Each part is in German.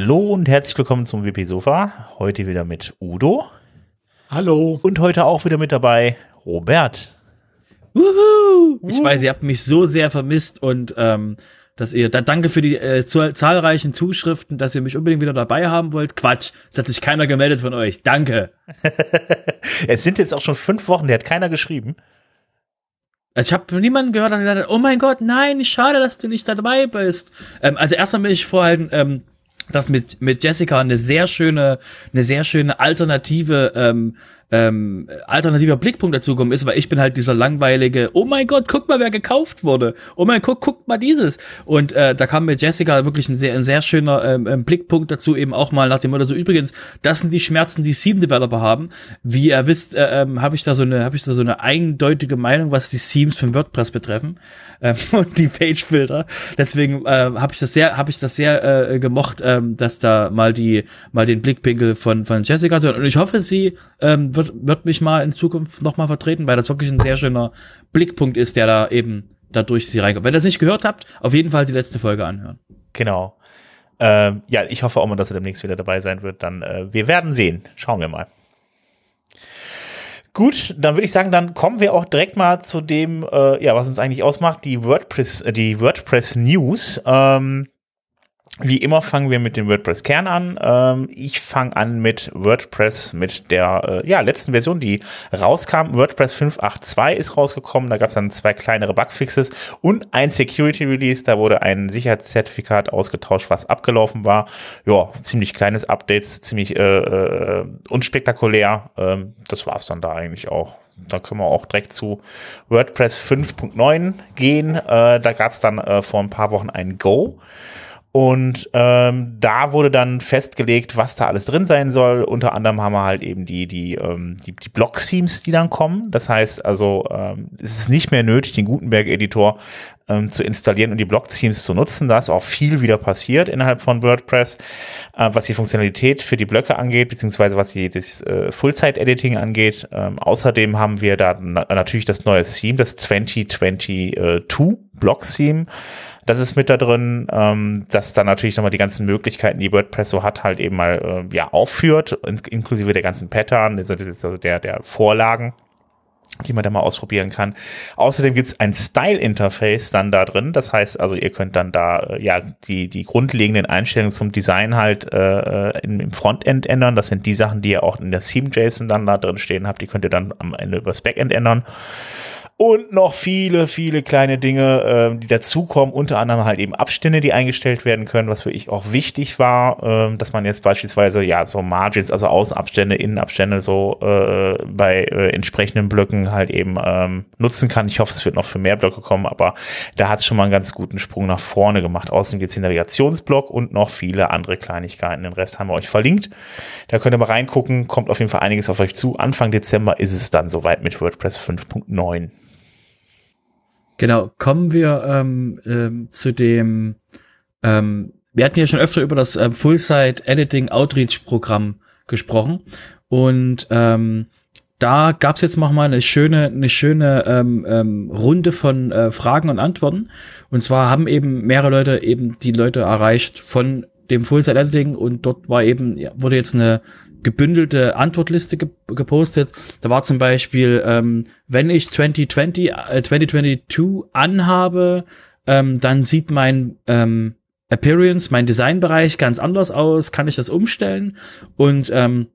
Hallo und herzlich willkommen zum WP Sofa. Heute wieder mit Udo. Hallo. Und heute auch wieder mit dabei Robert. Wuhu. Ich weiß, ihr habt mich so sehr vermisst und ähm, dass ihr, da, danke für die äh, zu, zahlreichen Zuschriften, dass ihr mich unbedingt wieder dabei haben wollt. Quatsch, es hat sich keiner gemeldet von euch. Danke. es sind jetzt auch schon fünf Wochen, der hat keiner geschrieben. Also ich habe von niemandem gehört, der gesagt hat, oh mein Gott, nein, schade, dass du nicht dabei bist. Ähm, also erstmal will ich vorhalten, ähm, dass mit mit Jessica eine sehr schöne eine sehr schöne alternative ähm, ähm, alternativer Blickpunkt dazugekommen ist, weil ich bin halt dieser langweilige, oh mein Gott, guck mal, wer gekauft wurde. Oh mein Gott, guck mal dieses. Und äh, da kam mit Jessica wirklich ein sehr, ein sehr schöner ähm, ähm, Blickpunkt dazu, eben auch mal nach dem Motto, so übrigens, das sind die Schmerzen, die Steam-Developer haben. Wie ihr wisst, äh, ähm, habe ich da so eine, habe ich da so eine eindeutige Meinung, was die Themes von WordPress betreffen ähm, und die Page-Bilder. Deswegen äh, habe ich das sehr, habe ich das sehr äh, gemocht, ähm, dass da mal die, mal den Blickwinkel von von Jessica so. Und ich hoffe, sie ähm, wird, wird mich mal in Zukunft nochmal vertreten, weil das wirklich ein sehr schöner Blickpunkt ist, der da eben dadurch sie reinkommt. Wenn ihr das nicht gehört habt, auf jeden Fall die letzte Folge anhören. Genau. Ähm, ja, ich hoffe auch mal, dass er demnächst wieder dabei sein wird. Dann, äh, wir werden sehen. Schauen wir mal. Gut, dann würde ich sagen, dann kommen wir auch direkt mal zu dem, äh, ja, was uns eigentlich ausmacht, die WordPress, äh, die WordPress News. Ähm, wie immer fangen wir mit dem WordPress-Kern an. Ähm, ich fange an mit WordPress, mit der äh, ja, letzten Version, die rauskam. WordPress 5.8.2 ist rausgekommen. Da gab es dann zwei kleinere Bugfixes und ein Security-Release. Da wurde ein Sicherheitszertifikat ausgetauscht, was abgelaufen war. Ja, ziemlich kleines Update, ziemlich äh, äh, unspektakulär. Ähm, das war es dann da eigentlich auch da können wir auch direkt zu WordPress 5.9 gehen. Äh, da gab es dann äh, vor ein paar Wochen ein Go. Und ähm, da wurde dann festgelegt, was da alles drin sein soll. Unter anderem haben wir halt eben die, die, ähm, die, die Block-Themes, die dann kommen. Das heißt also, ähm, es ist nicht mehr nötig, den Gutenberg-Editor ähm, zu installieren und die Block-Themes zu nutzen. Da ist auch viel wieder passiert innerhalb von WordPress, äh, was die Funktionalität für die Blöcke angeht, beziehungsweise was die, das äh, Full-Site-Editing angeht. Ähm, außerdem haben wir da na natürlich das neue Theme, das 2022 Block-Theme das ist mit da drin, ähm, dass dann natürlich nochmal die ganzen Möglichkeiten, die WordPress so hat, halt eben mal äh, ja aufführt, inklusive der ganzen Pattern, also der, der Vorlagen die man da mal ausprobieren kann. Außerdem gibt es ein Style-Interface dann da drin. Das heißt also, ihr könnt dann da äh, ja die, die grundlegenden Einstellungen zum Design halt äh, äh im, im Frontend ändern. Das sind die Sachen, die ihr auch in der Theme-JSON dann da drin stehen habt. Die könnt ihr dann am Ende übers Backend ändern und noch viele, viele kleine Dinge, äh, die dazukommen, unter anderem halt eben Abstände, die eingestellt werden können, was für ich auch wichtig war, äh, dass man jetzt beispielsweise ja so Margins, also Außenabstände, Innenabstände so äh, bei äh, entsprechenden Blöcken halt eben ähm, nutzen kann. Ich hoffe, es wird noch für mehr Blöcke kommen, aber da hat es schon mal einen ganz guten Sprung nach vorne gemacht. Außerdem gibt es den Navigationsblock und noch viele andere Kleinigkeiten. Den Rest haben wir euch verlinkt. Da könnt ihr mal reingucken, kommt auf jeden Fall einiges auf euch zu. Anfang Dezember ist es dann soweit mit WordPress 5.9. Genau, kommen wir ähm, ähm, zu dem, ähm, wir hatten ja schon öfter über das ähm, Full-Site Editing Outreach Programm gesprochen und ähm, da gab's jetzt noch mal eine schöne, eine schöne ähm, ähm, Runde von äh, Fragen und Antworten. Und zwar haben eben mehrere Leute eben die Leute erreicht von dem Full-Site Editing und dort war eben, ja, wurde jetzt eine gebündelte Antwortliste ge gepostet. Da war zum Beispiel, ähm, wenn ich 2020, äh, 2022 anhabe, ähm, dann sieht mein ähm, Appearance, mein Designbereich ganz anders aus. Kann ich das umstellen? Und ähm,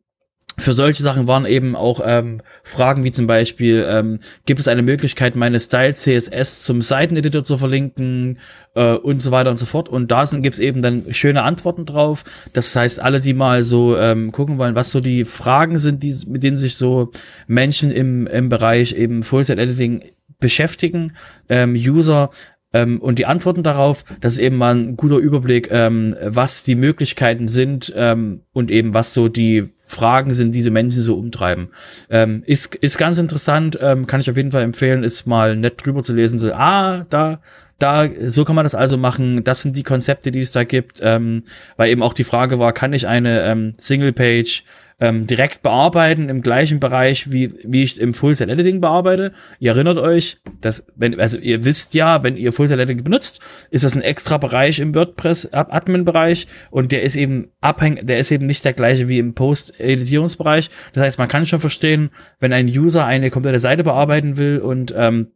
für solche Sachen waren eben auch ähm, Fragen wie zum Beispiel, ähm, gibt es eine Möglichkeit, meine Style CSS zum Seiteneditor zu verlinken äh, und so weiter und so fort. Und da gibt es eben dann schöne Antworten drauf. Das heißt, alle, die mal so ähm, gucken wollen, was so die Fragen sind, die, mit denen sich so Menschen im, im Bereich eben Full-Set-Editing beschäftigen, ähm, User, ähm, und die Antworten darauf, das ist eben mal ein guter Überblick, ähm, was die Möglichkeiten sind ähm, und eben was so die Fragen sind, diese Menschen so umtreiben. Ähm, ist, ist ganz interessant, ähm, kann ich auf jeden Fall empfehlen, ist mal nett drüber zu lesen. So, ah, da, da, so kann man das also machen. Das sind die Konzepte, die es da gibt. Ähm, weil eben auch die Frage war, kann ich eine Single-Page ähm, direkt bearbeiten im gleichen Bereich, wie, wie ich im Full-Set-Editing bearbeite. Ihr erinnert euch, dass, wenn, also ihr wisst ja, wenn ihr Full-Set-Editing benutzt, ist das ein extra Bereich im WordPress-Admin-Bereich und der ist eben abhängig, der ist eben nicht der gleiche wie im Post-Editierungsbereich. Das heißt, man kann schon verstehen, wenn ein User eine komplette Seite bearbeiten will und ähm,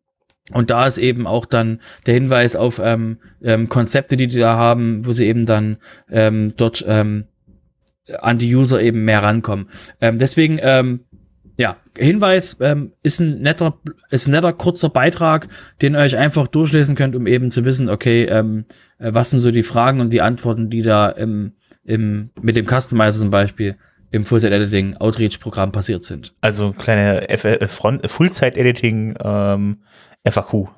und da ist eben auch dann der Hinweis auf ähm, ähm, Konzepte, die die da haben, wo sie eben dann ähm, dort ähm, an die User eben mehr rankommen. Ähm, deswegen, ähm, ja, Hinweis ähm, ist ein netter, ist ein netter kurzer Beitrag, den ihr euch einfach durchlesen könnt, um eben zu wissen, okay, ähm, äh, was sind so die Fragen und die Antworten, die da im, im mit dem Customizer zum Beispiel im Full-Site Editing Outreach Programm passiert sind. Also kleine äh, Full-Site Editing ähm, FAQ.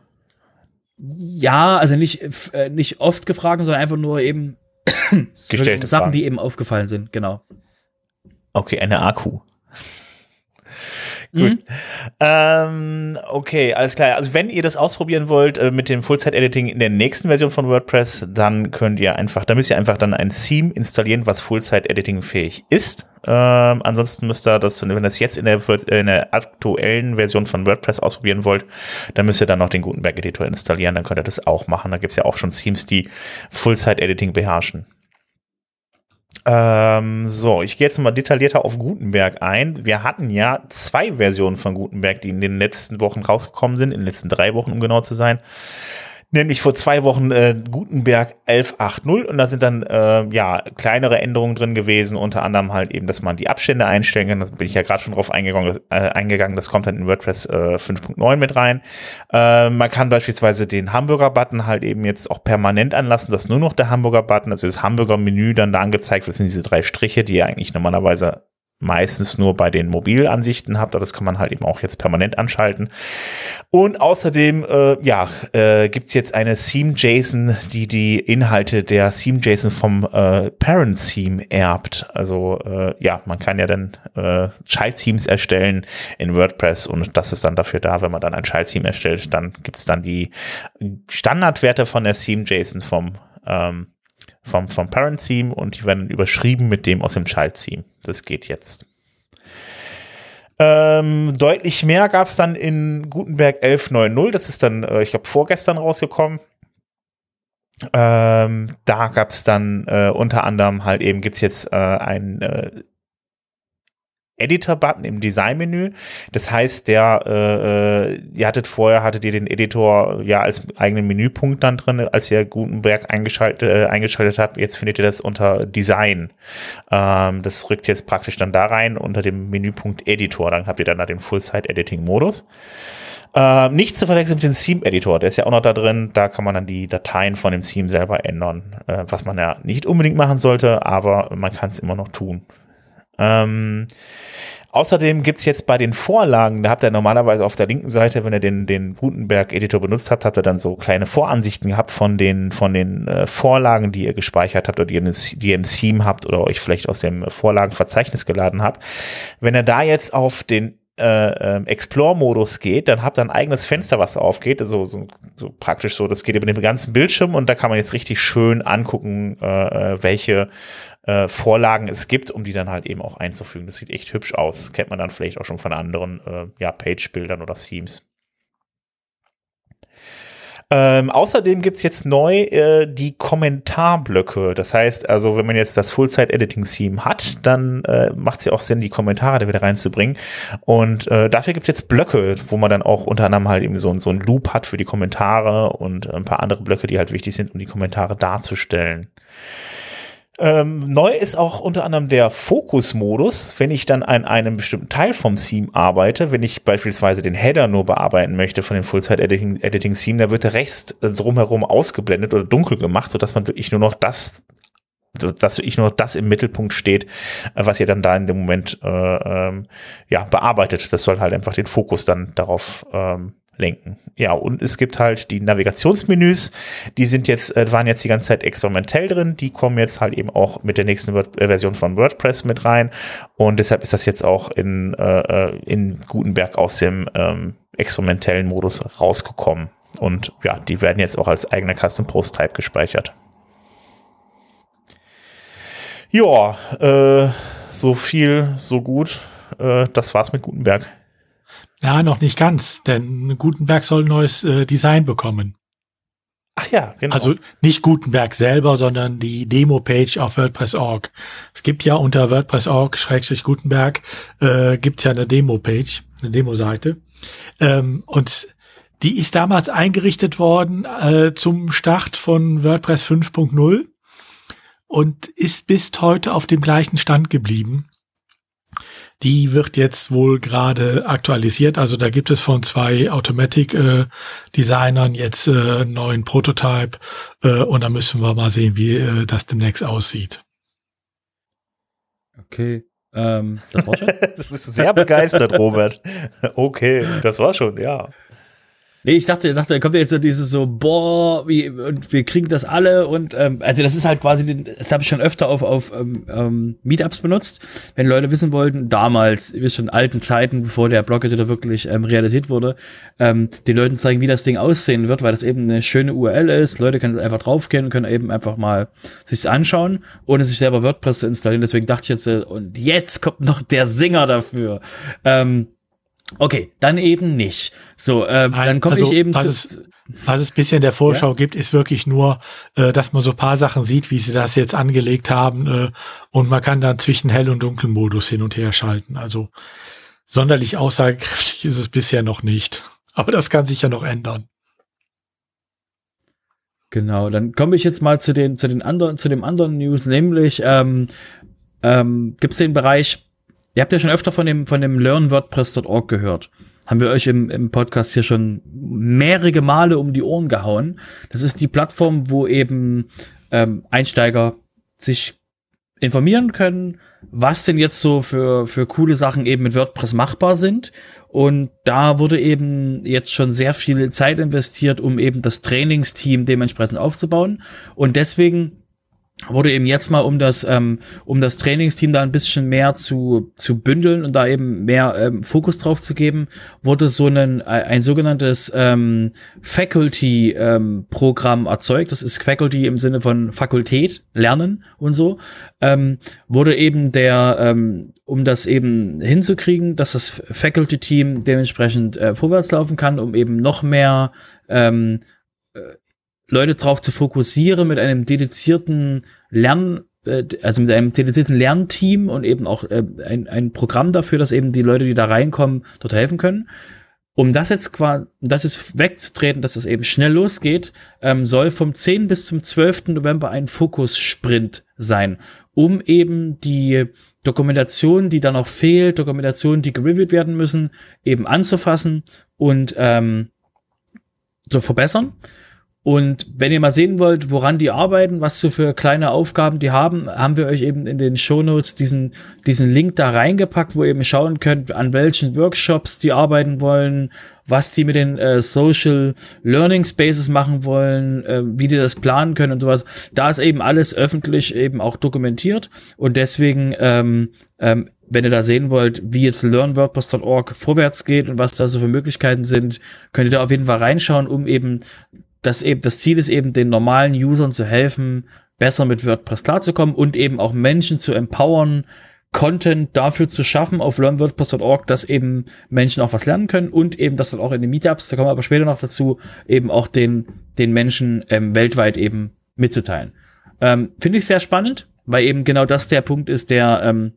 Ja, also nicht äh, nicht oft gefragt, sondern einfach nur eben Gestellte Sachen, Fragen. die eben aufgefallen sind, genau. Okay, eine Akku. Gut. Ähm, okay, alles klar. Also wenn ihr das ausprobieren wollt äh, mit dem Full-Site-Editing in der nächsten Version von WordPress, dann könnt ihr einfach, da müsst ihr einfach dann ein Theme installieren, was Full-Site-Editing fähig ist. Ähm, ansonsten müsst ihr das, wenn ihr das jetzt in der, in der aktuellen Version von WordPress ausprobieren wollt, dann müsst ihr dann noch den Gutenberg-Editor installieren, dann könnt ihr das auch machen. Da gibt's ja auch schon Themes, die Full-Site-Editing beherrschen. Ähm, so, ich gehe jetzt mal detaillierter auf Gutenberg ein. Wir hatten ja zwei Versionen von Gutenberg, die in den letzten Wochen rausgekommen sind, in den letzten drei Wochen, um genau zu sein nämlich vor zwei Wochen äh, Gutenberg 11.8.0 und da sind dann äh, ja kleinere Änderungen drin gewesen, unter anderem halt eben, dass man die Abstände einstellen kann, das bin ich ja gerade schon drauf eingegangen, das, äh, eingegangen, das kommt dann in WordPress äh, 5.9 mit rein. Äh, man kann beispielsweise den Hamburger-Button halt eben jetzt auch permanent anlassen, dass nur noch der Hamburger-Button, also das Hamburger-Menü dann da angezeigt wird, sind diese drei Striche, die ihr eigentlich normalerweise meistens nur bei den Mobilansichten habt, aber das kann man halt eben auch jetzt permanent anschalten. Und außerdem, äh, ja, äh, gibt's jetzt eine Theme-JSON, die die Inhalte der Theme-JSON vom äh, Parent-Theme erbt. Also äh, ja, man kann ja dann äh, Child-Themes erstellen in WordPress und das ist dann dafür da, wenn man dann ein Child-Theme erstellt, dann gibt's dann die Standardwerte von der Theme-JSON vom ähm, vom, vom Parent Theme und die werden überschrieben mit dem aus dem Child Theme. Das geht jetzt. Ähm, deutlich mehr gab es dann in Gutenberg 11.9.0. Das ist dann, äh, ich glaube, vorgestern rausgekommen. Ähm, da gab es dann äh, unter anderem halt eben gibt es jetzt äh, ein äh, Editor-Button im Design-Menü. Das heißt, der, äh, äh, ihr hattet vorher, hattet ihr den Editor ja als eigenen Menüpunkt dann drin, als ihr Gutenberg eingeschaltet, äh, eingeschaltet habt. Jetzt findet ihr das unter Design. Ähm, das rückt jetzt praktisch dann da rein unter dem Menüpunkt Editor. Dann habt ihr dann da den Full-Site-Editing-Modus. Äh, nicht zu verwechseln mit dem Theme-Editor, der ist ja auch noch da drin. Da kann man dann die Dateien von dem Theme selber ändern, äh, was man ja nicht unbedingt machen sollte, aber man kann es immer noch tun. Ähm, außerdem gibt's jetzt bei den Vorlagen, da habt ihr normalerweise auf der linken Seite, wenn ihr den, den Gutenberg-Editor benutzt habt, habt ihr dann so kleine Voransichten gehabt von den, von den äh, Vorlagen, die ihr gespeichert habt oder die ihr, die ihr im Theme habt oder euch vielleicht aus dem Vorlagenverzeichnis geladen habt. Wenn ihr da jetzt auf den äh, ähm, Explore-Modus geht, dann habt ihr ein eigenes Fenster, was aufgeht. Also so, so praktisch so, das geht über den ganzen Bildschirm und da kann man jetzt richtig schön angucken, äh, äh welche äh, Vorlagen es gibt, um die dann halt eben auch einzufügen. Das sieht echt hübsch aus. Kennt man dann vielleicht auch schon von anderen äh, ja, Page-Bildern oder Themes. Ähm, außerdem gibt's jetzt neu äh, die Kommentarblöcke. Das heißt, also wenn man jetzt das Full-Site-Editing-Theme hat, dann äh, macht es ja auch Sinn, die Kommentare da wieder reinzubringen. Und äh, dafür gibt's jetzt Blöcke, wo man dann auch unter anderem halt eben so, so ein Loop hat für die Kommentare und ein paar andere Blöcke, die halt wichtig sind, um die Kommentare darzustellen. Ähm, neu ist auch unter anderem der Fokus-Modus, wenn ich dann an einem bestimmten Teil vom Theme arbeite, wenn ich beispielsweise den Header nur bearbeiten möchte von dem Full-Site-Editing-Theme, Editing da wird der Rest äh, drumherum ausgeblendet oder dunkel gemacht, sodass man wirklich nur noch das dass wirklich nur das im Mittelpunkt steht, äh, was ihr dann da in dem Moment äh, ähm, ja bearbeitet. Das soll halt einfach den Fokus dann darauf ähm, lenken. Ja, und es gibt halt die Navigationsmenüs, die sind jetzt, äh, waren jetzt die ganze Zeit experimentell drin, die kommen jetzt halt eben auch mit der nächsten Word äh, Version von WordPress mit rein und deshalb ist das jetzt auch in, äh, äh, in Gutenberg aus dem ähm, experimentellen Modus rausgekommen. Und ja, die werden jetzt auch als eigener Custom Post Type gespeichert. Ja, äh, so viel, so gut. Äh, das war's mit Gutenberg. Ja, noch nicht ganz, denn Gutenberg soll ein neues äh, Design bekommen. Ach ja, genau. Also nicht Gutenberg selber, sondern die Demo-Page auf WordPress.org. Es gibt ja unter WordPress.org-Gutenberg äh, gibt ja eine Demo-Page, eine Demo-Seite. Ähm, und die ist damals eingerichtet worden äh, zum Start von WordPress 5.0 und ist bis heute auf dem gleichen Stand geblieben. Die wird jetzt wohl gerade aktualisiert. Also da gibt es von zwei Automatic-Designern äh, jetzt äh, neuen Prototype. Äh, und da müssen wir mal sehen, wie äh, das demnächst aussieht. Okay. Ähm, das war schon. du bist sehr begeistert, Robert. Okay, das war schon, ja. Ich dachte, dachte, da kommt ja jetzt so dieses so, boah, wie, und wir kriegen das alle und ähm, also das ist halt quasi, das habe ich schon öfter auf, auf ähm, ähm, Meetups benutzt, wenn Leute wissen wollten, damals, wir schon in alten Zeiten, bevor der da wirklich ähm, Realität wurde, ähm, den Leuten zeigen, wie das Ding aussehen wird, weil das eben eine schöne URL ist. Leute können einfach draufgehen und können eben einfach mal sich's anschauen, ohne sich selber WordPress zu installieren. Deswegen dachte ich jetzt, äh, und jetzt kommt noch der Singer dafür. Ähm, Okay, dann eben nicht. So, äh, Nein, dann komme also, ich eben was zu. Es, was es bisschen der Vorschau ja? gibt, ist wirklich nur, äh, dass man so paar Sachen sieht, wie sie das jetzt angelegt haben, äh, und man kann dann zwischen Hell- und Dunkelmodus hin und her schalten. Also sonderlich aussagekräftig ist es bisher noch nicht. Aber das kann sich ja noch ändern. Genau, dann komme ich jetzt mal zu den, zu den anderen, zu dem anderen News, nämlich ähm, ähm, gibt es den Bereich Ihr habt ja schon öfter von dem, von dem LearnWordPress.org gehört. Haben wir euch im, im Podcast hier schon mehrere Male um die Ohren gehauen. Das ist die Plattform, wo eben ähm, Einsteiger sich informieren können, was denn jetzt so für, für coole Sachen eben mit WordPress machbar sind. Und da wurde eben jetzt schon sehr viel Zeit investiert, um eben das Trainingsteam dementsprechend aufzubauen. Und deswegen wurde eben jetzt mal, um das, ähm, um das Trainingsteam da ein bisschen mehr zu, zu bündeln und da eben mehr ähm, Fokus drauf zu geben, wurde so ein, ein sogenanntes ähm, Faculty-Programm ähm, erzeugt. Das ist Faculty im Sinne von Fakultät, Lernen und so. Ähm, wurde eben der, ähm, um das eben hinzukriegen, dass das Faculty-Team dementsprechend äh, vorwärts laufen kann, um eben noch mehr ähm, äh, Leute darauf zu fokussieren mit einem dedizierten Lern, äh, also mit einem dedizierten Lernteam und eben auch äh, ein, ein Programm dafür, dass eben die Leute, die da reinkommen, dort helfen können. Um das jetzt quasi, das ist wegzutreten, dass es eben schnell losgeht, ähm, soll vom 10. bis zum 12. November ein Fokus-Sprint sein, um eben die Dokumentation, die da noch fehlt, Dokumentation, die gereviewt werden müssen, eben anzufassen und ähm, zu verbessern. Und wenn ihr mal sehen wollt, woran die arbeiten, was so für kleine Aufgaben die haben, haben wir euch eben in den Shownotes diesen, diesen Link da reingepackt, wo ihr eben schauen könnt, an welchen Workshops die arbeiten wollen, was die mit den äh, Social Learning Spaces machen wollen, äh, wie die das planen können und sowas. Da ist eben alles öffentlich eben auch dokumentiert und deswegen ähm, ähm, wenn ihr da sehen wollt, wie jetzt learnwordpress.org vorwärts geht und was da so für Möglichkeiten sind, könnt ihr da auf jeden Fall reinschauen, um eben das eben, das Ziel ist eben, den normalen Usern zu helfen, besser mit WordPress klarzukommen und eben auch Menschen zu empowern, Content dafür zu schaffen auf learnwordpress.org, dass eben Menschen auch was lernen können und eben das dann auch in den Meetups, da kommen wir aber später noch dazu, eben auch den, den Menschen ähm, weltweit eben mitzuteilen. Ähm, Finde ich sehr spannend, weil eben genau das der Punkt ist, der ähm,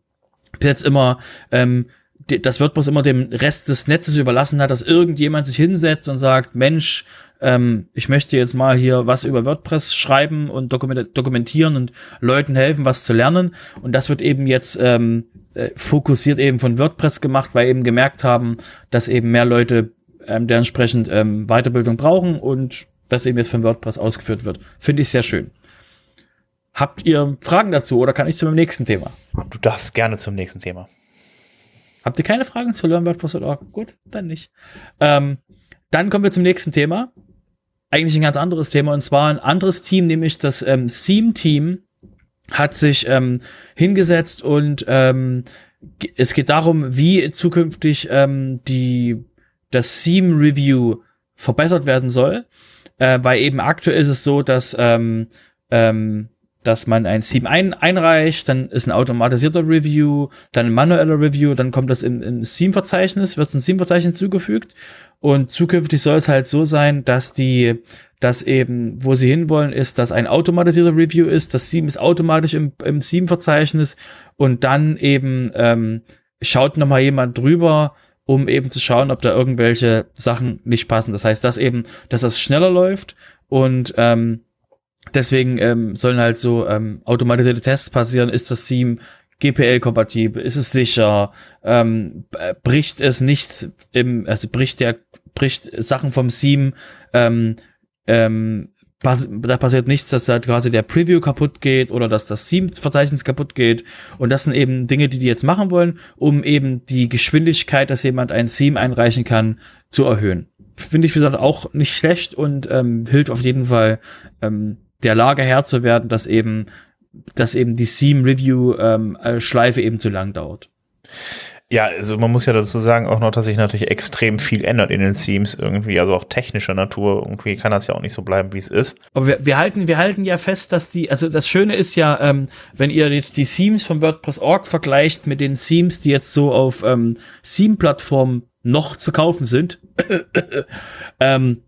jetzt immer ähm, das WordPress immer dem Rest des Netzes überlassen hat, dass irgendjemand sich hinsetzt und sagt, Mensch, ähm, ich möchte jetzt mal hier was über WordPress schreiben und dokumentieren und Leuten helfen, was zu lernen. Und das wird eben jetzt ähm, äh, fokussiert eben von WordPress gemacht, weil eben gemerkt haben, dass eben mehr Leute ähm, der entsprechend ähm, Weiterbildung brauchen und das eben jetzt von WordPress ausgeführt wird. Finde ich sehr schön. Habt ihr Fragen dazu oder kann ich zu meinem nächsten Thema? Du darfst gerne zum nächsten Thema. Habt ihr keine Fragen zu LearnWordPress.org? Gut, dann nicht. Ähm, dann kommen wir zum nächsten Thema eigentlich ein ganz anderes Thema und zwar ein anderes Team, nämlich das ähm, Theme-Team hat sich ähm, hingesetzt und ähm, es geht darum, wie zukünftig ähm, die das Theme Review verbessert werden soll, äh, weil eben aktuell ist es so, dass ähm, ähm, dass man ein Theme ein, einreicht, dann ist ein automatisierter Review, dann ein manueller Review, dann kommt das im, im Theme-Verzeichnis, wird ein Theme-Verzeichnis zugefügt und zukünftig soll es halt so sein, dass die, dass eben, wo sie hinwollen, ist, dass ein automatisierter Review ist, das Theme ist automatisch im, im Theme-Verzeichnis und dann eben ähm, schaut nochmal jemand drüber, um eben zu schauen, ob da irgendwelche Sachen nicht passen. Das heißt, dass eben, dass das schneller läuft und ähm, deswegen ähm, sollen halt so ähm, automatisierte Tests passieren. Ist das Theme GPL-kompatibel? Ist es sicher? Ähm, bricht es nichts im, also bricht der, bricht Sachen vom Theme ähm, ähm, da passiert nichts, dass halt quasi der Preview kaputt geht oder dass das Theme-Verzeichnis kaputt geht. Und das sind eben Dinge, die die jetzt machen wollen, um eben die Geschwindigkeit, dass jemand ein Theme einreichen kann, zu erhöhen. Finde ich, wie gesagt, auch nicht schlecht und ähm, hilft auf jeden Fall ähm, der Lage Herr zu werden, dass eben, dass eben die Theme-Review-Schleife ähm, eben zu lang dauert. Ja, also man muss ja dazu sagen auch noch, dass sich natürlich extrem viel ändert in den Themes irgendwie, also auch technischer Natur. Irgendwie kann das ja auch nicht so bleiben, wie es ist. Aber wir, wir halten, wir halten ja fest, dass die, also das Schöne ist ja, ähm, wenn ihr jetzt die Themes von WordPress.org vergleicht mit den Themes, die jetzt so auf ähm, Theme-Plattformen noch zu kaufen sind, ähm,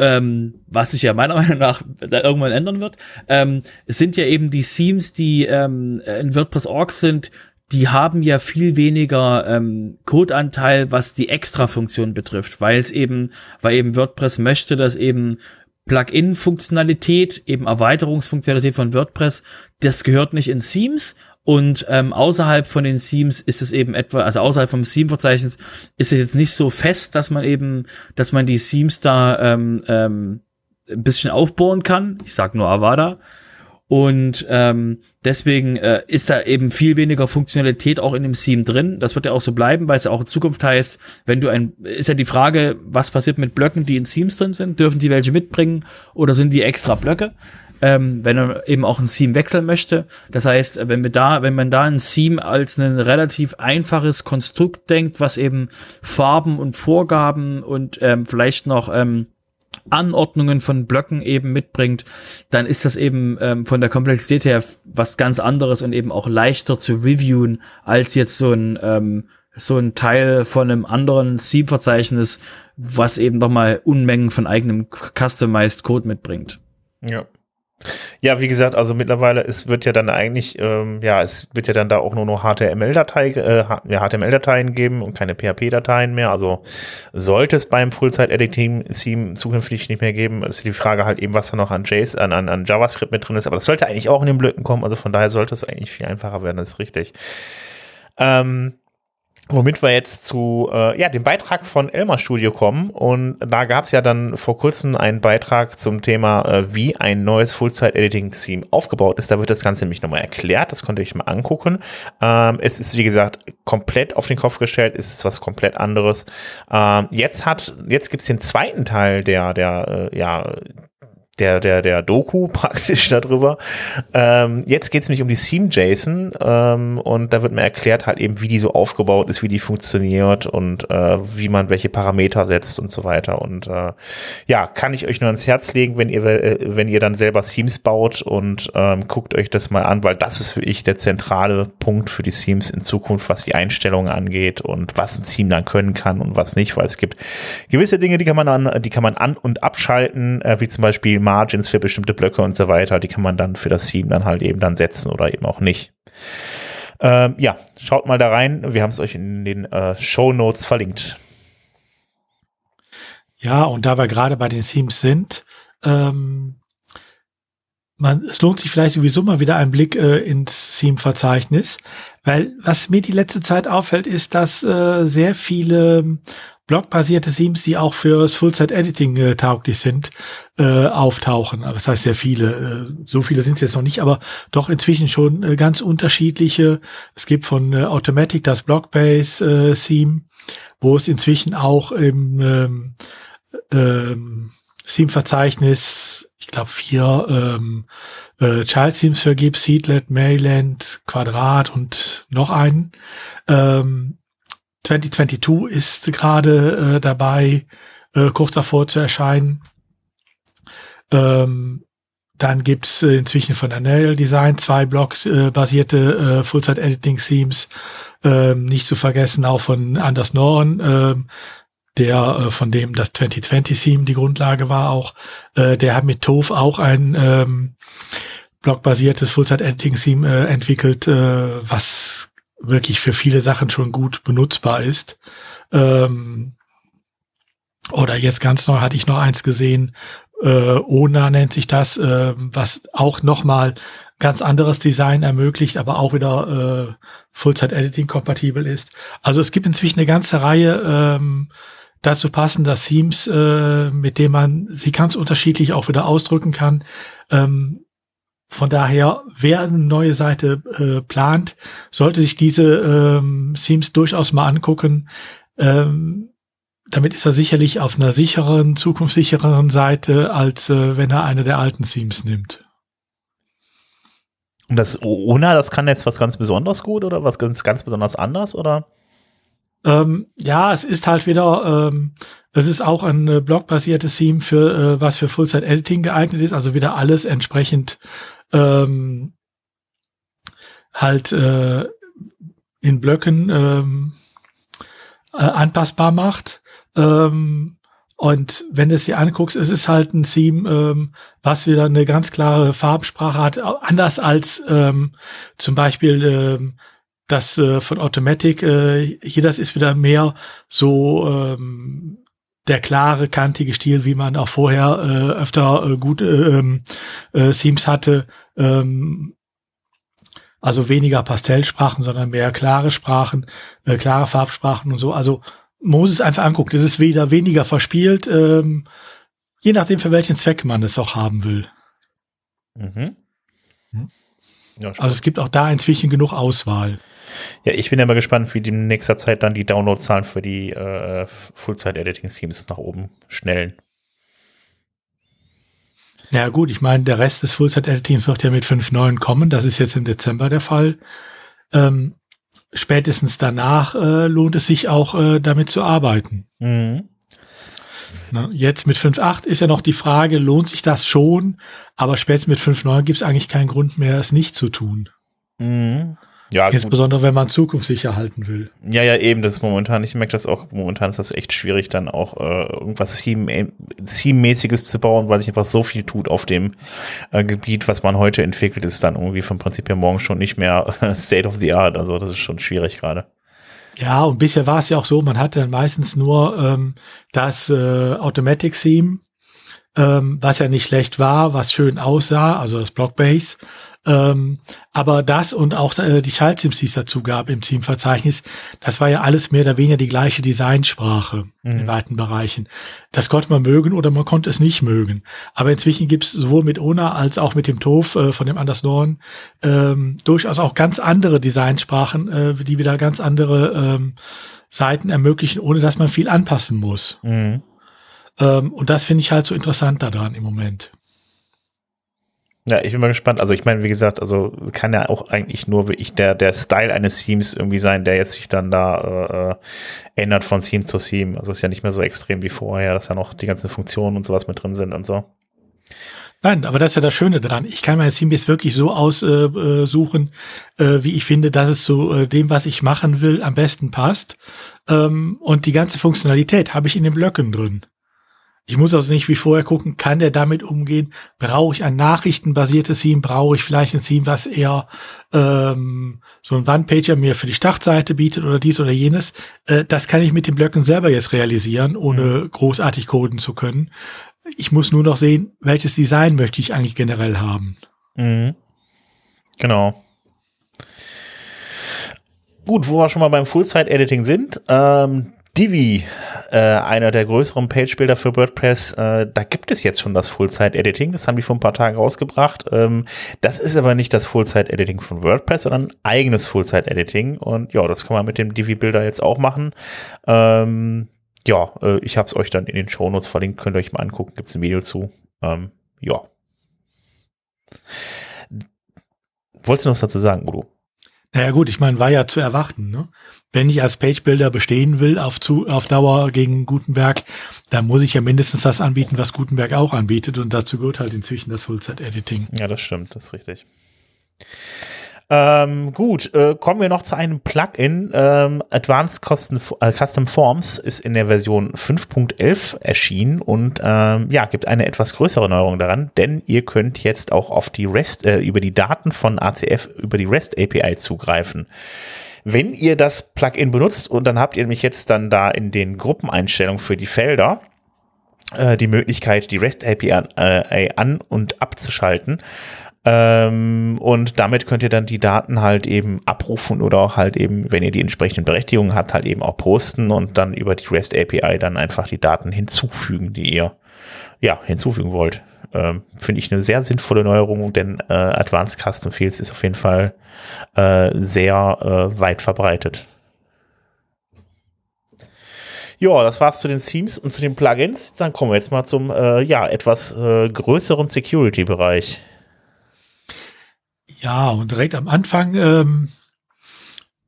ähm, was sich ja meiner Meinung nach da irgendwann ändern wird, ähm, sind ja eben die Themes, die ähm, in WordPress.org sind, die haben ja viel weniger ähm, Codeanteil, was die Extra-Funktion betrifft, weil es eben, weil eben WordPress möchte, dass eben Plugin-Funktionalität, eben Erweiterungsfunktionalität von WordPress, das gehört nicht in Themes und ähm, außerhalb von den Themes ist es eben etwa, also außerhalb vom Theme-Verzeichnis ist es jetzt nicht so fest, dass man eben, dass man die Themes da ähm, ähm, ein bisschen aufbauen kann. Ich sag nur Avada. Und ähm, deswegen äh, ist da eben viel weniger Funktionalität auch in dem Theme drin. Das wird ja auch so bleiben, weil es ja auch in Zukunft heißt, wenn du ein, ist ja die Frage, was passiert mit Blöcken, die in Themes drin sind? Dürfen die welche mitbringen oder sind die extra Blöcke? Ähm, wenn er eben auch ein Theme wechseln möchte. Das heißt, wenn wir da, wenn man da ein Theme als ein relativ einfaches Konstrukt denkt, was eben Farben und Vorgaben und ähm, vielleicht noch ähm, Anordnungen von Blöcken eben mitbringt, dann ist das eben ähm, von der Komplexität her was ganz anderes und eben auch leichter zu reviewen als jetzt so ein ähm, so ein Teil von einem anderen Theme-Verzeichnis, was eben nochmal Unmengen von eigenem customized Code mitbringt. Ja. Ja, wie gesagt, also mittlerweile es wird ja dann eigentlich, ähm, ja, es wird ja dann da auch nur noch HTML-Datei, äh, HTML-Dateien geben und keine PHP-Dateien mehr. Also sollte es beim Full-Site-Editing-Theme zukünftig nicht mehr geben, ist die Frage halt eben, was da noch an JS, an, an, an JavaScript mit drin ist. Aber das sollte eigentlich auch in den Blöcken kommen. Also von daher sollte es eigentlich viel einfacher werden, das ist richtig. Ähm, Womit wir jetzt zu äh, ja, dem Beitrag von Elmar Studio kommen. Und da gab es ja dann vor kurzem einen Beitrag zum Thema, äh, wie ein neues Full-Site-Editing-Theme aufgebaut ist. Da wird das Ganze nämlich nochmal erklärt. Das konnte ich mal angucken. Ähm, es ist, wie gesagt, komplett auf den Kopf gestellt. Es ist was komplett anderes. Ähm, jetzt hat, jetzt gibt's den zweiten Teil der, der, äh, ja, der, der, der Doku praktisch darüber. Ähm, jetzt geht es nämlich um die Theme-JSON ähm, und da wird mir erklärt halt eben, wie die so aufgebaut ist, wie die funktioniert und äh, wie man welche Parameter setzt und so weiter. Und äh, ja, kann ich euch nur ans Herz legen, wenn ihr, äh, wenn ihr dann selber Themes baut und ähm, guckt euch das mal an, weil das ist für ich der zentrale Punkt für die Themes in Zukunft, was die Einstellungen angeht und was ein Theme dann können kann und was nicht, weil es gibt gewisse Dinge, die kann man an, die kann man an- und abschalten, äh, wie zum Beispiel Margins für bestimmte Blöcke und so weiter. Die kann man dann für das Theme dann halt eben dann setzen oder eben auch nicht. Ähm, ja, schaut mal da rein. Wir haben es euch in den äh, Show Notes verlinkt. Ja, und da wir gerade bei den Themes sind, ähm, man, es lohnt sich vielleicht sowieso mal wieder ein Blick äh, ins Theme-Verzeichnis, weil was mir die letzte Zeit auffällt, ist, dass äh, sehr viele blockbasierte Themes, die auch fürs Full-Site-Editing äh, tauglich sind, äh, auftauchen. Das heißt sehr viele. Äh, so viele sind es jetzt noch nicht, aber doch inzwischen schon äh, ganz unterschiedliche. Es gibt von äh, Automatic das Blockbase-Theme, äh, wo es inzwischen auch im ähm, ähm, Theme-Verzeichnis, ich glaube vier ähm, äh, Child-Themes für gibt, Seedlet, Maryland, Quadrat und noch einen. Ähm, 2022 ist gerade äh, dabei, äh, kurz davor zu erscheinen. Ähm, dann gibt's äh, inzwischen von Anael Design zwei Blocks äh, basierte äh, Full-Site-Editing-Themes. Ähm, nicht zu vergessen auch von Anders Noren, ähm, der äh, von dem das 2020-Theme die Grundlage war auch. Äh, der hat mit TOF auch ein ähm, blockbasiertes Full-Site-Editing-Theme äh, entwickelt, äh, was wirklich für viele Sachen schon gut benutzbar ist. Ähm, oder jetzt ganz neu hatte ich noch eins gesehen, äh, ONA nennt sich das, äh, was auch nochmal ganz anderes Design ermöglicht, aber auch wieder äh, Full-Site-Editing kompatibel ist. Also es gibt inzwischen eine ganze Reihe ähm, dazu passender Themes, äh, mit denen man sie ganz unterschiedlich auch wieder ausdrücken kann. Ähm, von daher, wer eine neue Seite äh, plant, sollte sich diese ähm, Themes durchaus mal angucken. Ähm, damit ist er sicherlich auf einer sicheren, zukunftssichereren Seite, als äh, wenn er eine der alten Themes nimmt. Und das ONA, das kann jetzt was ganz besonders gut oder was ganz, ganz besonders anders, oder? Ähm, ja, es ist halt wieder, ähm, es ist auch ein äh, blockbasiertes Theme für äh, was für Full-Site-Editing geeignet ist, also wieder alles entsprechend ähm, halt äh, in Blöcken ähm, äh, anpassbar macht. Ähm, und wenn du es dir anguckst, es ist halt ein Theme, ähm, was wieder eine ganz klare Farbensprache hat, anders als ähm, zum Beispiel ähm, das äh, von Automatic. Äh, hier das ist wieder mehr so ähm, der klare, kantige Stil, wie man auch vorher äh, öfter äh, gute ähm, äh, Themes hatte. Ähm, also weniger Pastellsprachen, sondern mehr klare Sprachen, äh, klare Farbsprachen und so. Also muss es einfach angucken. Es ist wieder weniger verspielt, ähm, je nachdem, für welchen Zweck man es auch haben will. Mhm. Hm? Ja, also es gibt auch da inzwischen genug Auswahl. Ja, ich bin ja mal gespannt, wie die in nächster Zeit dann die Downloadzahlen für die äh, Full-Site-Editing-Schemes nach oben schnellen. Ja gut, ich meine, der Rest des Full-Site-Editings wird ja mit 5.9 kommen. Das ist jetzt im Dezember der Fall. Ähm, spätestens danach äh, lohnt es sich auch äh, damit zu arbeiten. Mhm. Na, jetzt mit 5.8 ist ja noch die Frage, lohnt sich das schon? Aber spätestens mit 5.9 gibt es eigentlich keinen Grund mehr, es nicht zu tun. Mhm. Ja, Insbesondere, gut. wenn man zukunftssicher halten will. Ja, ja, eben, das ist momentan, ich merke das auch, momentan ist das echt schwierig, dann auch äh, irgendwas Theme-mäßiges zu bauen, weil sich einfach so viel tut auf dem äh, Gebiet, was man heute entwickelt, ist dann irgendwie vom Prinzip her morgen schon nicht mehr State of the Art. Also das ist schon schwierig gerade. Ja, und bisher war es ja auch so, man hatte dann meistens nur ähm, das äh, Automatic Theme, ähm, was ja nicht schlecht war, was schön aussah, also das Blockbase. Ähm, aber das und auch äh, die Schaltsims, die es dazu gab im Teamverzeichnis, das war ja alles mehr oder weniger die gleiche Designsprache mhm. in weiten Bereichen. Das konnte man mögen oder man konnte es nicht mögen. Aber inzwischen gibt es sowohl mit ONA als auch mit dem TOF äh, von dem Anders Norn ähm, durchaus auch ganz andere Designsprachen, äh, die wieder ganz andere ähm, Seiten ermöglichen, ohne dass man viel anpassen muss. Mhm. Ähm, und das finde ich halt so interessant daran im Moment. Ja, ich bin mal gespannt. Also ich meine, wie gesagt, also kann ja auch eigentlich nur wirklich der, der Style eines Themes irgendwie sein, der jetzt sich dann da äh, ändert von Theme zu Theme. Also ist ja nicht mehr so extrem wie vorher, dass ja noch die ganzen Funktionen und sowas mit drin sind und so. Nein, aber das ist ja das Schöne dran. Ich kann mein Theme jetzt wirklich so aussuchen, äh, äh, wie ich finde, dass es zu äh, dem, was ich machen will, am besten passt. Ähm, und die ganze Funktionalität habe ich in den Blöcken drin. Ich muss also nicht wie vorher gucken, kann der damit umgehen? Brauche ich ein nachrichtenbasiertes Theme? Brauche ich vielleicht ein Theme, was eher ähm, so ein One-Pager mir für die Startseite bietet oder dies oder jenes? Äh, das kann ich mit den Blöcken selber jetzt realisieren, ohne mhm. großartig coden zu können. Ich muss nur noch sehen, welches Design möchte ich eigentlich generell haben. Mhm. Genau. Gut, wo wir schon mal beim Full-Site-Editing sind, ähm, Divi, äh, einer der größeren Page-Builder für WordPress, äh, da gibt es jetzt schon das Full-Site-Editing. Das haben die vor ein paar Tagen rausgebracht. Ähm, das ist aber nicht das Full-Site-Editing von WordPress, sondern ein eigenes Full-Site-Editing. Und ja, das kann man mit dem Divi-Builder jetzt auch machen. Ähm, ja, äh, ich habe es euch dann in den Shownotes verlinkt. Könnt ihr euch mal angucken. Gibt es ein Video zu. Ähm, ja. Wolltest du noch was dazu sagen, Udo? Naja gut, ich meine, war ja zu erwarten. Ne? Wenn ich als Page-Builder bestehen will auf, zu, auf Dauer gegen Gutenberg, dann muss ich ja mindestens das anbieten, was Gutenberg auch anbietet. Und dazu gehört halt inzwischen das Full-Set-Editing. Ja, das stimmt, das ist richtig. Ähm, gut, äh, kommen wir noch zu einem Plugin. Ähm, Advanced Custom, äh, Custom Forms ist in der Version 5.11 erschienen und ähm, ja, gibt eine etwas größere Neuerung daran, denn ihr könnt jetzt auch auf die REST, äh, über die Daten von ACF über die REST API zugreifen. Wenn ihr das Plugin benutzt und dann habt ihr nämlich jetzt dann da in den Gruppeneinstellungen für die Felder äh, die Möglichkeit, die REST API äh, an und abzuschalten. Ähm, und damit könnt ihr dann die Daten halt eben abrufen oder auch halt eben, wenn ihr die entsprechenden Berechtigungen habt, halt eben auch posten und dann über die REST API dann einfach die Daten hinzufügen, die ihr ja hinzufügen wollt. Ähm, Finde ich eine sehr sinnvolle Neuerung, denn äh, Advanced Custom Fields ist auf jeden Fall äh, sehr äh, weit verbreitet. Ja, das war's zu den Themes und zu den Plugins. Dann kommen wir jetzt mal zum äh, ja etwas äh, größeren Security-Bereich. Ja, und direkt am Anfang ähm,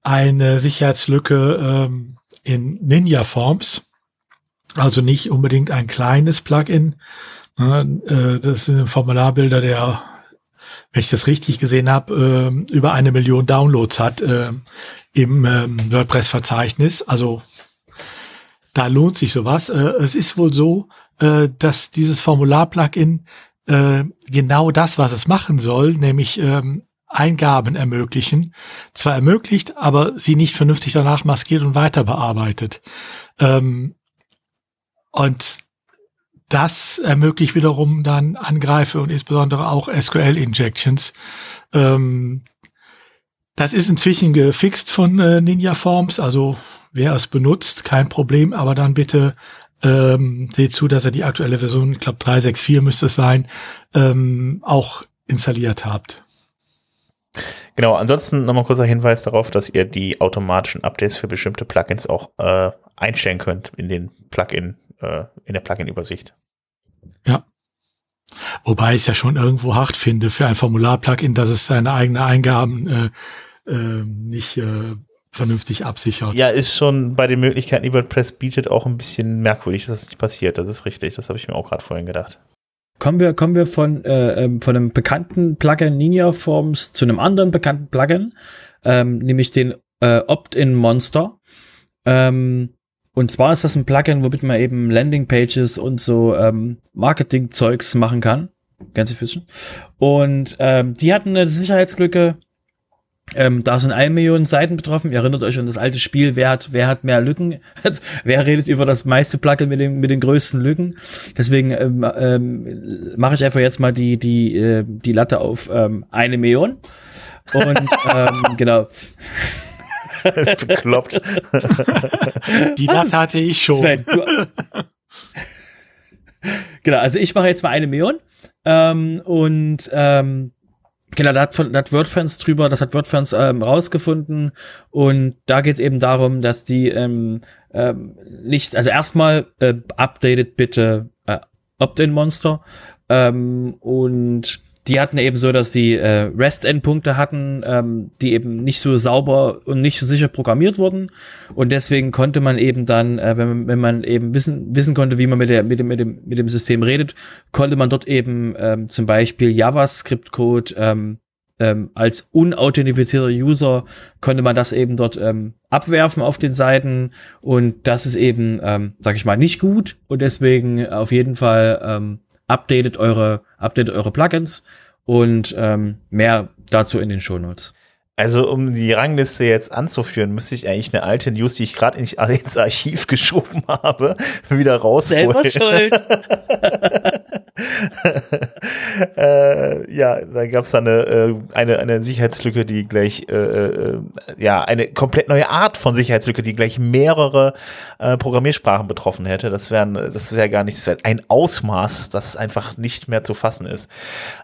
eine Sicherheitslücke ähm, in Ninja Forms. Also nicht unbedingt ein kleines Plugin. Äh, das sind Formularbilder, der, wenn ich das richtig gesehen habe, äh, über eine Million Downloads hat äh, im ähm, WordPress-Verzeichnis. Also da lohnt sich sowas. Äh, es ist wohl so, äh, dass dieses Formular-Plugin äh, genau das, was es machen soll, nämlich ähm, Eingaben ermöglichen, zwar ermöglicht, aber sie nicht vernünftig danach maskiert und weiter bearbeitet. Ähm, und das ermöglicht wiederum dann Angreife und insbesondere auch SQL-Injections. Ähm, das ist inzwischen gefixt von äh, Ninja Forms, also wer es benutzt, kein Problem, aber dann bitte ähm, seht zu, dass ihr die aktuelle Version, ich glaube 364 müsste es sein, ähm, auch installiert habt. Genau, ansonsten nochmal kurzer Hinweis darauf, dass ihr die automatischen Updates für bestimmte Plugins auch äh, einstellen könnt in den Plugin, äh, in der Plugin-Übersicht. Ja. Wobei ich es ja schon irgendwo hart finde für ein Formular-Plugin, dass es seine eigenen Eingaben äh, äh, nicht äh, vernünftig absichert. Ja, ist schon bei den Möglichkeiten, die WordPress bietet, auch ein bisschen merkwürdig, dass das nicht passiert. Das ist richtig. Das habe ich mir auch gerade vorhin gedacht. Kommen wir, kommen wir von, äh, ähm, von einem bekannten Plugin Ninja Forms zu einem anderen bekannten Plugin, ähm, nämlich den äh, Opt-in Monster. Ähm, und zwar ist das ein Plugin, womit man eben Landingpages und so ähm, Marketing-Zeugs machen kann. Ganze Fischen. Und ähm, die hatten eine Sicherheitslücke, ähm, da sind eine Million Seiten betroffen. Ihr erinnert euch an das alte Spiel, wer hat, wer hat mehr Lücken? wer redet über das meiste Plugin mit den, mit den größten Lücken? Deswegen ähm, ähm, mache ich einfach jetzt mal die, die, äh, die Latte auf ähm, eine Million. Und ähm, genau. Das ist bekloppt. die Latte hatte ich schon. Sven, genau, also ich mache jetzt mal eine Million. Ähm, und ähm, Genau, da hat, da hat WordFans drüber, das hat WordFans ähm, rausgefunden. Und da geht es eben darum, dass die ähm, ähm, nicht, also erstmal äh, updated bitte äh, Opt-in-Monster. Ähm, und die hatten eben so, dass die äh, REST-Endpunkte hatten, ähm, die eben nicht so sauber und nicht so sicher programmiert wurden. Und deswegen konnte man eben dann, äh, wenn, man, wenn man eben wissen, wissen konnte, wie man mit, der, mit, dem, mit, dem, mit dem System redet, konnte man dort eben ähm, zum Beispiel JavaScript-Code ähm, ähm, als unauthentifizierter User konnte man das eben dort ähm, abwerfen auf den Seiten und das ist eben, ähm, sag ich mal, nicht gut und deswegen auf jeden Fall ähm, updatet eure, updatet eure Plugins und ähm, mehr dazu in den Shownotes. Also um die Rangliste jetzt anzuführen, müsste ich eigentlich eine alte News, die ich gerade ins Archiv geschoben habe, wieder rausholen. Selber schuld. äh, ja, da gab es eine, äh, eine, eine Sicherheitslücke, die gleich, äh, äh, ja, eine komplett neue Art von Sicherheitslücke, die gleich mehrere äh, Programmiersprachen betroffen hätte. Das wäre das wäre gar nicht, wäre ein Ausmaß, das einfach nicht mehr zu fassen ist.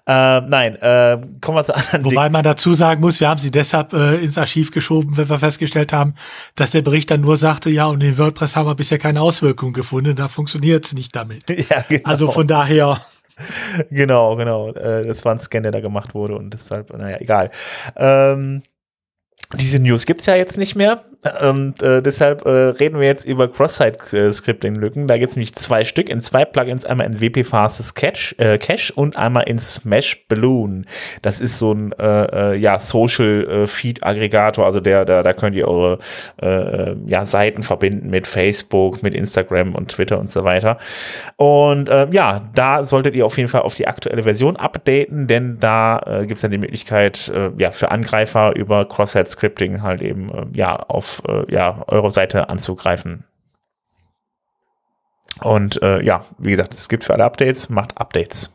Äh, nein, äh, kommen wir zu anderen Wobei Dingen. man dazu sagen muss, wir haben sie deshalb äh, ins Archiv geschoben, wenn wir festgestellt haben, dass der Bericht dann nur sagte, ja, und in WordPress haben wir bisher keine Auswirkungen gefunden, da funktioniert es nicht damit. Ja, genau. Also von daher. genau, genau. Äh, das war ein Scan, der da gemacht wurde und deshalb, naja, egal. Ähm, diese News gibt's ja jetzt nicht mehr. Und äh, deshalb äh, reden wir jetzt über Cross-Site-Scripting-Lücken. Da gibt's nämlich zwei Stück in zwei Plugins, einmal in WP Fastest Cache, äh, Cache und einmal in Smash Balloon. Das ist so ein äh, äh, ja, Social-Feed-Aggregator, also der, der, da könnt ihr eure äh, ja, Seiten verbinden mit Facebook, mit Instagram und Twitter und so weiter. Und äh, ja, da solltet ihr auf jeden Fall auf die aktuelle Version updaten, denn da äh, gibt's dann die Möglichkeit, äh, ja, für Angreifer über Cross-Site-Scripting halt eben äh, ja auf äh, ja, eure Seite anzugreifen. Und äh, ja, wie gesagt, es gibt für alle Updates, macht Updates.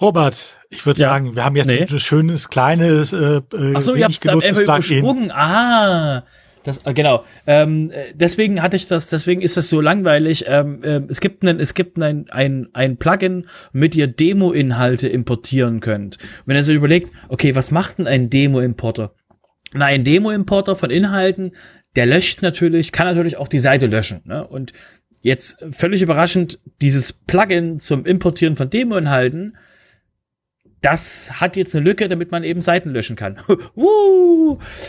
Robert, ich würde Ja. sagen, wir haben jetzt Nee. ein schönes, kleines, äh, Ach so, ihr habt es einfach übersprungen. Ah, das, äh, genau. Ähm, äh, deswegen hatte ich das, deswegen ist das so langweilig. Ähm, ähm, es gibt einen, es gibt ein, ein, ein Plugin, mit ihr Demo-Inhalte importieren könnt. Wenn ihr so überlegt, okay, was macht denn ein Demo-Importer? Na, ein Demo-Importer von Inhalten, der löscht natürlich, kann natürlich auch die Seite löschen. Ne? Und jetzt völlig überraschend, dieses Plugin zum Importieren von Demo-Inhalten, das hat jetzt eine Lücke, damit man eben Seiten löschen kann.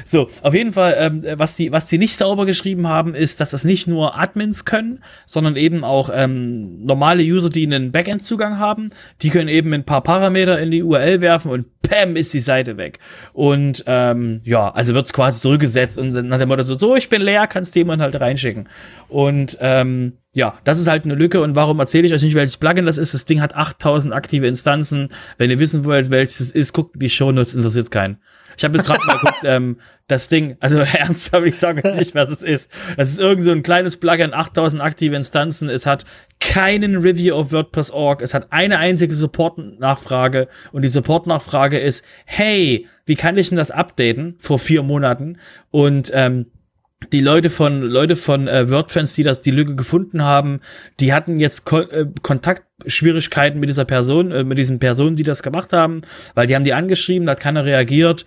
So, auf jeden Fall, ähm, was die, was die nicht sauber geschrieben haben, ist, dass das nicht nur Admins können, sondern eben auch ähm, normale User, die einen Backend-Zugang haben, die können eben ein paar Parameter in die URL werfen und Pam ist die Seite weg. Und ähm, ja, also wird's quasi zurückgesetzt und nach dem Motto so, so, ich bin leer, kannst jemand halt reinschicken. Und ähm, ja, das ist halt eine Lücke. Und warum erzähle ich euch nicht, welches Plugin das ist? Das Ding hat 8000 aktive Instanzen. Wenn ihr wissen wollt, welches es ist, guckt die Shownotes, interessiert keinen. Ich habe jetzt gerade mal geguckt, ähm, das Ding, also ernsthaft, ich sage euch nicht, was es ist. Das ist irgend so ein kleines Plugin, 8000 aktive Instanzen. Es hat keinen Review auf WordPress.org. Es hat eine einzige Support-Nachfrage. Und die Support-Nachfrage ist, hey, wie kann ich denn das updaten? Vor vier Monaten. Und ähm, die Leute von Leute von äh, WordFans, die das die Lücke gefunden haben, die hatten jetzt Ko äh, Kontaktschwierigkeiten mit dieser Person, äh, mit diesen Personen, die das gemacht haben, weil die haben die angeschrieben, da hat keiner reagiert.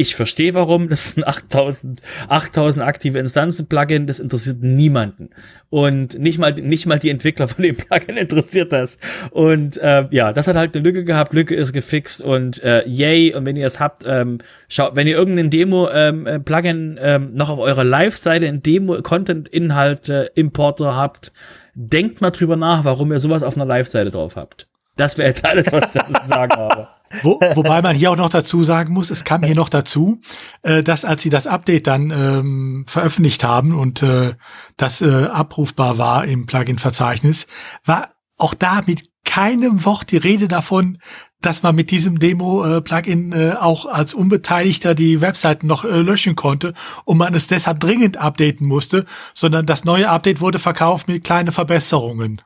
Ich verstehe warum, das sind 8000 8000 aktive Instanzen Plugin, das interessiert niemanden und nicht mal nicht mal die Entwickler von dem Plugin interessiert das. Und äh, ja, das hat halt eine Lücke gehabt, Lücke ist gefixt und äh, yay und wenn ihr es habt, ähm, schaut, wenn ihr irgendeinen Demo ähm, äh, Plugin ähm, noch auf eurer Live-Seite in Demo Content Inhalte Importer habt, denkt mal drüber nach, warum ihr sowas auf einer Live-Seite drauf habt. Das wäre jetzt alles, was ich dazu zu sagen habe. Wo, wobei man hier auch noch dazu sagen muss, es kam hier noch dazu, äh, dass als sie das Update dann ähm, veröffentlicht haben und äh, das äh, abrufbar war im Plugin-Verzeichnis, war auch da mit keinem Wort die Rede davon, dass man mit diesem Demo-Plugin äh, auch als Unbeteiligter die Webseiten noch äh, löschen konnte und man es deshalb dringend updaten musste, sondern das neue Update wurde verkauft mit kleinen Verbesserungen.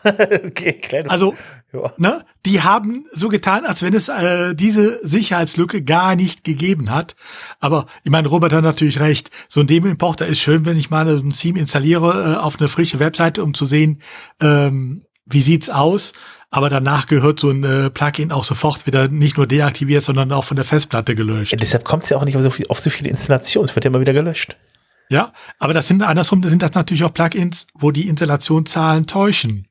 okay, kleine Also ja. ne, die haben so getan, als wenn es äh, diese Sicherheitslücke gar nicht gegeben hat. Aber ich meine, Robert hat natürlich recht. So ein Demo-Importer ist schön, wenn ich mal so ein Theme installiere äh, auf eine frische Webseite, um zu sehen, ähm, wie sieht's aus. Aber danach gehört so ein äh, Plugin auch sofort wieder nicht nur deaktiviert, sondern auch von der Festplatte gelöscht. Ja, deshalb kommt es ja auch nicht auf so, viel, auf so viele Installationen. Es wird ja immer wieder gelöscht. Ja, aber das sind andersrum sind das natürlich auch Plugins, wo die Installationszahlen täuschen.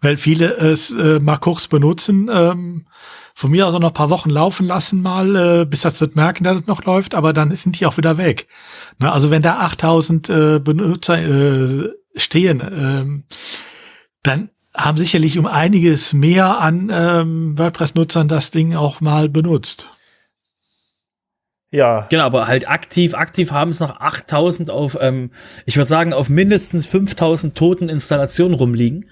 Weil viele es äh, mal kurz benutzen, ähm, von mir aus auch noch ein paar Wochen laufen lassen mal, äh, bis das nicht merken, dass es noch läuft, aber dann sind die auch wieder weg. Na, also wenn da 8000 äh, Benutzer äh, stehen, ähm, dann haben sicherlich um einiges mehr an ähm, WordPress-Nutzern das Ding auch mal benutzt. Ja. Genau, aber halt aktiv, aktiv haben es noch 8000 auf, ähm, ich würde sagen, auf mindestens 5000 toten Installationen rumliegen.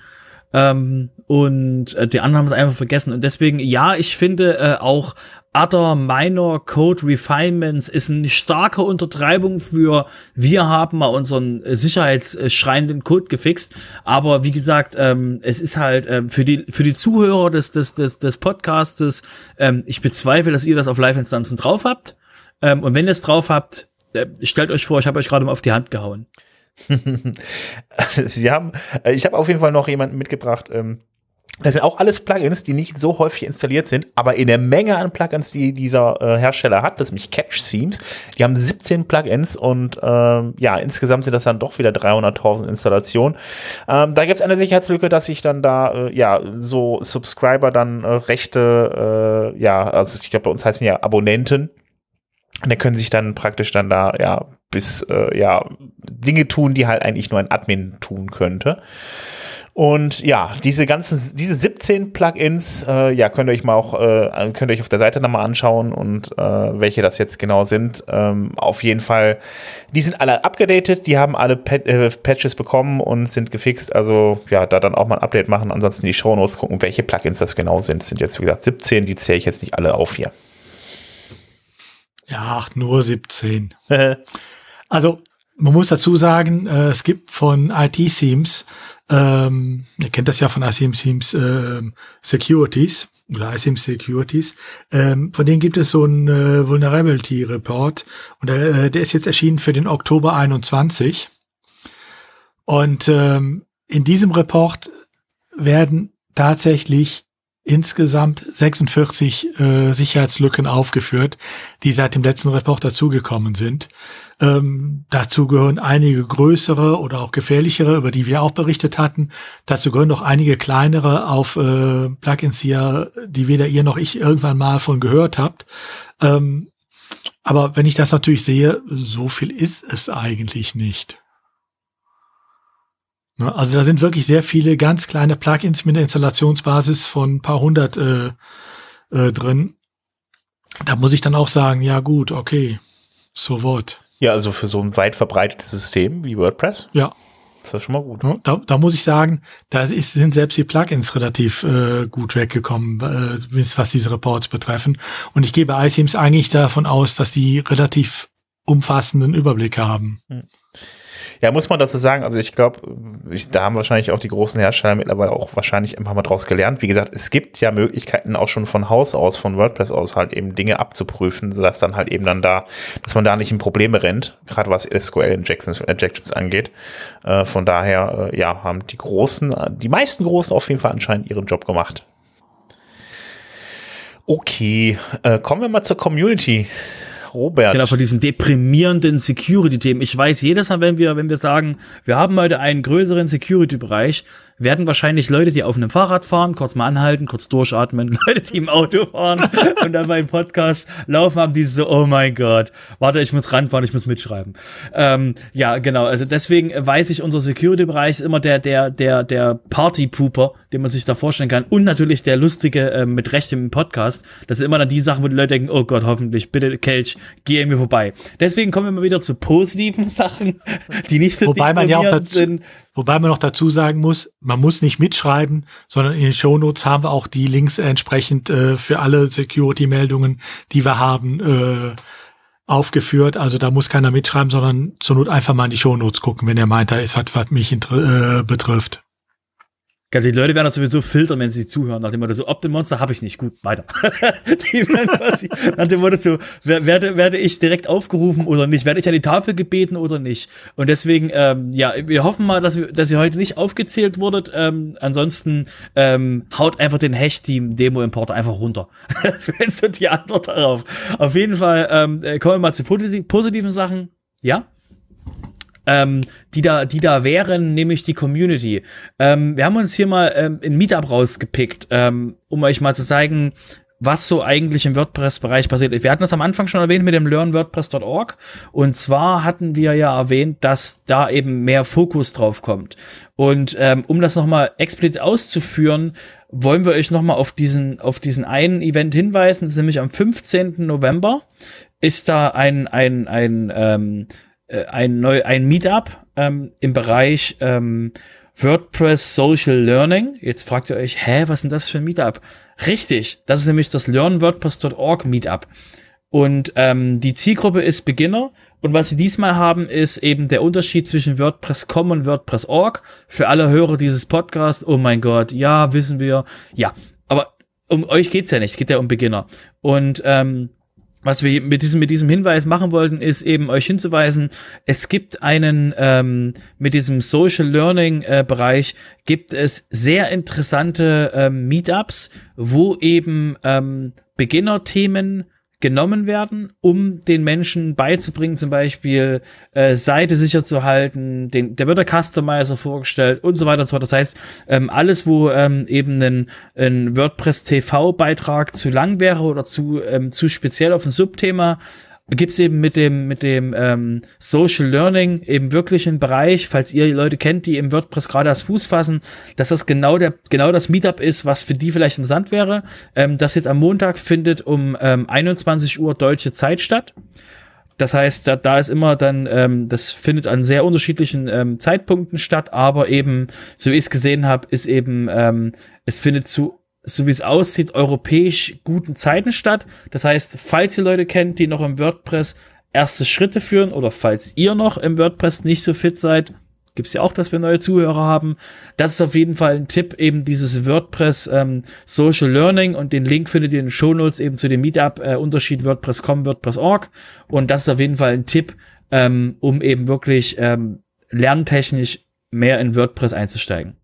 Ähm, und äh, die anderen haben es einfach vergessen. Und deswegen, ja, ich finde äh, auch Other Minor Code Refinements ist eine starke Untertreibung für wir haben mal unseren äh, sicherheitsschreienden Code gefixt. Aber wie gesagt, ähm, es ist halt ähm, für die für die Zuhörer des des des, des Podcastes. Ähm, ich bezweifle, dass ihr das auf Live-Instanzen drauf habt. Ähm, und wenn ihr es drauf habt, äh, stellt euch vor, ich habe euch gerade mal auf die Hand gehauen. Wir haben, äh, ich habe auf jeden Fall noch jemanden mitgebracht. Ähm, das sind auch alles Plugins, die nicht so häufig installiert sind, aber in der Menge an Plugins, die dieser äh, Hersteller hat, das ist nämlich Catch Themes. Die haben 17 Plugins und ähm, ja, insgesamt sind das dann doch wieder 300.000 Installationen. Ähm, da gibt es eine Sicherheitslücke, dass sich dann da äh, ja so Subscriber dann äh, Rechte, äh, ja, also ich glaube bei uns heißen ja Abonnenten da können sich dann praktisch dann da, ja, bis, äh, ja, Dinge tun, die halt eigentlich nur ein Admin tun könnte. Und ja, diese ganzen, diese 17 Plugins, äh, ja, könnt ihr euch mal auch, äh, könnt ihr euch auf der Seite nochmal anschauen und äh, welche das jetzt genau sind. Ähm, auf jeden Fall, die sind alle abgedatet, die haben alle Pat äh, Patches bekommen und sind gefixt. Also ja, da dann auch mal ein Update machen. Ansonsten die Shownotes gucken, welche Plugins das genau sind. Das sind jetzt, wie gesagt, 17, die zähle ich jetzt nicht alle auf hier. Ja, ach, nur 17. also, man muss dazu sagen, äh, es gibt von IT-Themes ähm, ihr kennt das ja von Teams ähm, Securities oder ICM Securities. Ähm, von denen gibt es so einen äh, Vulnerability Report und äh, der ist jetzt erschienen für den Oktober 21. Und ähm, in diesem Report werden tatsächlich insgesamt 46 äh, Sicherheitslücken aufgeführt, die seit dem letzten Report dazugekommen sind. Ähm, dazu gehören einige größere oder auch gefährlichere, über die wir auch berichtet hatten. Dazu gehören noch einige kleinere auf äh, Plugins hier, die weder ihr noch ich irgendwann mal von gehört habt. Ähm, aber wenn ich das natürlich sehe, so viel ist es eigentlich nicht. Ne, also da sind wirklich sehr viele ganz kleine Plugins mit einer Installationsbasis von ein paar hundert äh, äh, drin. Da muss ich dann auch sagen, ja gut, okay, so what. Ja, also für so ein weit verbreitetes System wie WordPress. Ja. Ist das schon mal gut. Da, da muss ich sagen, da ist, sind selbst die Plugins relativ äh, gut weggekommen, äh, was diese Reports betreffen. Und ich gehe bei iThemes eigentlich davon aus, dass die relativ umfassenden Überblick haben. Hm. Ja, muss man dazu sagen, also ich glaube, da haben wahrscheinlich auch die großen Hersteller mittlerweile auch wahrscheinlich ein paar Mal draus gelernt. Wie gesagt, es gibt ja Möglichkeiten auch schon von Haus aus, von WordPress aus halt eben Dinge abzuprüfen, sodass dann halt eben dann da, dass man da nicht in Probleme rennt, gerade was SQL Injections, Injections angeht. Äh, von daher, äh, ja, haben die großen, die meisten großen auf jeden Fall anscheinend ihren Job gemacht. Okay, äh, kommen wir mal zur Community. Robert. Genau, von diesen deprimierenden Security-Themen. Ich weiß, jedes Mal, wenn wir, wenn wir sagen, wir haben heute einen größeren Security-Bereich, werden wahrscheinlich Leute, die auf einem Fahrrad fahren, kurz mal anhalten, kurz durchatmen, Leute, die im Auto fahren und dann beim Podcast laufen, haben diese so, oh mein Gott, warte, ich muss ranfahren, ich muss mitschreiben. Ähm, ja, genau, also deswegen weiß ich, unser Security-Bereich ist immer der, der, der, der Party-Pooper, den man sich da vorstellen kann und natürlich der lustige äh, mit Recht im Podcast. Das sind immer dann die Sachen, wo die Leute denken, oh Gott, hoffentlich, bitte, Kelch, geh mir vorbei. Deswegen kommen wir mal wieder zu positiven Sachen, die nicht so Wobei man ja auch dazu, sind. Wobei man noch dazu sagen muss, man muss nicht mitschreiben, sondern in den Shownotes haben wir auch die Links entsprechend äh, für alle Security-Meldungen, die wir haben, äh, aufgeführt. Also da muss keiner mitschreiben, sondern zur Not einfach mal in die Shownotes gucken, wenn er meint, da ist was, was mich äh, betrifft. Die Leute werden das sowieso filtern, wenn sie zuhören, nach dem Motto so, ob Monster habe ich nicht, gut, weiter. die nach dem Motto so, werde, werde ich direkt aufgerufen oder nicht, werde ich an die Tafel gebeten oder nicht. Und deswegen, ähm, ja, wir hoffen mal, dass, wir, dass ihr heute nicht aufgezählt wurdet. Ähm, ansonsten ähm, haut einfach den Hash-Team-Demo-Importer einfach runter. das wäre so die Antwort darauf. Auf jeden Fall ähm, äh, kommen wir mal zu positiven Sachen. Ja? Ähm, die da, die da wären, nämlich die Community. Ähm, wir haben uns hier mal ähm, in Meetup rausgepickt, ähm, um euch mal zu zeigen, was so eigentlich im WordPress-Bereich passiert ist. Wir hatten das am Anfang schon erwähnt mit dem learnwordpress.org und zwar hatten wir ja erwähnt, dass da eben mehr Fokus drauf kommt. Und ähm, um das nochmal explizit auszuführen, wollen wir euch nochmal auf diesen, auf diesen einen Event hinweisen. Das ist nämlich am 15. November ist da ein, ein, ein ähm, äh, ein, neu, ein Meetup ähm, im Bereich ähm, WordPress Social Learning. Jetzt fragt ihr euch, hä, was ist denn das für ein Meetup? Richtig, das ist nämlich das LearnWordPress.org Meetup. Und ähm, die Zielgruppe ist Beginner. Und was sie diesmal haben, ist eben der Unterschied zwischen WordPress.com und WordPress.org. Für alle Hörer dieses Podcasts, oh mein Gott, ja, wissen wir. Ja, aber um euch geht's ja nicht, es geht ja um Beginner. Und ähm, was wir mit diesem, mit diesem Hinweis machen wollten, ist eben euch hinzuweisen, es gibt einen, ähm, mit diesem Social Learning äh, Bereich gibt es sehr interessante ähm, Meetups, wo eben ähm, Beginner-Themen genommen werden, um den Menschen beizubringen, zum Beispiel äh, Seite sicher zu halten, den, der wird der Customizer vorgestellt und so weiter und so fort. Das heißt, ähm, alles, wo ähm, eben ein, ein WordPress TV-Beitrag zu lang wäre oder zu, ähm, zu speziell auf ein Subthema, gibt's eben mit dem mit dem ähm, Social Learning eben wirklich einen Bereich, falls ihr Leute kennt, die im WordPress gerade das Fuß fassen, dass das genau der genau das Meetup ist, was für die vielleicht interessant wäre. Ähm, das jetzt am Montag findet um ähm, 21 Uhr deutsche Zeit statt. Das heißt, da, da ist immer dann, ähm, das findet an sehr unterschiedlichen ähm, Zeitpunkten statt, aber eben, so wie ich es gesehen habe, ist eben, ähm, es findet zu, so wie es aussieht, europäisch guten Zeiten statt. Das heißt, falls ihr Leute kennt, die noch im WordPress erste Schritte führen oder falls ihr noch im WordPress nicht so fit seid, gibt's ja auch, dass wir neue Zuhörer haben. Das ist auf jeden Fall ein Tipp, eben dieses WordPress ähm, Social Learning und den Link findet ihr in den Shownotes eben zu dem Meetup äh, Unterschied WordPress.com, WordPress.org und das ist auf jeden Fall ein Tipp, ähm, um eben wirklich ähm, lerntechnisch mehr in WordPress einzusteigen.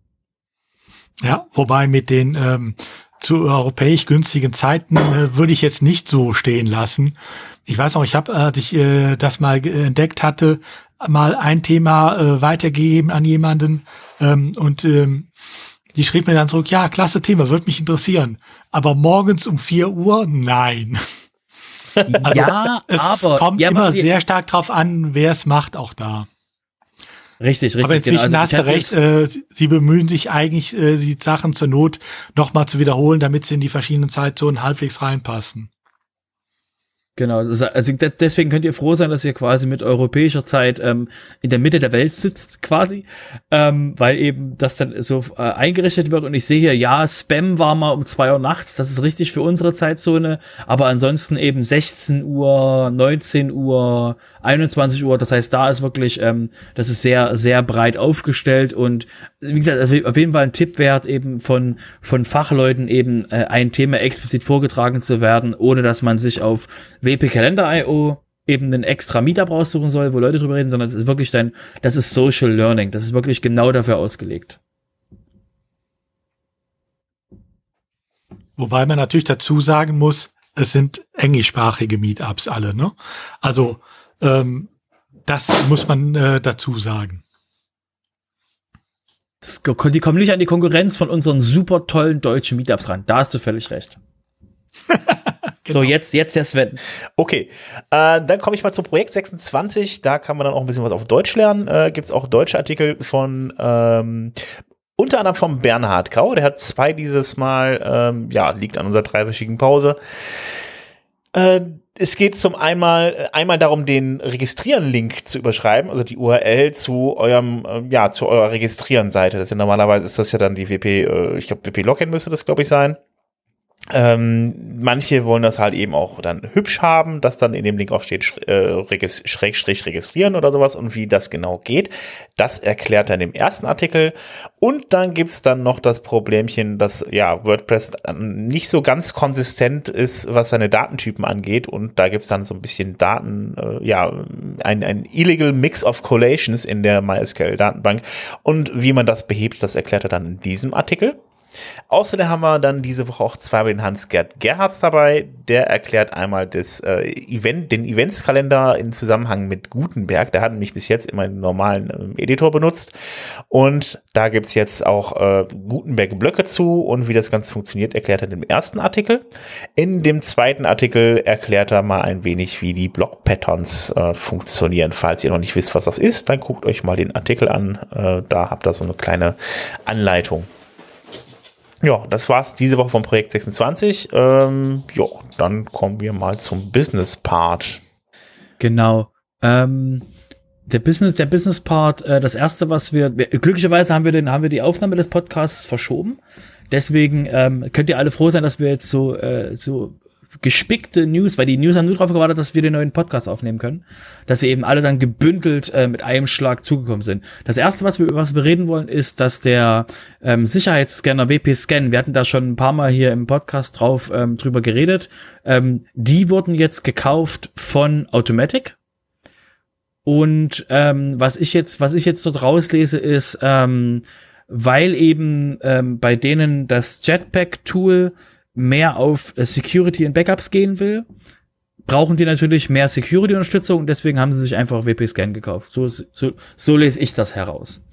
Ja, wobei mit den ähm, zu europäisch günstigen Zeiten äh, würde ich jetzt nicht so stehen lassen. Ich weiß noch, ich habe, als ich äh, das mal entdeckt hatte, mal ein Thema äh, weitergegeben an jemanden ähm, und ähm, die schrieb mir dann zurück, ja, klasse Thema, würde mich interessieren. Aber morgens um vier Uhr, nein. Also, ja, es aber, kommt ja, immer sehr stark drauf an, wer es macht, auch da. Richtig, richtig. Aber inzwischen genau. also, hast du recht, äh, sie bemühen sich eigentlich, äh, die Sachen zur Not nochmal zu wiederholen, damit sie in die verschiedenen Zeitzonen halbwegs reinpassen. Genau, also deswegen könnt ihr froh sein, dass ihr quasi mit europäischer Zeit ähm, in der Mitte der Welt sitzt, quasi, ähm, weil eben das dann so äh, eingerichtet wird. Und ich sehe hier, ja, Spam war mal um zwei Uhr nachts, das ist richtig für unsere Zeitzone, aber ansonsten eben 16 Uhr, 19 Uhr, 21 Uhr. Das heißt, da ist wirklich, ähm, das ist sehr, sehr breit aufgestellt und wie gesagt, auf jeden Fall ein Tipp wert, eben von, von Fachleuten eben äh, ein Thema explizit vorgetragen zu werden, ohne dass man sich auf WP-Kalender.io eben einen extra Meetup raussuchen soll, wo Leute drüber reden, sondern das ist wirklich dein, das ist Social Learning. Das ist wirklich genau dafür ausgelegt. Wobei man natürlich dazu sagen muss, es sind englischsprachige Meetups alle, ne? Also ähm, das muss man äh, dazu sagen. Das, die kommen nicht an die Konkurrenz von unseren super tollen deutschen Meetups ran. Da hast du völlig recht. genau. So, jetzt, jetzt der Sven. Okay, äh, dann komme ich mal zum Projekt 26. Da kann man dann auch ein bisschen was auf Deutsch lernen. Äh, Gibt es auch deutsche Artikel von ähm, unter anderem vom Bernhard Kau. Der hat zwei dieses Mal, ähm, ja, liegt an unserer dreiwöchigen Pause. Äh, es geht zum einmal, einmal darum, den Registrieren-Link zu überschreiben, also die URL zu eurem, äh, ja, zu eurer Registrieren-Seite. Das ist ja normalerweise ist das ja dann die WP, äh, ich glaube, WP-Login müsste das, glaube ich, sein. Ähm, manche wollen das halt eben auch dann hübsch haben, dass dann in dem Link auch steht, äh, Schrägstrich registrieren oder sowas und wie das genau geht. Das erklärt er in dem ersten Artikel. Und dann gibt's dann noch das Problemchen, dass ja WordPress nicht so ganz konsistent ist, was seine Datentypen angeht. Und da gibt's dann so ein bisschen Daten, äh, ja, ein, ein illegal Mix of Collations in der MySQL-Datenbank. Und wie man das behebt, das erklärt er dann in diesem Artikel. Außerdem haben wir dann diese Woche auch zweimal den Hans-Gerd Gerhards dabei. Der erklärt einmal das, äh, Event, den Eventskalender in Zusammenhang mit Gutenberg. Der hat nämlich bis jetzt immer einen normalen äh, Editor benutzt. Und da gibt's jetzt auch äh, Gutenberg-Blöcke zu und wie das Ganze funktioniert, erklärt er im ersten Artikel. In dem zweiten Artikel erklärt er mal ein wenig, wie die Block-Patterns äh, funktionieren. Falls ihr noch nicht wisst, was das ist, dann guckt euch mal den Artikel an. Äh, da habt ihr so eine kleine Anleitung. Ja, das war's diese Woche vom Projekt 26. Ähm, ja, dann kommen wir mal zum Business Part. Genau. Ähm, der Business, der Business Part, äh, das erste, was wir, glücklicherweise haben wir den, haben wir die Aufnahme des Podcasts verschoben. Deswegen ähm, könnt ihr alle froh sein, dass wir jetzt so, äh, so gespickte News, weil die News haben nur darauf gewartet, dass wir den neuen Podcast aufnehmen können, dass sie eben alle dann gebündelt äh, mit einem Schlag zugekommen sind. Das erste, was wir, was wir reden wollen, ist, dass der ähm, Sicherheitsscanner WP Scan, wir hatten da schon ein paar Mal hier im Podcast drauf ähm, drüber geredet, ähm, die wurden jetzt gekauft von Automatic. Und ähm, was ich jetzt, was ich jetzt dort rauslese, ist, ähm, weil eben ähm, bei denen das Jetpack-Tool mehr auf äh, Security und Backups gehen will, brauchen die natürlich mehr Security-Unterstützung und deswegen haben sie sich einfach WP-Scan gekauft. So, so, so lese ich das heraus.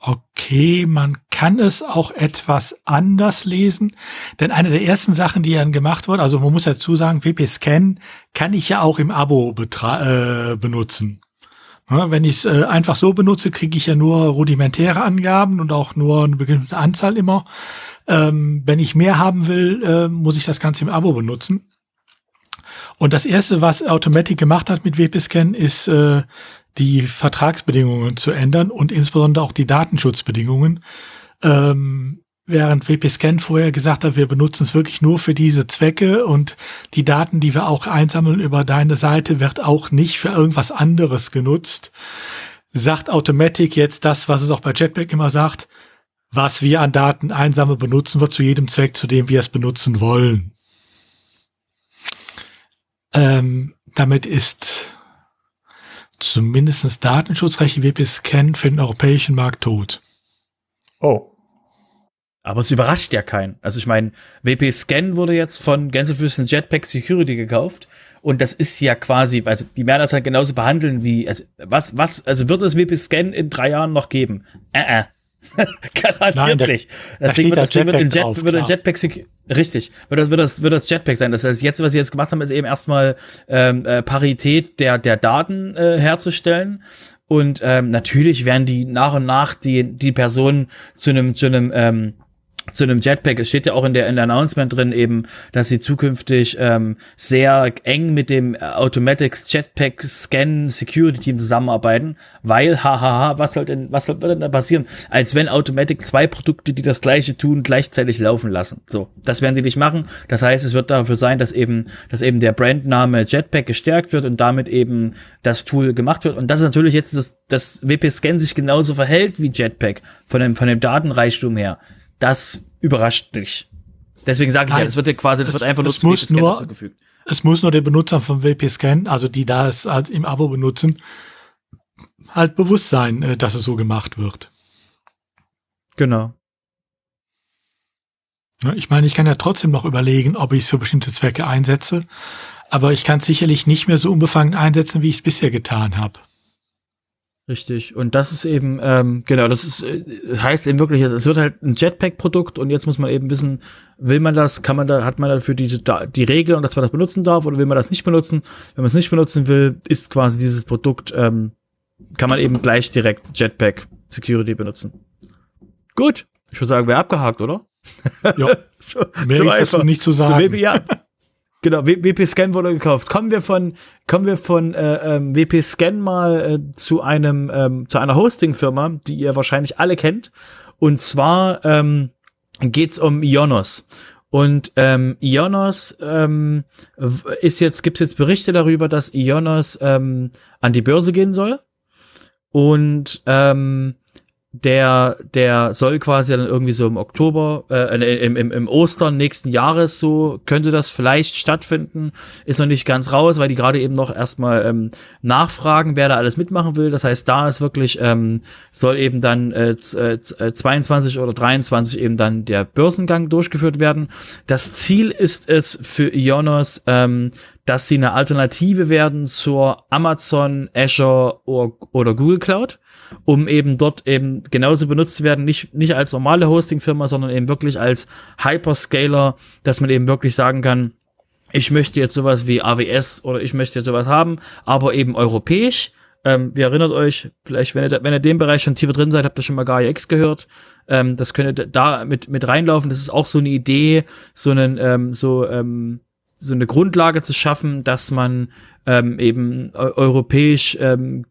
Okay, man kann es auch etwas anders lesen. Denn eine der ersten Sachen, die dann gemacht wurde, also man muss dazu sagen, WP-Scan kann ich ja auch im Abo äh, benutzen. Ja, wenn ich es äh, einfach so benutze, kriege ich ja nur rudimentäre Angaben und auch nur eine bestimmte Anzahl immer. Ähm, wenn ich mehr haben will, äh, muss ich das Ganze im Abo benutzen. Und das erste, was Automatic gemacht hat mit WP-Scan, ist äh, die Vertragsbedingungen zu ändern und insbesondere auch die Datenschutzbedingungen. Ähm, während WP-Scan vorher gesagt hat, wir benutzen es wirklich nur für diese Zwecke und die Daten, die wir auch einsammeln über deine Seite, wird auch nicht für irgendwas anderes genutzt, sagt Automatic jetzt das, was es auch bei Jetpack immer sagt, was wir an Daten einsammeln, benutzen wir zu jedem Zweck, zu dem wir es benutzen wollen. Ähm, damit ist zumindest Datenschutzrecht WP-Scan für den europäischen Markt tot. Oh. Aber es überrascht ja keinen. Also ich meine, WP Scan wurde jetzt von Gänsefüßen Jetpack Security gekauft und das ist ja quasi, also die werden das halt genauso behandeln wie, also was, was, also wird es WP Scan in drei Jahren noch geben? Äh, äh. Garantiert Nein, da, nicht. Deswegen da wird das Jetpack wird Jet, drauf, wird Jetpack richtig, wird das, wird das, wird das Jetpack sein. Das heißt, jetzt, was sie jetzt gemacht haben, ist eben erstmal ähm, äh, Parität der, der Daten äh, herzustellen. Und ähm, natürlich werden die nach und nach die, die Personen zu einem, zu einem ähm, zu einem Jetpack. Es steht ja auch in der, in der Announcement drin eben, dass sie zukünftig ähm, sehr eng mit dem Automatics Jetpack Scan Security Team zusammenarbeiten, weil, hahaha, was soll denn, was soll denn da passieren? Als wenn Automatic zwei Produkte, die das gleiche tun, gleichzeitig laufen lassen. So, das werden sie nicht machen. Das heißt, es wird dafür sein, dass eben, dass eben der Brandname Jetpack gestärkt wird und damit eben das Tool gemacht wird. Und das ist natürlich jetzt, dass das WP Scan sich genauso verhält wie Jetpack von dem, von dem Datenreichtum her das überrascht nicht. Deswegen sage ich Nein, ja, das wird ja quasi, das es, wird einfach nur zu muss nur, zugefügt. Es muss nur den Benutzer von WP-Scan, also die da es halt im Abo benutzen, halt bewusst sein, äh, dass es so gemacht wird. Genau. Ich meine, ich kann ja trotzdem noch überlegen, ob ich es für bestimmte Zwecke einsetze, aber ich kann es sicherlich nicht mehr so unbefangen einsetzen, wie ich es bisher getan habe. Richtig. Und das ist eben, ähm, genau, das ist, äh, heißt eben wirklich, es wird halt ein Jetpack-Produkt und jetzt muss man eben wissen, will man das, kann man da, hat man dafür die, die Regeln, dass man das benutzen darf oder will man das nicht benutzen? Wenn man es nicht benutzen will, ist quasi dieses Produkt, ähm, kann man eben gleich direkt Jetpack Security benutzen. Gut. Ich würde sagen, wäre abgehakt, oder? Ja. so, Mehr so ist einfach. dazu nicht zu sagen. So, ja, Genau, WP Scan wurde gekauft. Kommen wir von kommen wir von äh, ähm, WP Scan mal äh, zu einem ähm, zu einer Hosting-Firma, die ihr wahrscheinlich alle kennt. Und zwar ähm, geht's um Ionos. Und ähm, Ionos ähm, ist jetzt gibt's jetzt Berichte darüber, dass Ionos ähm, an die Börse gehen soll. Und ähm, der, der soll quasi dann irgendwie so im Oktober, äh, im, im, im Ostern nächsten Jahres so, könnte das vielleicht stattfinden. Ist noch nicht ganz raus, weil die gerade eben noch erstmal ähm, nachfragen, wer da alles mitmachen will. Das heißt, da ist wirklich, ähm, soll eben dann äh, 22 äh, oder 23 eben dann der Börsengang durchgeführt werden. Das Ziel ist es für Ionos, ähm, dass sie eine Alternative werden zur Amazon, Azure oder Google Cloud um eben dort eben genauso benutzt zu werden, nicht, nicht als normale Hosting-Firma, sondern eben wirklich als Hyperscaler, dass man eben wirklich sagen kann, ich möchte jetzt sowas wie AWS oder ich möchte jetzt sowas haben, aber eben europäisch. Ähm, ihr erinnert euch, vielleicht, wenn ihr, wenn ihr den Bereich schon tiefer drin seid, habt ihr schon mal Gaia X gehört. Ähm, das könnt ihr da mit, mit reinlaufen. Das ist auch so eine Idee, so einen, ähm, so, ähm, so eine Grundlage zu schaffen, dass man ähm, eben europäisch ähm,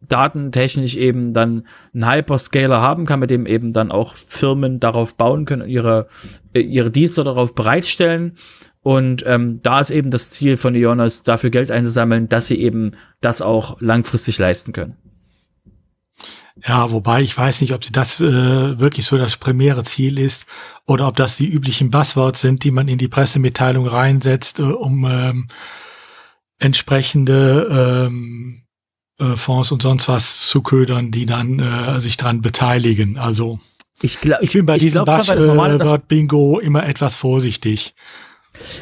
datentechnisch eben dann einen Hyperscaler haben kann, mit dem eben dann auch Firmen darauf bauen können und ihre, äh, ihre Dienste darauf bereitstellen. Und ähm, da ist eben das Ziel von Ionos, dafür Geld einzusammeln, dass sie eben das auch langfristig leisten können. Ja, wobei ich weiß nicht, ob sie das äh, wirklich so das primäre Ziel ist oder ob das die üblichen Buzzwords sind, die man in die Pressemitteilung reinsetzt, äh, um ähm, entsprechende ähm, äh, Fonds und sonst was zu ködern, die dann äh, sich dran beteiligen. Also ich, glaub, ich, ich bin bei ich diesem Buzzword-Bingo äh, immer etwas vorsichtig.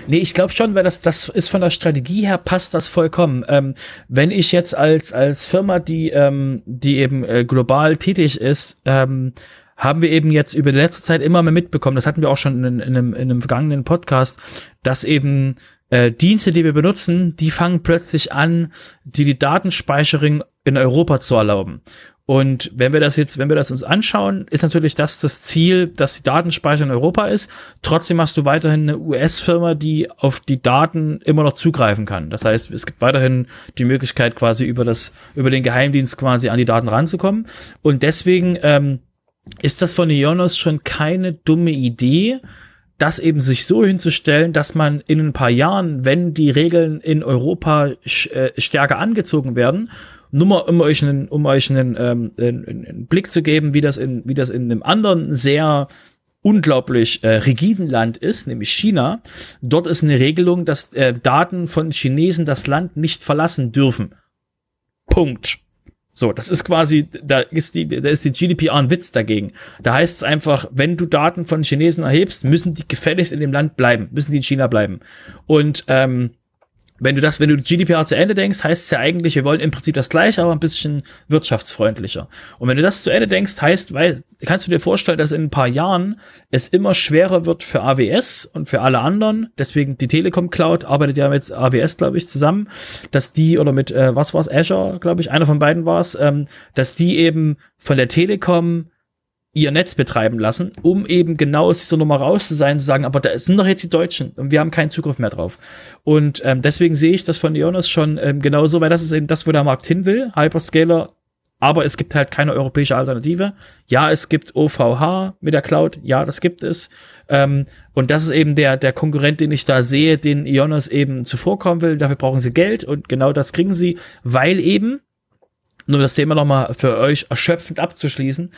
Nee, ich glaube schon, weil das, das ist von der Strategie her passt das vollkommen. Ähm, wenn ich jetzt als, als Firma, die, ähm, die eben äh, global tätig ist, ähm, haben wir eben jetzt über die letzte Zeit immer mehr mitbekommen, das hatten wir auch schon in, in, einem, in einem vergangenen Podcast, dass eben äh, Dienste, die wir benutzen, die fangen plötzlich an, die die Datenspeicherung in Europa zu erlauben. Und wenn wir das jetzt, wenn wir das uns anschauen, ist natürlich das das Ziel, dass die Datenspeicher in Europa ist. Trotzdem hast du weiterhin eine US-Firma, die auf die Daten immer noch zugreifen kann. Das heißt, es gibt weiterhin die Möglichkeit, quasi über das, über den Geheimdienst quasi an die Daten ranzukommen. Und deswegen ähm, ist das von Ionos schon keine dumme Idee, das eben sich so hinzustellen, dass man in ein paar Jahren, wenn die Regeln in Europa äh, stärker angezogen werden, nur mal, um euch einen, um euch einen, ähm, einen, einen Blick zu geben, wie das in, wie das in einem anderen sehr unglaublich äh, rigiden Land ist, nämlich China. Dort ist eine Regelung, dass äh, Daten von Chinesen das Land nicht verlassen dürfen. Punkt. So, das ist quasi, da ist die, da ist die GDPR ein Witz dagegen. Da heißt es einfach, wenn du Daten von Chinesen erhebst, müssen die gefälligst in dem Land bleiben, müssen die in China bleiben. Und ähm, wenn du das, wenn du GDPR zu Ende denkst, heißt es ja eigentlich, wir wollen im Prinzip das gleiche, aber ein bisschen wirtschaftsfreundlicher. Und wenn du das zu Ende denkst, heißt, weil, kannst du dir vorstellen, dass in ein paar Jahren es immer schwerer wird für AWS und für alle anderen, deswegen die Telekom Cloud arbeitet ja mit AWS, glaube ich, zusammen, dass die, oder mit, äh, was war's, Azure, glaube ich, einer von beiden war's, ähm, dass die eben von der Telekom ihr Netz betreiben lassen, um eben genau aus dieser Nummer raus zu sein, zu sagen, aber da sind doch jetzt die Deutschen und wir haben keinen Zugriff mehr drauf. Und ähm, deswegen sehe ich das von Ionos schon ähm, genauso, weil das ist eben das, wo der Markt hin will, Hyperscaler, aber es gibt halt keine europäische Alternative. Ja, es gibt OVH mit der Cloud, ja, das gibt es. Ähm, und das ist eben der, der Konkurrent, den ich da sehe, den Ionos eben zuvorkommen will. Dafür brauchen sie Geld und genau das kriegen sie, weil eben, nur das Thema nochmal für euch erschöpfend abzuschließen,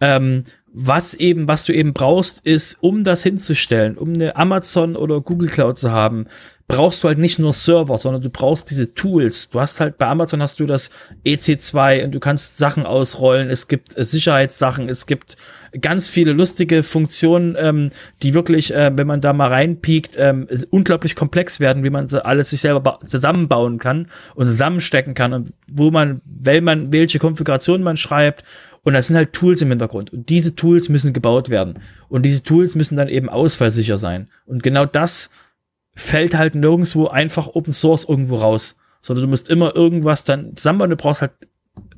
ähm, was eben, was du eben brauchst, ist, um das hinzustellen, um eine Amazon oder Google Cloud zu haben, brauchst du halt nicht nur Server, sondern du brauchst diese Tools. Du hast halt bei Amazon hast du das EC2 und du kannst Sachen ausrollen. Es gibt äh, Sicherheitssachen, es gibt ganz viele lustige Funktionen, ähm, die wirklich, äh, wenn man da mal reinpiekt, ähm, unglaublich komplex werden, wie man alles sich selber zusammenbauen kann und zusammenstecken kann und wo man, wenn man welche Konfiguration man schreibt und das sind halt Tools im Hintergrund. Und diese Tools müssen gebaut werden. Und diese Tools müssen dann eben ausfallsicher sein. Und genau das fällt halt nirgendwo einfach Open Source irgendwo raus. Sondern du musst immer irgendwas dann zusammenbauen. Du brauchst halt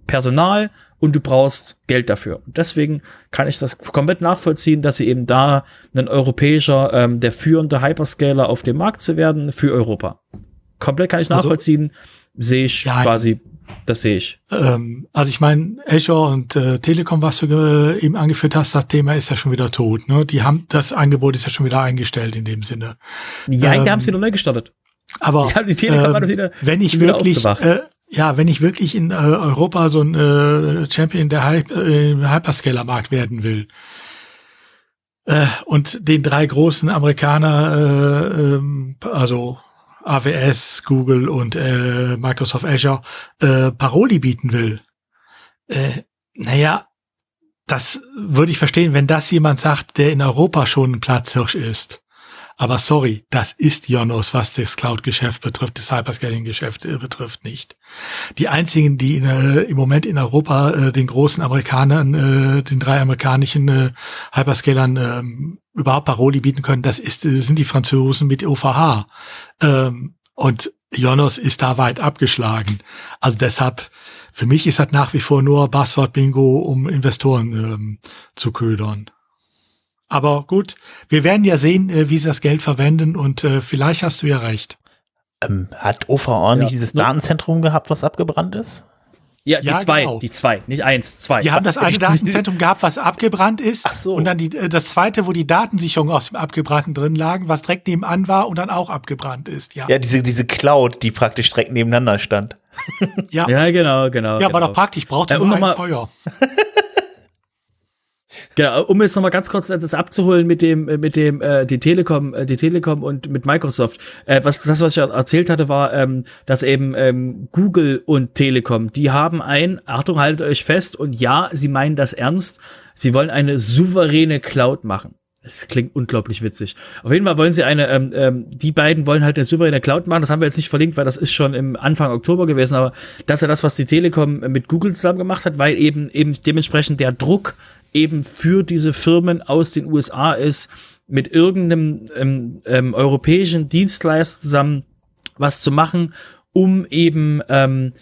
Personal und du brauchst Geld dafür. Und deswegen kann ich das komplett nachvollziehen, dass sie eben da ein europäischer, ähm, der führende Hyperscaler auf dem Markt zu werden für Europa. Komplett kann ich also nachvollziehen, also, sehe ich ja, quasi das sehe ich. Ähm, also ich meine, Azure und äh, Telekom, was du äh, eben angeführt hast, das Thema ist ja schon wieder tot. Ne? Die haben das Angebot ist ja schon wieder eingestellt in dem Sinne. Ja, ähm, die haben es wieder neu gestartet. Aber ja, die Telekom ähm, wieder, wenn ich wirklich, äh, ja, wenn ich wirklich in äh, Europa so ein äh, Champion der Hy äh, Hyperscaler-Markt werden will, äh, und den drei großen Amerikaner, äh, äh, also AWS, Google und äh, Microsoft Azure äh, Paroli bieten will. Äh, naja, das würde ich verstehen, wenn das jemand sagt, der in Europa schon ein Platzhirsch ist. Aber sorry, das ist Jonos, was das Cloud-Geschäft betrifft, das Hyperscaling-Geschäft äh, betrifft nicht. Die einzigen, die in, äh, im Moment in Europa äh, den großen Amerikanern, äh, den drei amerikanischen äh, Hyperscalern äh, überhaupt Paroli bieten können, das ist, äh, sind die Franzosen mit OVH. Ähm, und Jonos ist da weit abgeschlagen. Also deshalb, für mich ist das nach wie vor nur Buzzword-Bingo, um Investoren ähm, zu ködern. Aber gut, wir werden ja sehen, äh, wie sie das Geld verwenden und äh, vielleicht hast du ja recht. Ähm, hat OVA nicht dieses Datenzentrum gehabt, was abgebrannt ist? Ja, die ja, zwei, genau. die zwei, nicht eins, zwei. Die haben das eine Datenzentrum gehabt, was abgebrannt ist. Ach so. Und dann die, äh, das zweite, wo die Datensicherung aus dem Abgebrannten drin lagen, was direkt nebenan war und dann auch abgebrannt ist, ja. Ja, diese, diese Cloud, die praktisch direkt nebeneinander stand. ja. ja, genau, genau. Ja, genau. aber doch praktisch, braucht äh, nur ein Feuer. Genau, um jetzt nochmal ganz kurz das abzuholen mit dem, äh, mit dem, äh, die Telekom, äh, die Telekom und mit Microsoft. Äh, was, das, was ich erzählt hatte, war, ähm, dass eben ähm, Google und Telekom, die haben ein, Achtung, haltet euch fest, und ja, sie meinen das ernst, sie wollen eine souveräne Cloud machen. Es klingt unglaublich witzig. Auf jeden Fall wollen sie eine, ähm, ähm, die beiden wollen halt eine souveräne Cloud machen. Das haben wir jetzt nicht verlinkt, weil das ist schon im Anfang Oktober gewesen. Aber das ist ja das, was die Telekom mit Google zusammen gemacht hat, weil eben eben dementsprechend der Druck eben für diese Firmen aus den USA ist, mit irgendeinem ähm, ähm, europäischen Dienstleister zusammen was zu machen, um eben ähm,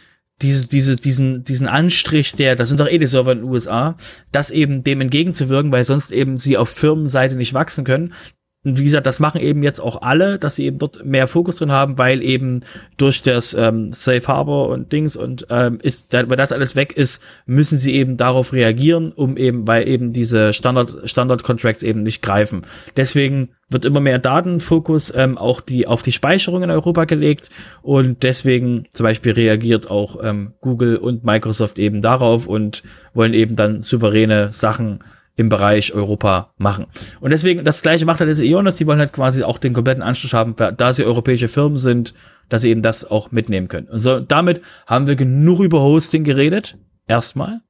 diese, diese, diesen, diesen Anstrich, der, das sind doch eh die Server in den USA, das eben dem entgegenzuwirken, weil sonst eben sie auf Firmenseite nicht wachsen können. Und wie gesagt, das machen eben jetzt auch alle, dass sie eben dort mehr Fokus drin haben, weil eben durch das ähm, Safe Harbor und Dings und ähm, ist, da, weil das alles weg ist, müssen sie eben darauf reagieren, um eben, weil eben diese Standard Standard Contracts eben nicht greifen. Deswegen wird immer mehr Datenfokus ähm, auch die auf die Speicherung in Europa gelegt und deswegen zum Beispiel reagiert auch ähm, Google und Microsoft eben darauf und wollen eben dann souveräne Sachen im Bereich Europa machen. Und deswegen, das gleiche macht halt jetzt Ionos, die wollen halt quasi auch den kompletten Anschluss haben, da sie europäische Firmen sind, dass sie eben das auch mitnehmen können. Und so, damit haben wir genug über Hosting geredet. Erstmal.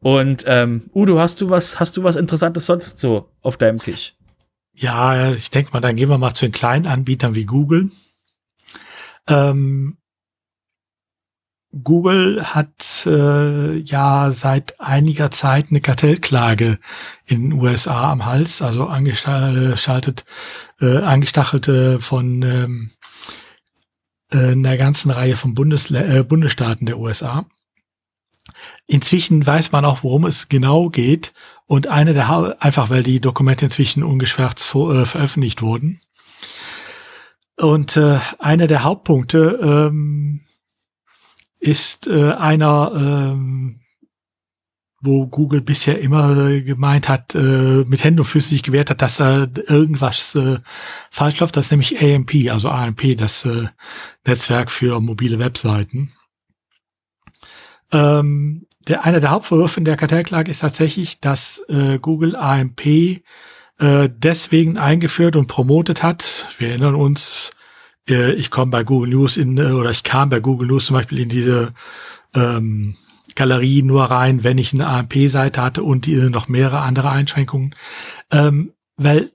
Und ähm, Udo, hast du was, hast du was Interessantes sonst so auf deinem Tisch? Ja, ich denke mal, dann gehen wir mal zu den kleinen Anbietern wie Google. Ähm, Google hat äh, ja seit einiger Zeit eine Kartellklage in den USA am Hals, also angeschaltet, äh, angestachelte von ähm, äh, einer ganzen Reihe von Bundesle äh, Bundesstaaten der USA. Inzwischen weiß man auch, worum es genau geht und eine der ha einfach, weil die Dokumente inzwischen ungeschwärzt äh, veröffentlicht wurden. Und äh, einer der Hauptpunkte ähm, ist äh, einer, ähm, wo Google bisher immer gemeint hat, äh, mit Händen und Füßen sich gewehrt hat, dass da irgendwas äh, falsch läuft. Das ist nämlich AMP, also AMP, das äh, Netzwerk für mobile Webseiten. Ähm, der, einer der Hauptvorwürfe in der Kartellklage ist tatsächlich, dass äh, Google AMP äh, deswegen eingeführt und promotet hat. Wir erinnern uns, äh, ich komme bei Google News in, äh, oder ich kam bei Google News zum Beispiel in diese ähm, Galerie nur rein, wenn ich eine AMP-Seite hatte und die, äh, noch mehrere andere Einschränkungen. Ähm, weil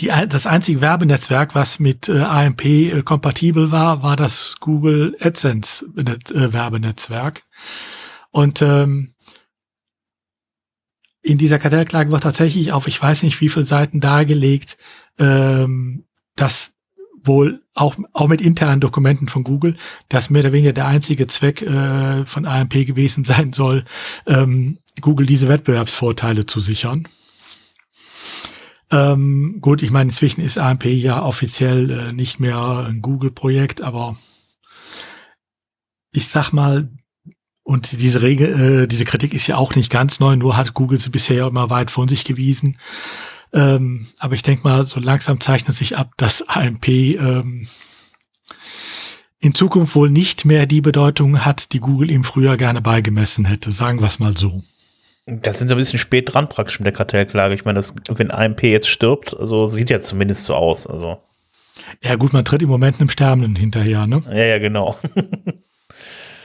die, das einzige Werbenetzwerk, was mit äh, AMP äh, kompatibel war, war das Google AdSense äh, Werbenetzwerk. Und ähm, in dieser Kartellklage wird tatsächlich auf, ich weiß nicht wie viele Seiten dargelegt, ähm, dass wohl auch, auch mit internen Dokumenten von Google, dass mehr oder weniger der einzige Zweck äh, von AMP gewesen sein soll, ähm, Google diese Wettbewerbsvorteile zu sichern. Ähm, gut, ich meine, inzwischen ist AMP ja offiziell äh, nicht mehr ein Google-Projekt, aber ich sag mal, und diese Regel, äh, diese Kritik ist ja auch nicht ganz neu, nur hat Google sie bisher immer weit von sich gewiesen. Ähm, aber ich denke mal, so langsam zeichnet sich ab, dass AMP ähm, in Zukunft wohl nicht mehr die Bedeutung hat, die Google ihm früher gerne beigemessen hätte. Sagen wir es mal so. Das sind so ein bisschen spät dran praktisch mit der Kartellklage. Ich meine, das, wenn AMP jetzt stirbt, also sieht ja zumindest so aus. Also. Ja gut, man tritt im Moment einem Sterbenden hinterher, ne? Ja, ja, genau.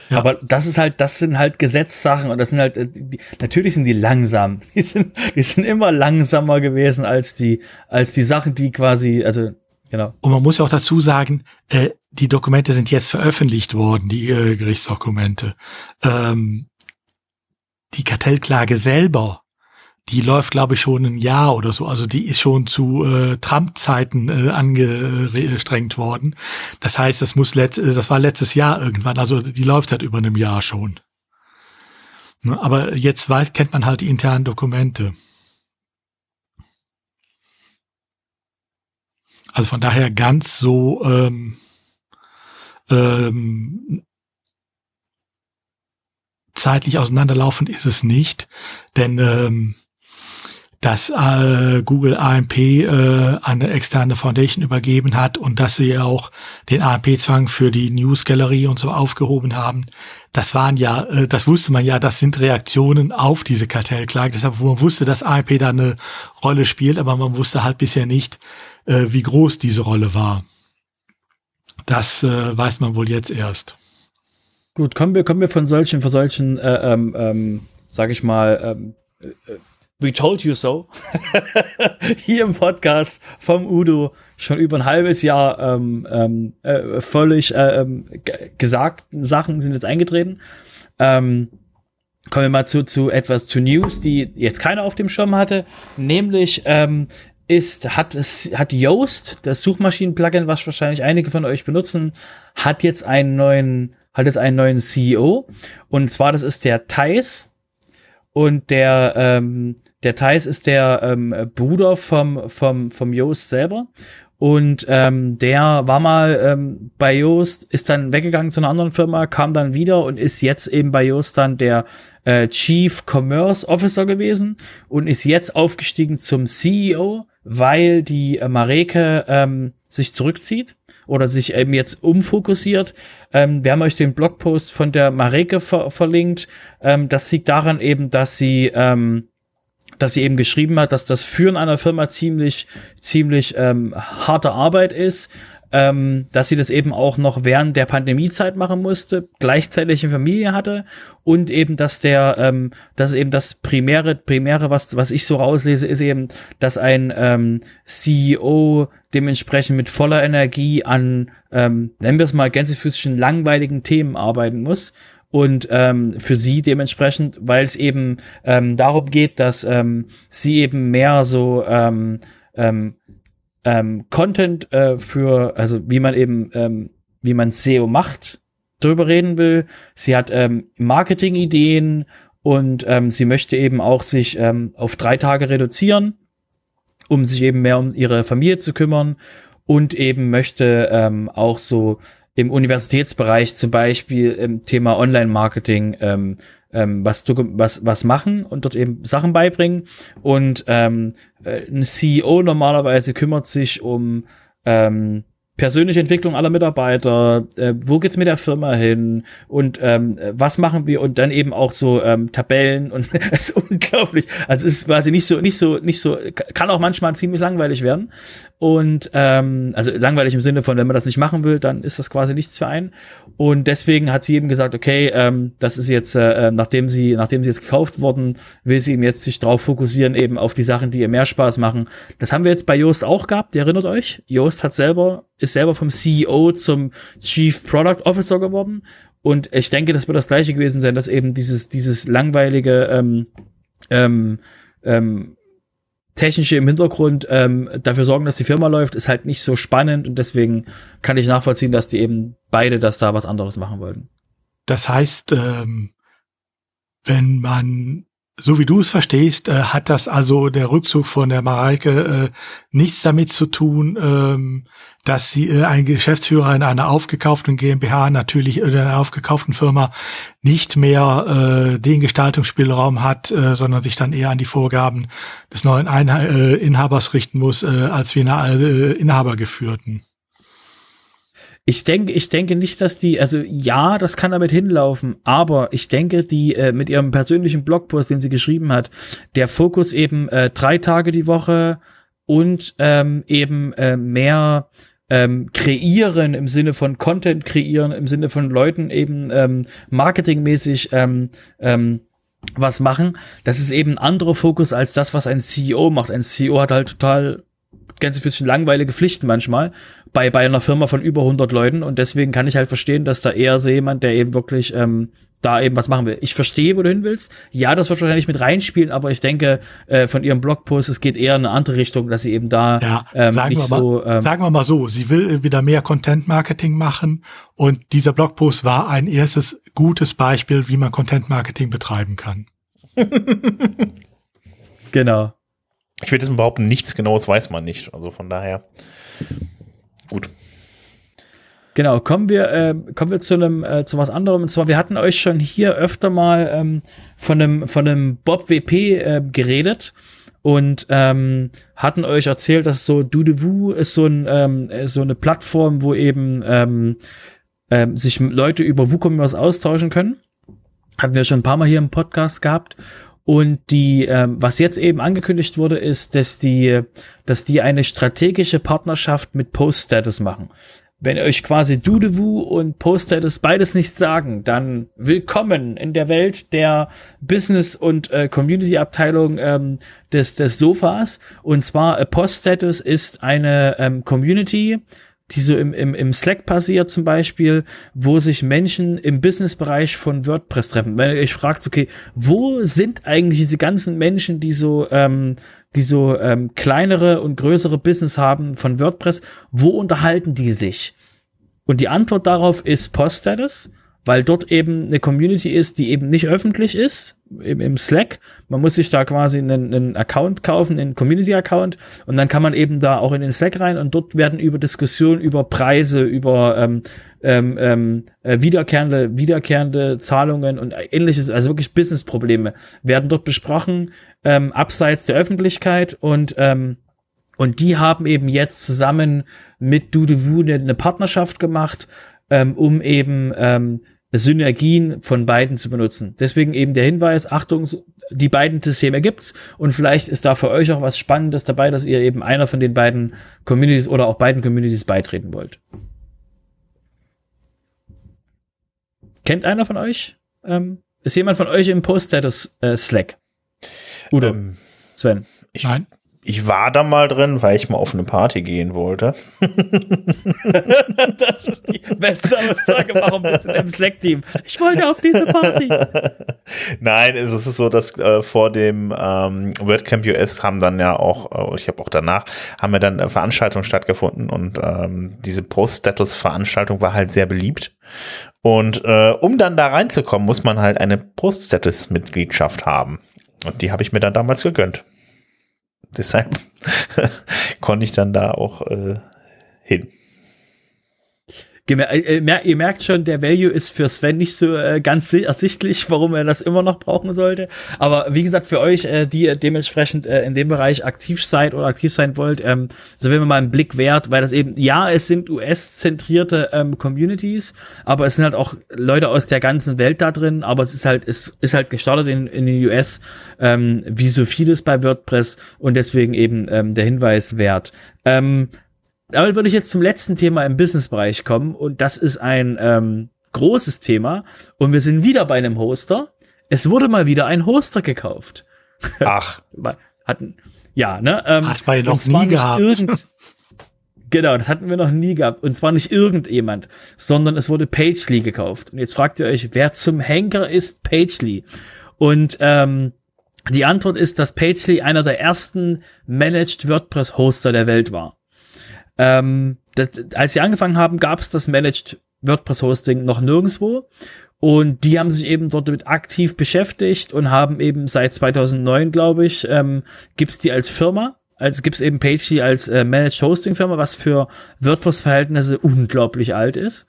Ja. Aber das ist halt, das sind halt Gesetzsachen und das sind halt, äh, die, natürlich sind die langsam. Die sind, die sind immer langsamer gewesen als die, als die Sachen, die quasi, also, genau. Und man muss ja auch dazu sagen, äh, die Dokumente sind jetzt veröffentlicht worden, die äh, Gerichtsdokumente. Ähm, die Kartellklage selber die läuft, glaube ich, schon ein Jahr oder so. Also die ist schon zu äh, Trump-Zeiten äh, angestrengt worden. Das heißt, das muss letzt, äh, das war letztes Jahr irgendwann. Also die läuft seit über einem Jahr schon. Ne, aber jetzt weiß, kennt man halt die internen Dokumente. Also von daher ganz so ähm, ähm, zeitlich auseinanderlaufend ist es nicht, denn ähm, dass äh, Google AMP äh, eine externe Foundation übergeben hat und dass sie auch den AMP-Zwang für die News-Galerie und so aufgehoben haben. Das waren ja, äh, das wusste man ja, das sind Reaktionen auf diese Kartellklage. Deshalb, wo man wusste, dass AMP da eine Rolle spielt, aber man wusste halt bisher nicht, äh, wie groß diese Rolle war. Das äh, weiß man wohl jetzt erst. Gut, kommen wir, kommen wir von solchen, von solchen, äh, ähm, ähm, sag ich mal, ähm, äh, We Told You So hier im Podcast vom Udo schon über ein halbes Jahr ähm, ähm, äh, völlig äh, ähm, gesagten Sachen sind jetzt eingetreten. Ähm, kommen wir mal zu, zu etwas zu News, die jetzt keiner auf dem Schirm hatte, nämlich ähm, ist, hat es, hat Yoast, das Suchmaschinen-Plugin, was wahrscheinlich einige von euch benutzen, hat jetzt einen neuen, hat jetzt einen neuen CEO. Und zwar, das ist der Thais. Und der, ähm, der Thais ist der ähm, Bruder vom, vom, vom Yoast selber. Und ähm, der war mal ähm, bei Yoast, ist dann weggegangen zu einer anderen Firma, kam dann wieder und ist jetzt eben bei Yoast dann der äh, Chief Commerce Officer gewesen und ist jetzt aufgestiegen zum CEO, weil die äh, Mareke ähm, sich zurückzieht oder sich eben jetzt umfokussiert. Ähm, wir haben euch den Blogpost von der Mareke ver verlinkt. Ähm, das liegt daran eben, dass sie ähm, dass sie eben geschrieben hat, dass das Führen einer Firma ziemlich, ziemlich ähm, harte Arbeit ist, ähm, dass sie das eben auch noch während der Pandemiezeit machen musste, gleichzeitig eine Familie hatte und eben, dass der, ähm, dass eben das primäre, primäre, was, was ich so rauslese, ist eben, dass ein ähm, CEO dementsprechend mit voller Energie an, ähm, nennen wir es mal gänsefüßischen langweiligen Themen arbeiten muss und ähm, für sie dementsprechend, weil es eben ähm, darum geht, dass ähm, sie eben mehr so ähm, ähm, ähm, Content äh, für, also wie man eben, ähm, wie man SEO macht, drüber reden will. Sie hat ähm, Marketing-Ideen und ähm, sie möchte eben auch sich ähm, auf drei Tage reduzieren, um sich eben mehr um ihre Familie zu kümmern und eben möchte ähm, auch so im Universitätsbereich zum Beispiel im Thema Online-Marketing ähm, ähm, was, was, was machen und dort eben Sachen beibringen. Und ähm, äh, ein CEO normalerweise kümmert sich um ähm, persönliche Entwicklung aller Mitarbeiter, äh, wo geht's mit der Firma hin und ähm, was machen wir und dann eben auch so ähm, Tabellen und es ist unglaublich. Also es ist quasi nicht so, nicht so, nicht so, kann auch manchmal ziemlich langweilig werden. Und ähm, also langweilig im Sinne von, wenn man das nicht machen will, dann ist das quasi nichts für einen. Und deswegen hat sie eben gesagt, okay, ähm, das ist jetzt, äh, nachdem sie, nachdem sie jetzt gekauft worden, will sie eben jetzt sich drauf fokussieren, eben auf die Sachen, die ihr mehr Spaß machen. Das haben wir jetzt bei Joost auch gehabt, ihr erinnert euch. Joost hat selber selber vom CEO zum Chief Product Officer geworden. Und ich denke, das wird das gleiche gewesen sein, dass eben dieses, dieses langweilige ähm, ähm, ähm, technische im Hintergrund ähm, dafür sorgen, dass die Firma läuft, ist halt nicht so spannend und deswegen kann ich nachvollziehen, dass die eben beide das da was anderes machen wollten. Das heißt, ähm, wenn man so wie du es verstehst, äh, hat das also der Rückzug von der Mareike äh, nichts damit zu tun, ähm, dass sie äh, ein Geschäftsführer in einer aufgekauften GmbH natürlich in einer aufgekauften Firma nicht mehr äh, den Gestaltungsspielraum hat, äh, sondern sich dann eher an die Vorgaben des neuen Einha äh, Inhabers richten muss, äh, als wie einer äh, Inhabergeführten. Ich denke, ich denke nicht, dass die, also ja, das kann damit hinlaufen, aber ich denke, die äh, mit ihrem persönlichen Blogpost, den sie geschrieben hat, der Fokus eben äh, drei Tage die Woche und ähm, eben äh, mehr ähm, kreieren im Sinne von Content kreieren, im Sinne von Leuten eben ähm, marketingmäßig ähm, ähm, was machen. Das ist eben ein anderer Fokus als das, was ein CEO macht. Ein CEO hat halt total ganz bisschen langweilige Pflichten manchmal bei, bei einer Firma von über 100 Leuten und deswegen kann ich halt verstehen, dass da eher so jemand, der eben wirklich ähm, da eben was machen will. Ich verstehe, wo du hin willst. Ja, das wird wahrscheinlich mit reinspielen, aber ich denke, äh, von ihrem Blogpost, es geht eher in eine andere Richtung, dass sie eben da ja, ähm, sagen nicht wir mal, so. Ähm, sagen wir mal so, sie will wieder mehr Content-Marketing machen und dieser Blogpost war ein erstes gutes Beispiel, wie man Content-Marketing betreiben kann. genau. Ich würde jetzt behaupten, nichts Genaues weiß man nicht. Also von daher, gut. Genau, kommen wir, äh, kommen wir zu einem, äh, zu was anderem. Und zwar, wir hatten euch schon hier öfter mal ähm, von einem, von einem Bob WP äh, geredet und ähm, hatten euch erzählt, dass so Dudevoo ist so ein, ähm, so eine Plattform, wo eben ähm, äh, sich Leute über WooCommerce austauschen können. Hatten wir schon ein paar Mal hier im Podcast gehabt. Und die, ähm, was jetzt eben angekündigt wurde, ist, dass die, dass die eine strategische Partnerschaft mit Post-Status machen. Wenn euch quasi Dudevu und Post-Status beides nichts sagen, dann willkommen in der Welt der Business- und äh, Community-Abteilung ähm, des, des Sofas. Und zwar äh, Post-Status ist eine ähm, Community, die so im, im, im Slack passiert zum Beispiel, wo sich Menschen im Businessbereich von WordPress treffen. Wenn ihr euch fragt, okay, wo sind eigentlich diese ganzen Menschen, die so, ähm, die so ähm, kleinere und größere Business haben von WordPress, wo unterhalten die sich? Und die Antwort darauf ist Post-Status weil dort eben eine Community ist, die eben nicht öffentlich ist, im, im Slack. Man muss sich da quasi einen, einen Account kaufen, einen Community-Account und dann kann man eben da auch in den Slack rein und dort werden über Diskussionen über Preise, über ähm, ähm, ähm, äh, wiederkehrende, wiederkehrende Zahlungen und ähnliches, also wirklich Business-Probleme, werden dort besprochen, ähm, abseits der Öffentlichkeit und ähm, und die haben eben jetzt zusammen mit Dudewu eine Partnerschaft gemacht, ähm, um eben ähm, Synergien von beiden zu benutzen. Deswegen eben der Hinweis, Achtung, die beiden Systeme gibt's und vielleicht ist da für euch auch was Spannendes dabei, dass ihr eben einer von den beiden Communities oder auch beiden Communities beitreten wollt. Kennt einer von euch? Ähm, ist jemand von euch im Post-Status äh, Slack? Udo, ähm, Sven. Ich, Nein ich war da mal drin, weil ich mal auf eine Party gehen wollte. das ist die beste Aussage. Warum bist du im Slack-Team? Ich wollte auf diese Party. Nein, es ist so, dass äh, vor dem ähm, WordCamp US haben dann ja auch, äh, ich habe auch danach, haben wir dann äh, Veranstaltungen stattgefunden und ähm, diese Post-Status-Veranstaltung war halt sehr beliebt. Und äh, um dann da reinzukommen, muss man halt eine Post-Status-Mitgliedschaft haben. Und die habe ich mir dann damals gegönnt deshalb konnte ich dann da auch äh, hin. Äh, äh, ihr merkt schon, der Value ist für Sven nicht so äh, ganz ersichtlich, warum er das immer noch brauchen sollte. Aber wie gesagt, für euch, die dementsprechend in dem Bereich aktiv seid oder aktiv sein wollt, ähm, so wenn wir mal einen Blick wert, weil das eben, ja, es sind US-zentrierte ähm, Communities, aber es sind halt auch Leute aus der ganzen Welt da drin, aber es ist halt, es ist halt gestartet in, in den US, ähm, wie so vieles bei WordPress und deswegen eben der Hinweis wert. Damit würde ich jetzt zum letzten Thema im Businessbereich kommen und das ist ein ähm, großes Thema und wir sind wieder bei einem Hoster. Es wurde mal wieder ein Hoster gekauft. Ach. hatten, ja, ne? Ähm, Hat man ja noch nie gehabt. Irgend, genau, das hatten wir noch nie gehabt. Und zwar nicht irgendjemand, sondern es wurde Pagely gekauft. Und jetzt fragt ihr euch, wer zum Henker ist Pagely? Und ähm, die Antwort ist, dass Pagely einer der ersten Managed WordPress Hoster der Welt war. Ähm, das, als sie angefangen haben, gab es das Managed WordPress Hosting noch nirgendwo. Und die haben sich eben dort mit aktiv beschäftigt und haben eben seit 2009, glaube ich, ähm, gibt's die als Firma. Also gibt's eben Pagey als äh, Managed Hosting Firma, was für WordPress-Verhältnisse unglaublich alt ist.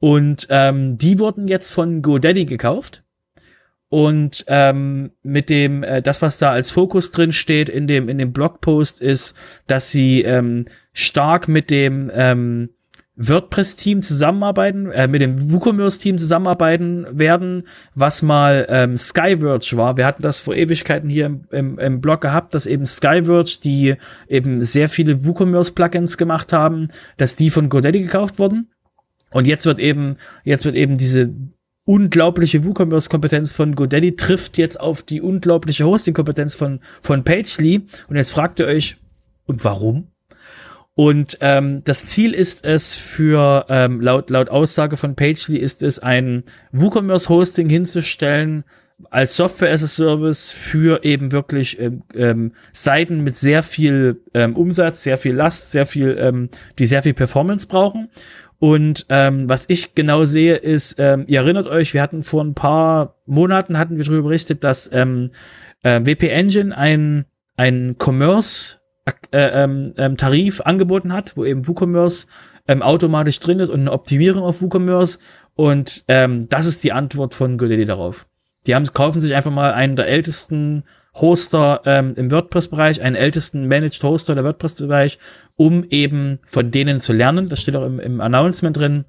Und ähm, die wurden jetzt von GoDaddy gekauft. Und ähm, mit dem, äh, das, was da als Fokus drin steht in dem, in dem Blogpost, ist, dass sie ähm, stark mit dem ähm, WordPress-Team zusammenarbeiten, äh, mit dem WooCommerce-Team zusammenarbeiten werden, was mal ähm, Skyverge war. Wir hatten das vor Ewigkeiten hier im, im, im Blog gehabt, dass eben Skyverge, die eben sehr viele WooCommerce-Plugins gemacht haben, dass die von GoDaddy gekauft wurden. Und jetzt wird eben, jetzt wird eben diese unglaubliche WooCommerce-Kompetenz von GoDaddy trifft jetzt auf die unglaubliche Hosting-Kompetenz von, von Pagely. Und jetzt fragt ihr euch, und warum? Und ähm, das Ziel ist es für, ähm, laut, laut Aussage von Pagely ist es, ein WooCommerce-Hosting hinzustellen, als Software as a Service für eben wirklich ähm, ähm, Seiten mit sehr viel ähm, Umsatz, sehr viel Last, sehr viel, ähm, die sehr viel Performance brauchen. Und ähm, was ich genau sehe, ist, ähm, ihr erinnert euch, wir hatten vor ein paar Monaten hatten wir darüber berichtet, dass ähm, äh, WP Engine ein ein Commerce äh, ähm, ähm, Tarif angeboten hat, wo eben WooCommerce ähm, automatisch drin ist und eine Optimierung auf WooCommerce. Und ähm, das ist die Antwort von GoDaddy darauf. Die haben kaufen sich einfach mal einen der ältesten Hoster ähm, im WordPress-Bereich, einen ältesten Managed Hoster der WordPress-Bereich, um eben von denen zu lernen. Das steht auch im, im Announcement drin.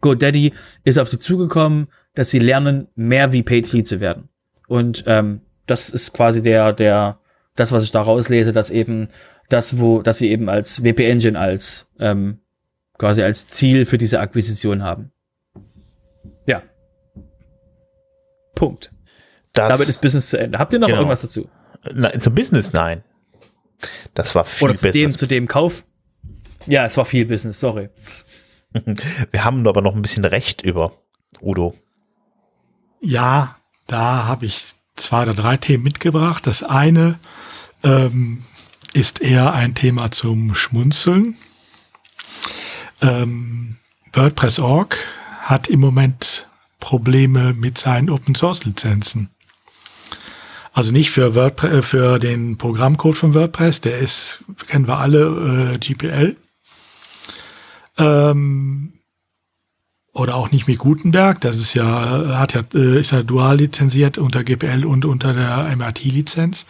GoDaddy ist auf sie zugekommen, dass sie lernen, mehr wie Pagely zu werden. Und ähm, das ist quasi der, der, das, was ich da rauslese, dass eben das, wo, dass sie eben als WP Engine als ähm, quasi als Ziel für diese Akquisition haben. Ja. Punkt. Das, Damit ist Business zu Ende. Habt ihr noch genau. irgendwas dazu? Na, zum Business, nein. Das war viel Oder zu besser. dem, zu dem Kauf. Ja, es war viel Business, sorry. Wir haben aber noch ein bisschen Recht über Udo. Ja, da habe ich zwei oder drei Themen mitgebracht. Das eine ähm, ist eher ein Thema zum Schmunzeln. Ähm, WordPress.org hat im Moment Probleme mit seinen Open Source Lizenzen. Also nicht für WordPress, äh, für den Programmcode von WordPress, der ist, kennen wir alle, äh, GPL. Ähm, oder auch nicht mit Gutenberg, das ist ja, hat ja, äh, ist ja dual lizenziert unter GPL und unter der MRT-Lizenz,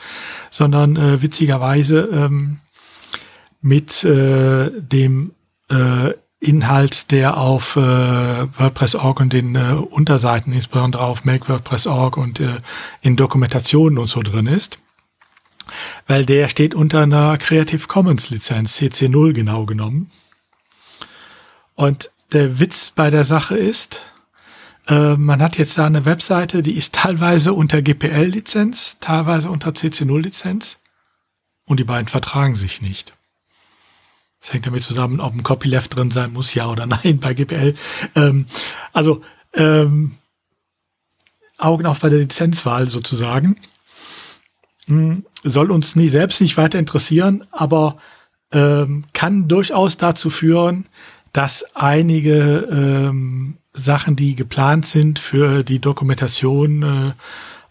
sondern äh, witzigerweise ähm, mit äh, dem äh, Inhalt, der auf äh, WordPress.org und den äh, Unterseiten, insbesondere auf Make WordPress.org und äh, in Dokumentationen und so drin ist. Weil der steht unter einer Creative Commons Lizenz, CC0 genau genommen. Und der Witz bei der Sache ist, äh, man hat jetzt da eine Webseite, die ist teilweise unter GPL-Lizenz, teilweise unter CC0-Lizenz und die beiden vertragen sich nicht. Das hängt damit zusammen, ob ein Copyleft drin sein muss, ja oder nein bei GPL. Ähm, also ähm, Augen auf bei der Lizenzwahl sozusagen. Hm, soll uns nie selbst nicht weiter interessieren, aber ähm, kann durchaus dazu führen, dass einige ähm, Sachen, die geplant sind für die Dokumentation äh,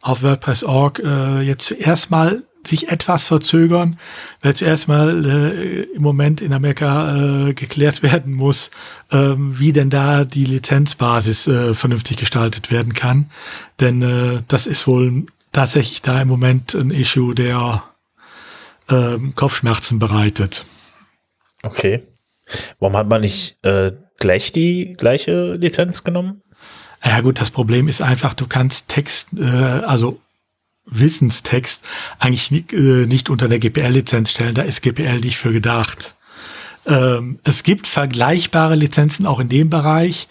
auf WordPress.org, äh, jetzt zuerst mal sich etwas verzögern, weil zuerst mal äh, im Moment in Amerika äh, geklärt werden muss, äh, wie denn da die Lizenzbasis äh, vernünftig gestaltet werden kann. Denn äh, das ist wohl tatsächlich da im Moment ein Issue, der äh, Kopfschmerzen bereitet. Okay. Warum hat man nicht äh, gleich die gleiche Lizenz genommen? Ja gut, das Problem ist einfach, du kannst Text, äh, also Wissenstext eigentlich nicht, äh, nicht unter der GPL-Lizenz stellen. Da ist GPL nicht für gedacht. Ähm, es gibt vergleichbare Lizenzen auch in dem Bereich.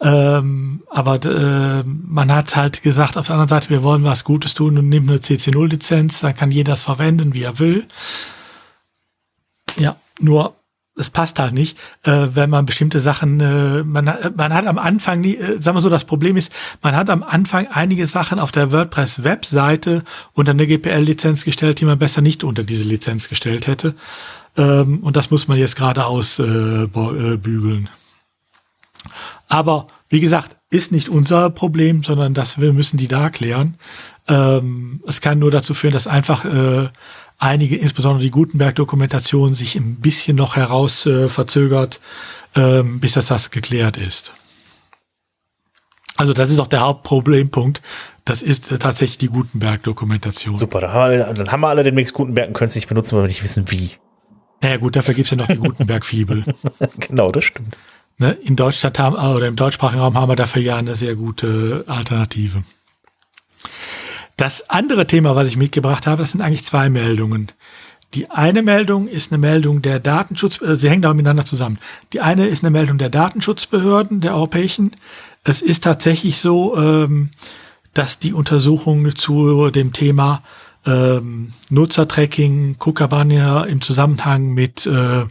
Ähm, aber äh, man hat halt gesagt, auf der anderen Seite, wir wollen was Gutes tun und nehmen eine CC0-Lizenz, dann kann jeder es verwenden, wie er will. Ja, nur es passt halt nicht, äh, wenn man bestimmte Sachen, äh, man, man hat am Anfang, nie, äh, sagen wir so, das Problem ist, man hat am Anfang einige Sachen auf der WordPress-Webseite unter eine GPL-Lizenz gestellt, die man besser nicht unter diese Lizenz gestellt hätte. Ähm, und das muss man jetzt gerade ausbügeln. Äh, äh, Aber wie gesagt, ist nicht unser Problem, sondern das wir müssen die da klären. Ähm, es kann nur dazu führen, dass einfach äh, einige, insbesondere die Gutenberg-Dokumentation, sich ein bisschen noch heraus äh, verzögert, ähm, bis das, das geklärt ist. Also das ist auch der Hauptproblempunkt. Das ist äh, tatsächlich die Gutenberg-Dokumentation. Super, dann haben, wir, dann haben wir alle demnächst Gutenberg und können es nicht benutzen, weil wir nicht wissen, wie. Naja gut, dafür gibt's ja noch die Gutenberg-Fibel. genau, das stimmt. Ne, in Deutschland haben, oder im deutschsprachigen Raum haben wir dafür ja eine sehr gute Alternative. Das andere Thema, was ich mitgebracht habe, das sind eigentlich zwei Meldungen. Die eine Meldung ist eine Meldung der Datenschutz, äh, sie hängen da miteinander zusammen. Die eine ist eine Meldung der Datenschutzbehörden der europäischen. Es ist tatsächlich so, ähm, dass die Untersuchung zu dem Thema ähm, Nutzertracking, Kookabanner im Zusammenhang mit äh,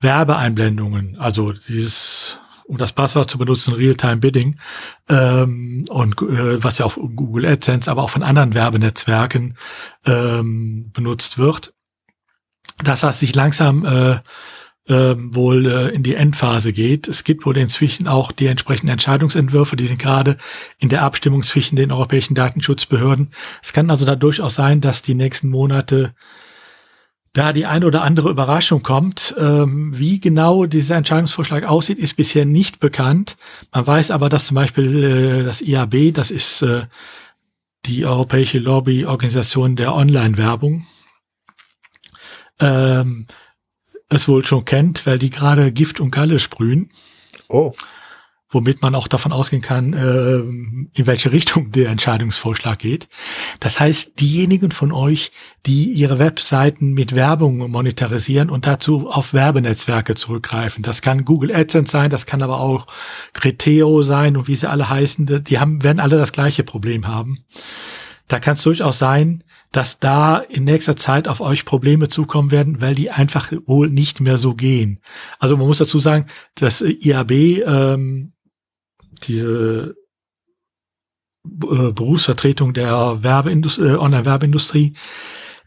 Werbeeinblendungen, also dieses um das Passwort zu benutzen, Real-Time Bidding ähm, und äh, was ja auf Google AdSense, aber auch von anderen Werbenetzwerken ähm, benutzt wird. Das sich langsam äh, äh, wohl äh, in die Endphase geht. Es gibt wohl inzwischen auch die entsprechenden Entscheidungsentwürfe, die sind gerade in der Abstimmung zwischen den europäischen Datenschutzbehörden. Es kann also da durchaus sein, dass die nächsten Monate da die eine oder andere Überraschung kommt. Ähm, wie genau dieser Entscheidungsvorschlag aussieht, ist bisher nicht bekannt. Man weiß aber, dass zum Beispiel äh, das IAB, das ist äh, die Europäische Lobbyorganisation der Online-Werbung, ähm, es wohl schon kennt, weil die gerade Gift und Galle sprühen. Oh womit man auch davon ausgehen kann, äh, in welche Richtung der Entscheidungsvorschlag geht. Das heißt, diejenigen von euch, die ihre Webseiten mit Werbung monetarisieren und dazu auf Werbenetzwerke zurückgreifen, das kann Google AdSense sein, das kann aber auch Criteo sein und wie sie alle heißen, die haben, werden alle das gleiche Problem haben. Da kann es durchaus sein, dass da in nächster Zeit auf euch Probleme zukommen werden, weil die einfach wohl nicht mehr so gehen. Also man muss dazu sagen, dass IAB ähm, diese äh, Berufsvertretung der Werbeindustrie, äh, Online-Werbeindustrie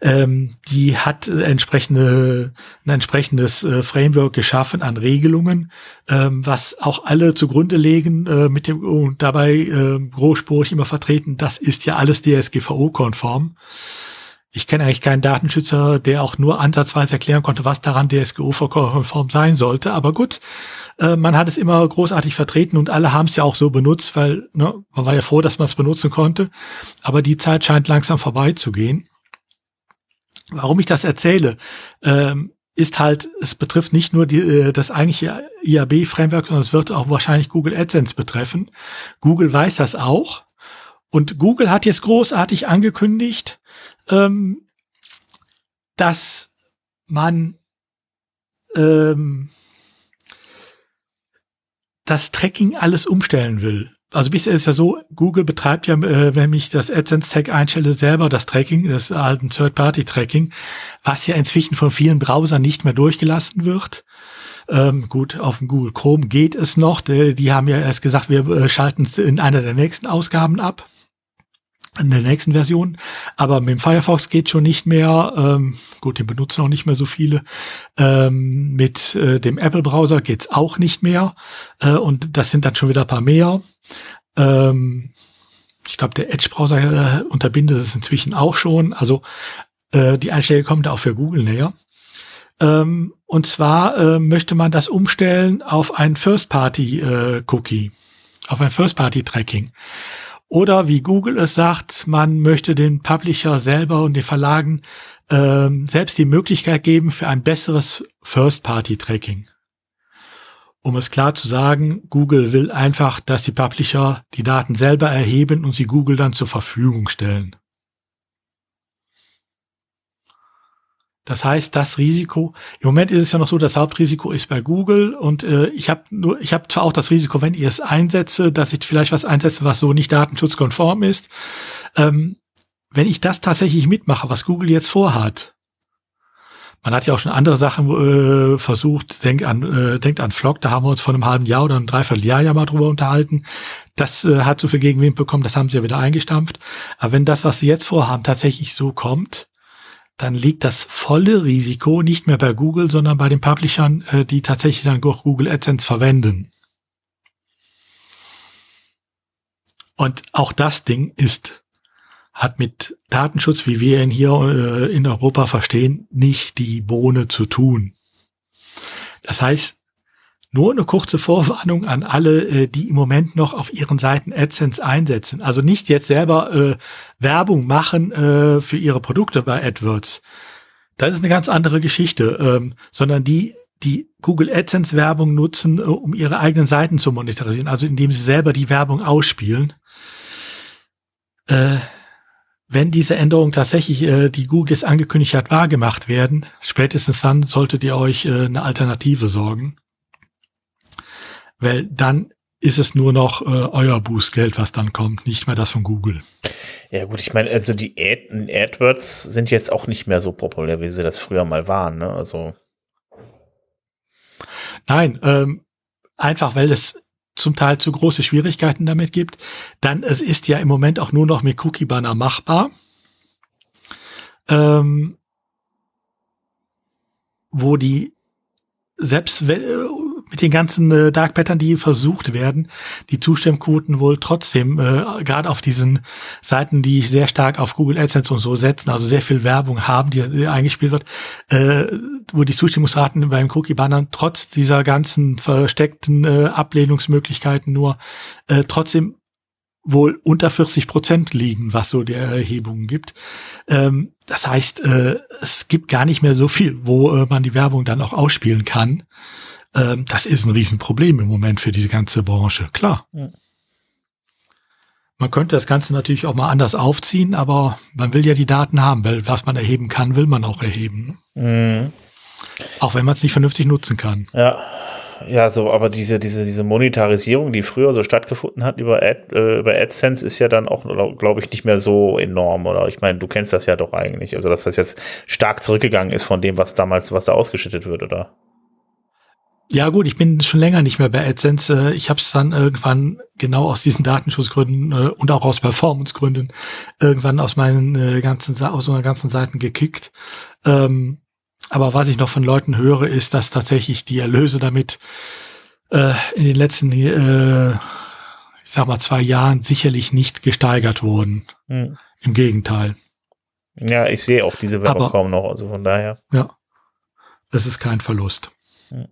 ähm, die hat entsprechende, ein entsprechendes äh, Framework geschaffen an Regelungen, ähm, was auch alle zugrunde legen, äh, mit dem und dabei äh, großspurig immer vertreten, das ist ja alles DSGVO-konform. Ich kenne eigentlich keinen Datenschützer, der auch nur ansatzweise erklären konnte, was daran DSGVO-konform sein sollte. Aber gut, äh, man hat es immer großartig vertreten und alle haben es ja auch so benutzt, weil ne, man war ja froh, dass man es benutzen konnte. Aber die Zeit scheint langsam vorbeizugehen. Warum ich das erzähle, ähm, ist halt, es betrifft nicht nur die, äh, das eigentliche IAB-Framework, sondern es wird auch wahrscheinlich Google AdSense betreffen. Google weiß das auch. Und Google hat jetzt großartig angekündigt, ähm, dass man ähm, das Tracking alles umstellen will also bisher ist ja so, Google betreibt ja, äh, wenn ich das AdSense-Tag einstelle, selber das Tracking, das alten Third-Party-Tracking, was ja inzwischen von vielen Browsern nicht mehr durchgelassen wird. Ähm, gut, auf dem Google Chrome geht es noch. Die, die haben ja erst gesagt, wir äh, schalten es in einer der nächsten Ausgaben ab in der nächsten Version. Aber mit dem Firefox geht schon nicht mehr. Ähm, gut, den benutzen auch nicht mehr so viele. Ähm, mit äh, dem Apple-Browser geht's auch nicht mehr. Äh, und das sind dann schon wieder ein paar mehr. Ähm, ich glaube, der Edge-Browser äh, unterbindet es inzwischen auch schon. Also äh, die Einstellungen kommen da auch für Google näher. Ähm, und zwar äh, möchte man das umstellen auf ein First-Party-Cookie, äh, auf ein First-Party-Tracking. Oder wie Google es sagt, man möchte den Publisher selber und den Verlagen ähm, selbst die Möglichkeit geben für ein besseres First-Party-Tracking. Um es klar zu sagen, Google will einfach, dass die Publisher die Daten selber erheben und sie Google dann zur Verfügung stellen. Das heißt, das Risiko, im Moment ist es ja noch so, das Hauptrisiko ist bei Google und äh, ich habe nur, ich habe zwar auch das Risiko, wenn ihr es einsetze, dass ich vielleicht was einsetze, was so nicht datenschutzkonform ist. Ähm, wenn ich das tatsächlich mitmache, was Google jetzt vorhat, man hat ja auch schon andere Sachen äh, versucht, denk an, äh, denkt an Flock, da haben wir uns vor einem halben Jahr oder einem Dreivierteljahr ja mal drüber unterhalten. Das äh, hat so viel Gegenwind bekommen, das haben sie ja wieder eingestampft. Aber wenn das, was sie jetzt vorhaben, tatsächlich so kommt, dann liegt das volle Risiko nicht mehr bei Google, sondern bei den Publishern, äh, die tatsächlich dann auch Google AdSense verwenden. Und auch das Ding ist, hat mit Datenschutz, wie wir ihn hier äh, in Europa verstehen, nicht die Bohne zu tun. Das heißt, nur eine kurze Vorwarnung an alle, äh, die im Moment noch auf ihren Seiten AdSense einsetzen. Also nicht jetzt selber äh, Werbung machen äh, für ihre Produkte bei AdWords. Das ist eine ganz andere Geschichte, ähm, sondern die, die Google AdSense Werbung nutzen, äh, um ihre eigenen Seiten zu monetarisieren, also indem sie selber die Werbung ausspielen. Äh, wenn diese Änderungen tatsächlich, äh, die Google jetzt angekündigt hat, wahrgemacht werden, spätestens dann solltet ihr euch äh, eine Alternative sorgen weil dann ist es nur noch äh, euer Bußgeld, was dann kommt, nicht mehr das von Google. Ja gut, ich meine, also die Ad AdWords sind jetzt auch nicht mehr so populär, wie sie das früher mal waren. Ne? Also Nein, ähm, einfach weil es zum Teil zu große Schwierigkeiten damit gibt. Dann es ist ja im Moment auch nur noch mit Cookie Banner machbar. Ähm, wo die selbst mit den ganzen äh, Dark Pattern, die versucht werden, die Zustimmquoten wohl trotzdem, äh, gerade auf diesen Seiten, die sehr stark auf Google AdSense und so setzen, also sehr viel Werbung haben, die, eingespielt wird, äh, wo die Zustimmungsraten beim Cookie-Bannern trotz dieser ganzen versteckten äh, Ablehnungsmöglichkeiten nur äh, trotzdem wohl unter 40 Prozent liegen, was so der Erhebungen gibt. Ähm, das heißt, äh, es gibt gar nicht mehr so viel, wo äh, man die Werbung dann auch ausspielen kann. Ähm, das ist ein Riesenproblem im Moment für diese ganze Branche, klar. Ja. Man könnte das Ganze natürlich auch mal anders aufziehen, aber man will ja die Daten haben, weil was man erheben kann, will man auch erheben. Mhm. Auch wenn man es nicht vernünftig nutzen kann. Ja, Ja, so, aber diese, diese, diese Monetarisierung, die früher so stattgefunden hat über, Ad, äh, über AdSense, ist ja dann auch, glaube ich, nicht mehr so enorm. Oder ich meine, du kennst das ja doch eigentlich. Also, dass das jetzt stark zurückgegangen ist von dem, was damals, was da ausgeschüttet wird, oder? Ja gut, ich bin schon länger nicht mehr bei AdSense. Äh, ich habe es dann irgendwann genau aus diesen Datenschutzgründen äh, und auch aus Performancegründen irgendwann aus meinen äh, ganzen aus meiner ganzen Seiten gekickt. Ähm, aber was ich noch von Leuten höre, ist, dass tatsächlich die Erlöse damit in den letzten, ich sag mal, zwei Jahren sicherlich nicht gesteigert wurden. Hm. Im Gegenteil. Ja, ich sehe auch diese Werbung kaum noch, also von daher. Ja, es ist kein Verlust. Hm.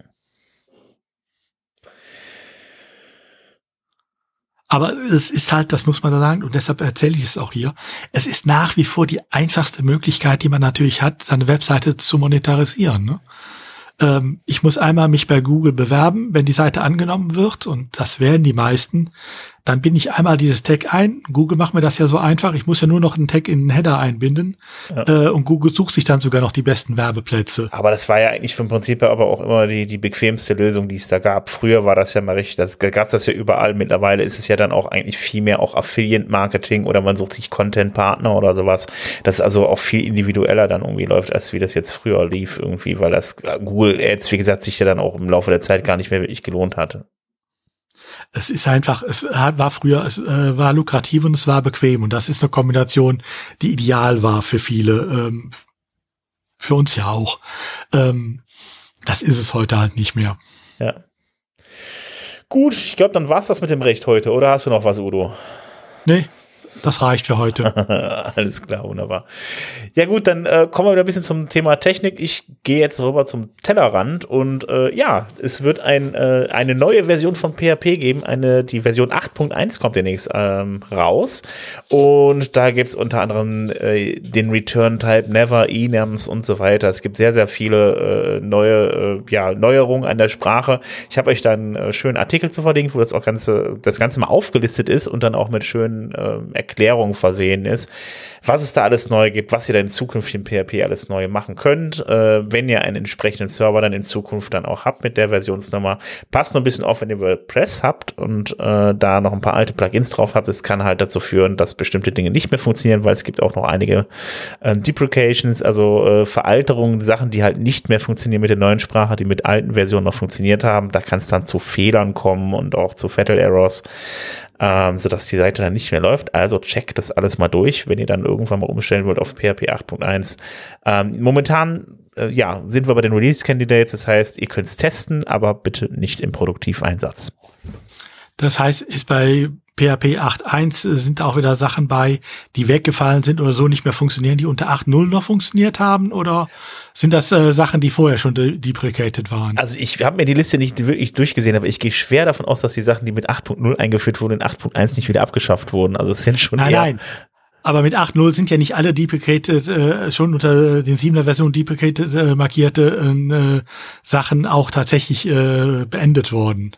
Aber es ist halt, das muss man sagen, und deshalb erzähle ich es auch hier, es ist nach wie vor die einfachste Möglichkeit, die man natürlich hat, seine Webseite zu monetarisieren. Ne? Ähm, ich muss einmal mich bei Google bewerben, wenn die Seite angenommen wird, und das werden die meisten, dann bin ich einmal dieses Tag ein. Google macht mir das ja so einfach. Ich muss ja nur noch einen Tag in den Header einbinden. Ja. Äh, und Google sucht sich dann sogar noch die besten Werbeplätze. Aber das war ja eigentlich vom Prinzip her aber auch immer die, die bequemste Lösung, die es da gab. Früher war das ja mal richtig, das gab es das ja überall. Mittlerweile ist es ja dann auch eigentlich viel mehr auch Affiliate-Marketing oder man sucht sich Content-Partner oder sowas. Das also auch viel individueller dann irgendwie läuft, als wie das jetzt früher lief irgendwie, weil das Google Ads, wie gesagt, sich ja dann auch im Laufe der Zeit gar nicht mehr wirklich gelohnt hatte es ist einfach, es war früher, es äh, war lukrativ und es war bequem. Und das ist eine Kombination, die ideal war für viele, ähm, für uns ja auch. Ähm, das ist es heute halt nicht mehr. Ja. Gut, ich glaube, dann war's das mit dem Recht heute, oder hast du noch was, Udo? Nee, das reicht für heute. Alles klar, wunderbar. Ja gut, dann äh, kommen wir wieder ein bisschen zum Thema Technik. Ich gehe jetzt rüber zum Tellerrand und äh, ja, es wird ein, äh, eine neue Version von PHP geben. Eine, die Version 8.1 kommt demnächst ähm, raus und da gibt es unter anderem äh, den Return-Type Never, Enums und so weiter. Es gibt sehr, sehr viele äh, neue äh, ja, Neuerungen an der Sprache. Ich habe euch dann äh, schönen Artikel zu verlinkt, wo das auch ganze, das Ganze mal aufgelistet ist und dann auch mit schönen äh, Erklärung versehen ist, was es da alles neu gibt, was ihr dann in Zukunft in PHP alles neu machen könnt, äh, wenn ihr einen entsprechenden Server dann in Zukunft dann auch habt mit der Versionsnummer. Passt noch ein bisschen auf, wenn ihr WordPress habt und äh, da noch ein paar alte Plugins drauf habt. Es kann halt dazu führen, dass bestimmte Dinge nicht mehr funktionieren, weil es gibt auch noch einige äh, Deprecations, also äh, Veralterungen, Sachen, die halt nicht mehr funktionieren mit der neuen Sprache, die mit alten Versionen noch funktioniert haben. Da kann es dann zu Fehlern kommen und auch zu Fatal Errors ähm, sodass die Seite dann nicht mehr läuft. Also checkt das alles mal durch, wenn ihr dann irgendwann mal umstellen wollt auf PHP 8.1. Ähm, momentan äh, ja, sind wir bei den Release Candidates, das heißt, ihr könnt es testen, aber bitte nicht im Produktiveinsatz. Das heißt, ist bei PHP 8.1 äh, sind auch wieder Sachen bei, die weggefallen sind oder so nicht mehr funktionieren, die unter 8.0 noch funktioniert haben? Oder sind das äh, Sachen, die vorher schon de deprecated waren? Also ich habe mir die Liste nicht wirklich durchgesehen, aber ich gehe schwer davon aus, dass die Sachen, die mit 8.0 eingeführt wurden, in 8.1 nicht wieder abgeschafft wurden. Also es sind schon Nein, nein. Aber mit 8.0 sind ja nicht alle deprecated, äh, schon unter den 7er Version deprecated äh, markierte äh, Sachen auch tatsächlich äh, beendet worden.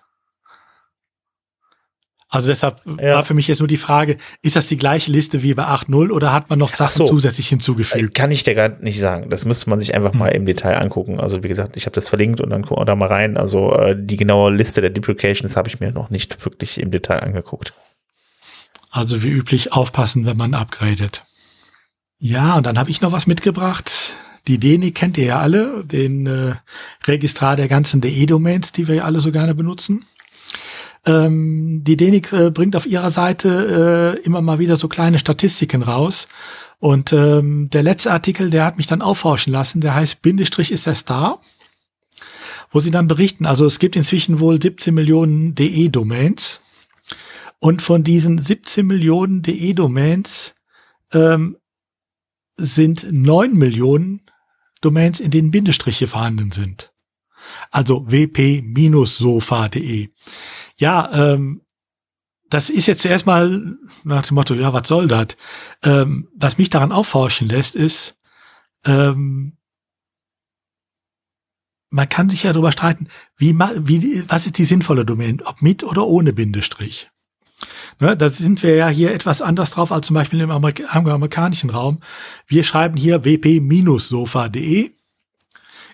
Also deshalb ja. war für mich jetzt nur die Frage, ist das die gleiche Liste wie bei 8.0 oder hat man noch Sachen so. zusätzlich hinzugefügt? Kann ich dir gar nicht sagen. Das müsste man sich einfach hm. mal im Detail angucken. Also wie gesagt, ich habe das verlinkt und dann gucken wir da mal rein. Also äh, die genaue Liste der Deprecations habe ich mir noch nicht wirklich im Detail angeguckt. Also wie üblich aufpassen, wenn man upgradet. Ja, und dann habe ich noch was mitgebracht. Die DENI kennt ihr ja alle, den äh, Registrar der ganzen DE-Domains, die wir ja alle so gerne benutzen. Ähm, die DENIC äh, bringt auf ihrer Seite äh, immer mal wieder so kleine Statistiken raus. Und ähm, der letzte Artikel, der hat mich dann aufforschen lassen, der heißt Bindestrich ist der Star, wo sie dann berichten, also es gibt inzwischen wohl 17 Millionen DE-Domains. Und von diesen 17 Millionen DE-Domains ähm, sind 9 Millionen Domains, in denen Bindestriche vorhanden sind. Also wp-sofa.de ja, ähm, das ist jetzt zuerst mal nach dem Motto, ja, was soll das? Ähm, was mich daran aufforschen lässt, ist, ähm, man kann sich ja darüber streiten, wie, wie, was ist die sinnvolle Domain, ob mit oder ohne Bindestrich. Ne, da sind wir ja hier etwas anders drauf als zum Beispiel im, Amerika im amerikanischen Raum. Wir schreiben hier wp-sofa.de.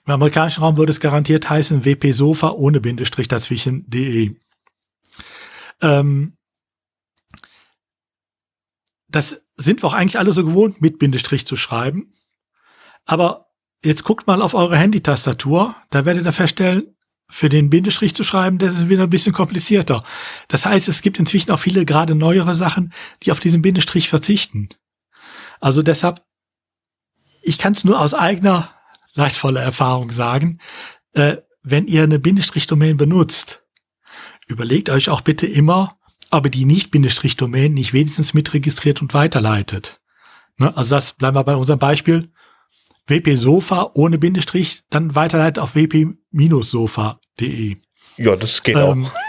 Im amerikanischen Raum würde es garantiert heißen wpsofa ohne Bindestrich dazwischen.de. Ähm, das sind wir auch eigentlich alle so gewohnt, mit Bindestrich zu schreiben. Aber jetzt guckt mal auf eure Handy-Tastatur, da werdet ihr feststellen, für den Bindestrich zu schreiben, das ist wieder ein bisschen komplizierter. Das heißt, es gibt inzwischen auch viele gerade neuere Sachen, die auf diesen Bindestrich verzichten. Also deshalb, ich kann es nur aus eigener leidvoller Erfahrung sagen, äh, wenn ihr eine Bindestrich-Domain benutzt, überlegt euch auch bitte immer, ob ihr die Nicht-Bindestrich-Domain nicht wenigstens mitregistriert und weiterleitet. Ne? Also das bleiben wir bei unserem Beispiel. WP Sofa ohne Bindestrich, dann weiterleitet auf wp-sofa.de. Ja, das geht Ähm, auch.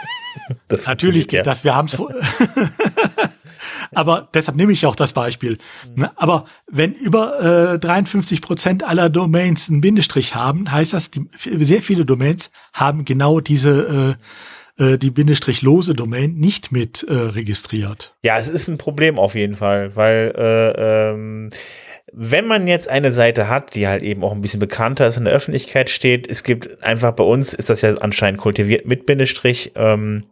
Das Natürlich geht ja. das. Wir haben es. Aber deshalb nehme ich auch das Beispiel. Ne? Aber wenn über äh, 53 Prozent aller Domains einen Bindestrich haben, heißt das, die, sehr viele Domains haben genau diese äh, äh, die Bindestrich-lose Domain nicht mit äh, registriert. Ja, es ist ein Problem auf jeden Fall, weil äh, ähm, wenn man jetzt eine Seite hat, die halt eben auch ein bisschen bekannter ist in der Öffentlichkeit steht, es gibt einfach bei uns, ist das ja anscheinend kultiviert mit Bindestrich, ähm,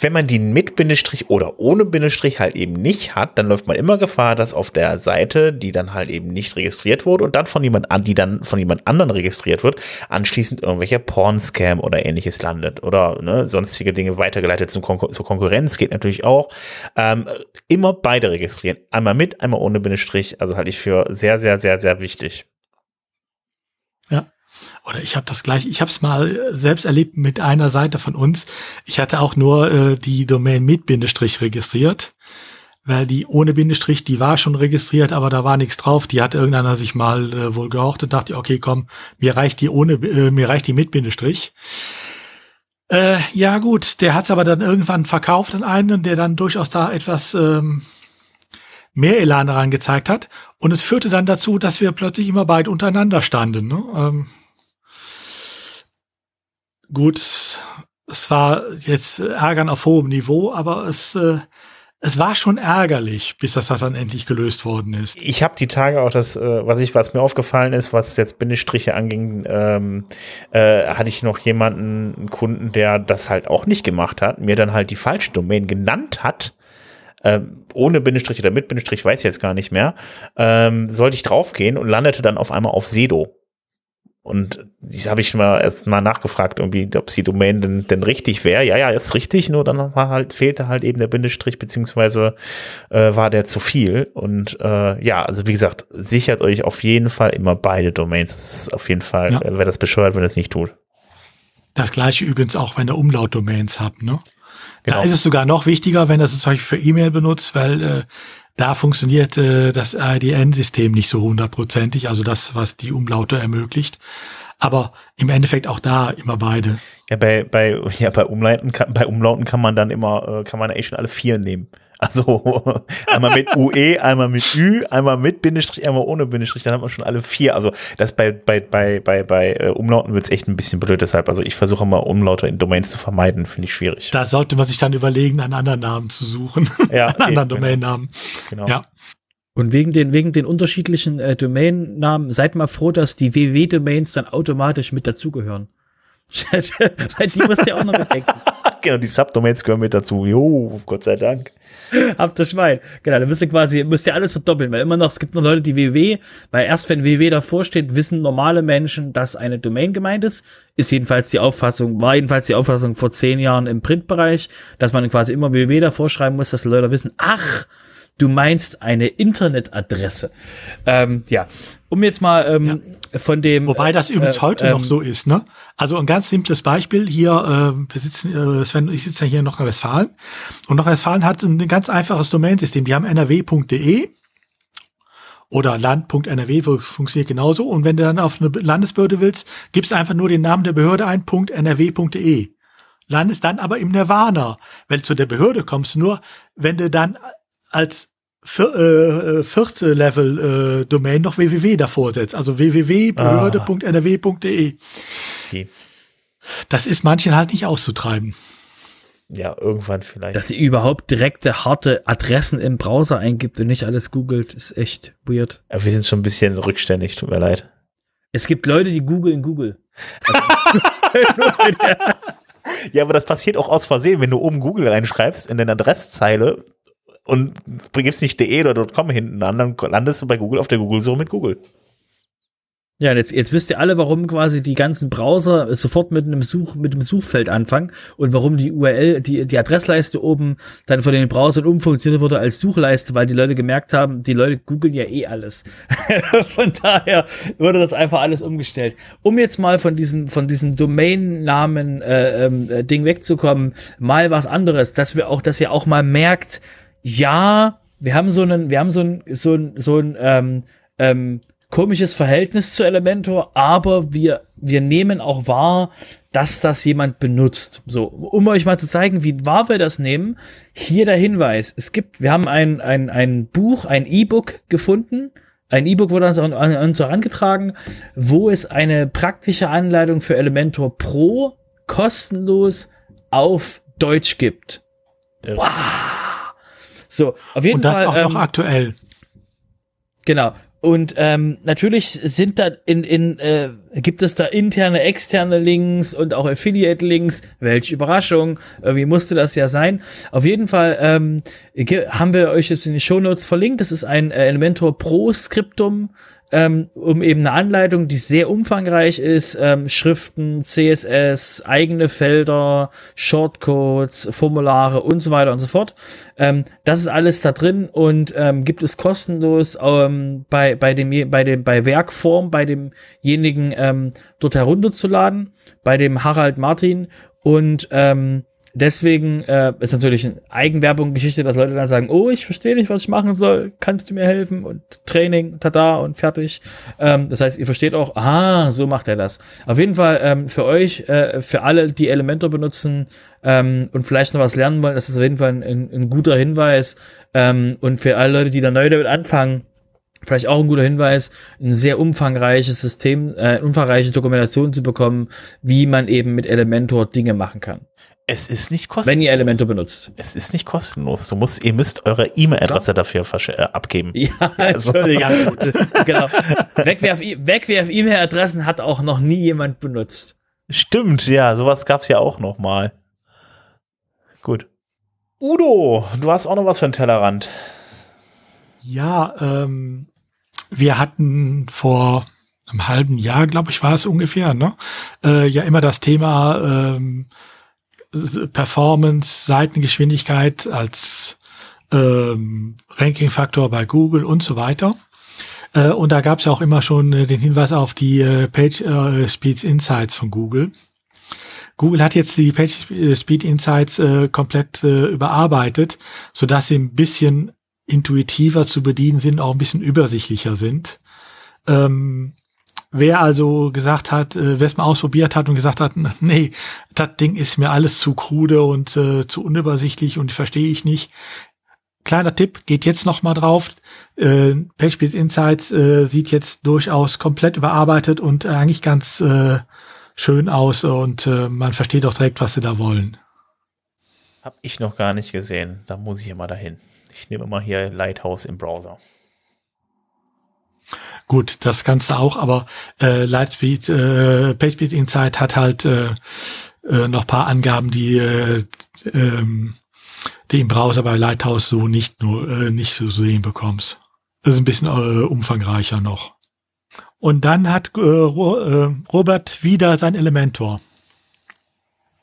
wenn man die mit Bindestrich oder ohne Bindestrich halt eben nicht hat, dann läuft man immer Gefahr, dass auf der Seite, die dann halt eben nicht registriert wurde und dann von jemand an, die dann von jemand anderen registriert wird, anschließend irgendwelcher Porn-Scam oder ähnliches landet oder ne, sonstige Dinge weitergeleitet zum Konkur zur Konkurrenz geht natürlich auch. Ähm, immer beide registrieren. Einmal mit, einmal ohne Bindestrich. Also halte ich für sehr, sehr, sehr, sehr wichtig. Oder ich habe das gleich, ich habe es mal äh, selbst erlebt mit einer Seite von uns. Ich hatte auch nur äh, die Domain mit Bindestrich registriert, weil die ohne Bindestrich, die war schon registriert, aber da war nichts drauf. Die hat irgendeiner sich mal äh, wohl gehortet, dachte, okay, komm, mir reicht die ohne, äh, mir reicht die mit Bindestrich. Äh, ja gut, der hat es aber dann irgendwann verkauft an einen, der dann durchaus da etwas ähm, mehr Elan daran gezeigt hat. Und es führte dann dazu, dass wir plötzlich immer beide untereinander standen. Ne? Ähm, gut, es, es war jetzt Ärgern auf hohem Niveau, aber es, äh, es war schon ärgerlich, bis das dann endlich gelöst worden ist. Ich habe die Tage auch das, äh, was ich, was mir aufgefallen ist, was jetzt Bindestriche anging, ähm, äh, hatte ich noch jemanden, einen Kunden, der das halt auch nicht gemacht hat, mir dann halt die falsche Domain genannt hat. Ähm, ohne Bindestrich oder mit Bindestrich, weiß ich jetzt gar nicht mehr, ähm, sollte ich draufgehen und landete dann auf einmal auf Sedo. Und das habe ich mal erst mal nachgefragt, irgendwie, ob die Domain denn, denn richtig wäre. Ja, ja, ist richtig, nur dann war halt, fehlte halt eben der Bindestrich, beziehungsweise äh, war der zu viel. Und äh, ja, also wie gesagt, sichert euch auf jeden Fall immer beide Domains. Das ist auf jeden Fall, Ja. wäre das bescheuert, wenn ihr es nicht tut. Das gleiche übrigens auch, wenn ihr Umlautdomains habt, ne? Genau. Da ist es sogar noch wichtiger, wenn ihr es zum Beispiel für E-Mail benutzt, weil äh, da funktioniert äh, das IDN-System nicht so hundertprozentig, also das, was die Umlaute ermöglicht. Aber im Endeffekt auch da immer beide. Ja, bei, bei, ja, bei Umlauten kann, bei Umlauten kann man dann immer, äh, kann man eigentlich schon alle vier nehmen. Also einmal mit UE, einmal mit Ü, einmal mit Bindestrich, einmal ohne Bindestrich, dann hat man schon alle vier. Also das bei, bei, bei, bei, bei äh, Umlauten wird es echt ein bisschen blöd, deshalb, also ich versuche mal Umlaute in Domains zu vermeiden, finde ich schwierig. Da sollte man sich dann überlegen, einen anderen Namen zu suchen. Ja, einen anderen eben, Domainnamen. Genau. Ja. Und wegen den, wegen den unterschiedlichen äh, Domainnamen, seid mal froh, dass die WW-Domains dann automatisch mit dazugehören. Weil die musst du ja auch noch bedenken. genau, die Subdomains gehören mit dazu. Jo, Gott sei Dank. Habt ihr Schwein. Genau, dann müsst ihr quasi, müsst ihr alles verdoppeln, weil immer noch, es gibt noch Leute, die WW, weil erst wenn WW davor steht, wissen normale Menschen, dass eine Domain gemeint ist. Ist jedenfalls die Auffassung, war jedenfalls die Auffassung vor zehn Jahren im Printbereich, dass man quasi immer WW davor schreiben muss, dass Leute wissen, ach, du meinst eine Internetadresse. Ähm, ja, um jetzt mal ähm, von dem. Wobei das übrigens äh, heute ähm, noch so ist, ne? Also ein ganz simples Beispiel hier, äh, wir sitzen, äh, Sven ich sitzen ja hier in Nordrhein-Westfalen und Nordrhein-Westfalen hat ein ganz einfaches Domainsystem. Die haben nrw.de oder land.nrw funktioniert genauso und wenn du dann auf eine Landesbehörde willst, gibst du einfach nur den Namen der Behörde ein, .nrw.de. Landest dann aber im Nirvana, weil zu der Behörde kommst du nur, wenn du dann als vier, äh, vierte Level äh, Domain noch www davor setzt, also www.behörde.nrw.de. Okay. Das ist manchen halt nicht auszutreiben. Ja, irgendwann vielleicht. dass sie überhaupt direkte, harte Adressen im Browser eingibt und nicht alles googelt, ist echt weird. Aber wir sind schon ein bisschen rückständig, tut mir leid. Es gibt Leute, die googeln Google. ja, aber das passiert auch aus Versehen, wenn du oben Google reinschreibst in deine Adresszeile und gibst nicht de oder .com hinten an, dann landest du bei Google auf der Google-Suche mit Google. Ja, jetzt, jetzt wisst ihr alle, warum quasi die ganzen Browser sofort mit einem Such, mit einem Suchfeld anfangen und warum die URL, die, die Adressleiste oben dann von den Browsern umfunktioniert wurde als Suchleiste, weil die Leute gemerkt haben, die Leute googeln ja eh alles. von daher wurde das einfach alles umgestellt. Um jetzt mal von diesem, von diesem Domain-Namen, äh, äh, Ding wegzukommen, mal was anderes, dass wir auch, dass ihr auch mal merkt, ja, wir haben so einen, wir haben so ein, so ein, so ein, ähm, ähm, komisches Verhältnis zu Elementor, aber wir, wir nehmen auch wahr, dass das jemand benutzt. So, um euch mal zu zeigen, wie wahr wir das nehmen, hier der Hinweis. Es gibt, wir haben ein, ein, ein Buch, ein E-Book gefunden. Ein E-Book wurde uns, an, uns herangetragen, wo es eine praktische Anleitung für Elementor Pro kostenlos auf Deutsch gibt. Wow. So, auf jeden Und das Fall. auch ähm, noch aktuell. Genau. Und ähm, natürlich sind da in, in äh, gibt es da interne, externe Links und auch Affiliate-Links. Welche Überraschung! Irgendwie musste das ja sein. Auf jeden Fall ähm, haben wir euch jetzt in die Show Notes verlinkt. Das ist ein äh, Elementor Pro Skriptum ähm, um eben eine Anleitung, die sehr umfangreich ist, ähm, Schriften, CSS, eigene Felder, Shortcodes, Formulare und so weiter und so fort. Ähm, das ist alles da drin und ähm, gibt es kostenlos ähm, bei, bei dem, bei dem, bei Werkform, bei demjenigen ähm, dort herunterzuladen, bei dem Harald Martin und ähm, deswegen äh, ist natürlich eine Eigenwerbung-Geschichte, dass Leute dann sagen, oh, ich verstehe nicht, was ich machen soll, kannst du mir helfen? Und Training, tada und fertig. Ähm, das heißt, ihr versteht auch, ah, so macht er das. Auf jeden Fall ähm, für euch, äh, für alle, die Elementor benutzen ähm, und vielleicht noch was lernen wollen, das ist auf jeden Fall ein, ein, ein guter Hinweis. Ähm, und für alle Leute, die da neu damit anfangen, Vielleicht auch ein guter Hinweis, ein sehr umfangreiches System, äh, umfangreiche Dokumentation zu bekommen, wie man eben mit Elementor Dinge machen kann. Es ist nicht kostenlos. Wenn ihr Elemente benutzt. Es ist nicht kostenlos. Du musst, ihr müsst eure E-Mail-Adresse dafür äh, abgeben. Ja, also. ja gut. genau. Wegwerf-E-Mail-Adressen hat auch noch nie jemand benutzt. Stimmt, ja, sowas gab's ja auch noch mal. Gut. Udo, du hast auch noch was für einen Tellerrand. Ja, ähm, wir hatten vor einem halben Jahr, glaube ich, war es ungefähr, ne? Äh, ja immer das Thema ähm, Performance, Seitengeschwindigkeit als ähm, Ranking-Faktor bei Google und so weiter. Äh, und da gab es auch immer schon äh, den Hinweis auf die äh, Page äh, Speed Insights von Google. Google hat jetzt die Page Speed Insights komplett überarbeitet, so dass sie ein bisschen intuitiver zu bedienen sind, auch ein bisschen übersichtlicher sind. Ähm, Wer also gesagt hat, äh, wer es mal ausprobiert hat und gesagt hat, nee, das Ding ist mir alles zu krude und äh, zu unübersichtlich und verstehe ich nicht. Kleiner Tipp, geht jetzt noch mal drauf. Äh, PageSpeed Insights äh, sieht jetzt durchaus komplett überarbeitet und eigentlich ganz äh, schön aus und äh, man versteht auch direkt, was sie da wollen. Hab ich noch gar nicht gesehen. Da muss ich immer dahin. Ich nehme mal hier Lighthouse im Browser. Gut, das kannst du auch, aber äh, Lightspeed, äh, PageSpeed Insight hat halt äh, äh, noch paar Angaben, die, äh, ähm, die im Browser bei Lighthouse so nicht nur äh, nicht so sehen bekommst. Das ist ein bisschen äh, umfangreicher noch. Und dann hat äh, äh Robert wieder sein Elementor.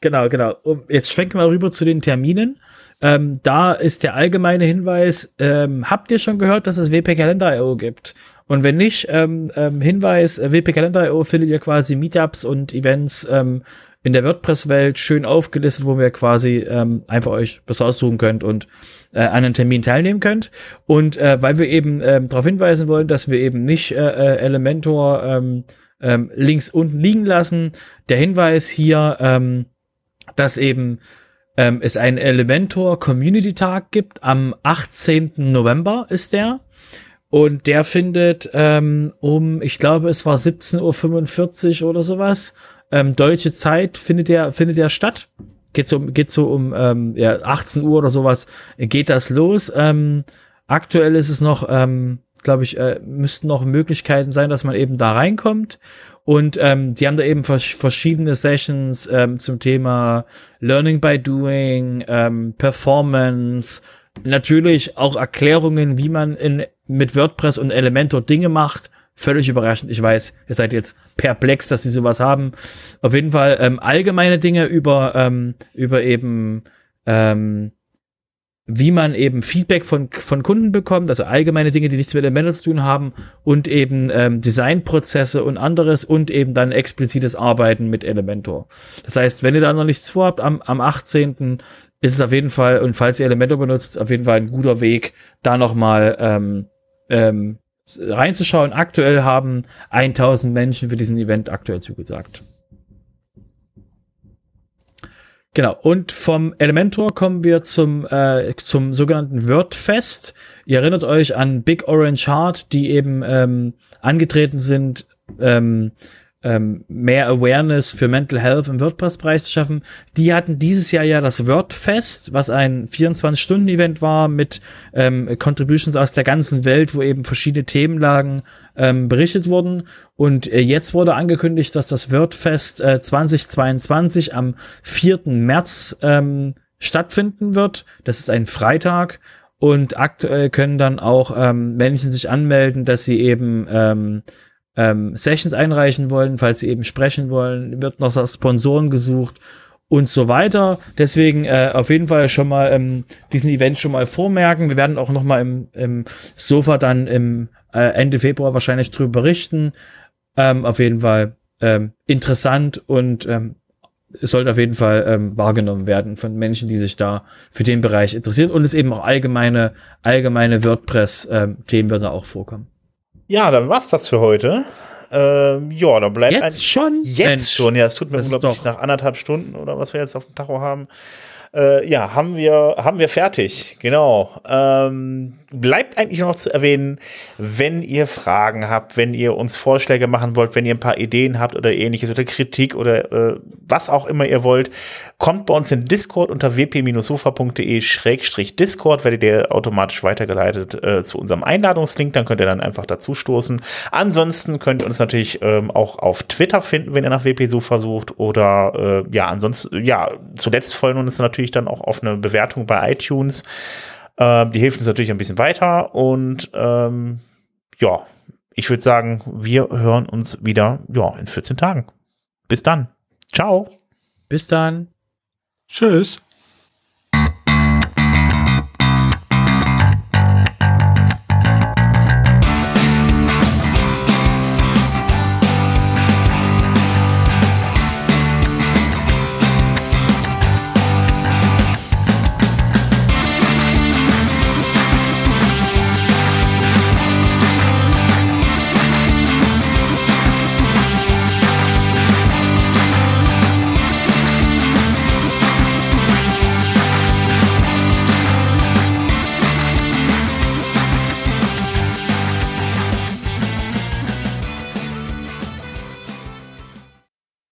Genau, genau. Jetzt schwenken wir rüber zu den Terminen. Ähm, da ist der allgemeine Hinweis, ähm, habt ihr schon gehört, dass es WP Kalender.io gibt? Und wenn nicht, ähm, ähm, Hinweis, äh, WP Kalender.io findet ihr quasi Meetups und Events ähm, in der WordPress-Welt schön aufgelistet, wo wir quasi ähm, einfach euch was aussuchen könnt und äh, an einem Termin teilnehmen könnt. Und äh, weil wir eben ähm, darauf hinweisen wollen, dass wir eben nicht äh, äh, Elementor ähm, ähm, links unten liegen lassen, der Hinweis hier, ähm, dass eben ähm, es einen Elementor Community Tag gibt. Am 18. November ist der. Und der findet ähm, um, ich glaube, es war 17.45 Uhr oder sowas, ähm, deutsche Zeit findet der, findet der statt. Geht so, geht so um ähm, ja, 18 Uhr oder sowas, geht das los. Ähm, aktuell ist es noch, ähm, glaube ich, äh, müssten noch Möglichkeiten sein, dass man eben da reinkommt. Und ähm, die haben da eben vers verschiedene Sessions ähm, zum Thema Learning by Doing, ähm, Performance, natürlich auch Erklärungen, wie man in, mit WordPress und Elementor Dinge macht. Völlig überraschend. Ich weiß, ihr seid jetzt perplex, dass sie sowas haben. Auf jeden Fall ähm, allgemeine Dinge über, ähm, über eben ähm, wie man eben Feedback von, von Kunden bekommt, also allgemeine Dinge, die nichts mit Elementor zu tun haben und eben ähm, Designprozesse und anderes und eben dann explizites Arbeiten mit Elementor. Das heißt, wenn ihr da noch nichts vorhabt, am, am 18. ist es auf jeden Fall, und falls ihr Elementor benutzt, auf jeden Fall ein guter Weg, da nochmal ähm, ähm, reinzuschauen. Aktuell haben 1000 Menschen für diesen Event aktuell zugesagt. Genau, und vom Elementor kommen wir zum, äh, zum sogenannten WordFest. Ihr erinnert euch an Big Orange Heart, die eben ähm, angetreten sind, ähm, ähm, mehr Awareness für Mental Health im WordPress-Bereich zu schaffen. Die hatten dieses Jahr ja das WordFest, was ein 24-Stunden-Event war mit ähm, Contributions aus der ganzen Welt, wo eben verschiedene Themenlagen ähm, berichtet wurden. Und äh, jetzt wurde angekündigt, dass das WordFest äh, 2022 am 4. März ähm, stattfinden wird. Das ist ein Freitag. Und aktuell können dann auch ähm, Menschen sich anmelden, dass sie eben ähm, ähm, Sessions einreichen wollen, falls sie eben sprechen wollen, wird noch Sponsoren gesucht und so weiter. Deswegen äh, auf jeden Fall schon mal ähm, diesen Event schon mal vormerken. Wir werden auch noch mal im, im Sofa dann im äh, Ende Februar wahrscheinlich drüber berichten. Ähm, auf jeden Fall ähm, interessant und ähm, sollte auf jeden Fall ähm, wahrgenommen werden von Menschen, die sich da für den Bereich interessieren und es eben auch allgemeine allgemeine WordPress-Themen ähm, werden da auch vorkommen. Ja, dann war's das für heute. Ähm, ja, dann bleibt jetzt schon. Jetzt Mensch, schon. Ja, es tut mir unglaublich nach anderthalb Stunden oder was wir jetzt auf dem Tacho haben. Äh, ja, haben wir, haben wir fertig. Genau. Ähm, bleibt eigentlich noch zu erwähnen, wenn ihr Fragen habt, wenn ihr uns Vorschläge machen wollt, wenn ihr ein paar Ideen habt oder ähnliches oder Kritik oder äh, was auch immer ihr wollt, kommt bei uns in Discord unter wp-sofa.de-discord, werdet ihr automatisch weitergeleitet äh, zu unserem Einladungslink, dann könnt ihr dann einfach dazu stoßen. Ansonsten könnt ihr uns natürlich ähm, auch auf Twitter finden, wenn ihr nach wp-sofa sucht oder äh, ja, ansonsten, ja, zuletzt freuen wir uns natürlich dann auch auf eine Bewertung bei iTunes. Ähm, die hilft uns natürlich ein bisschen weiter und ähm, ja, ich würde sagen, wir hören uns wieder ja, in 14 Tagen. Bis dann. Ciao. Bis dann. Tschüss.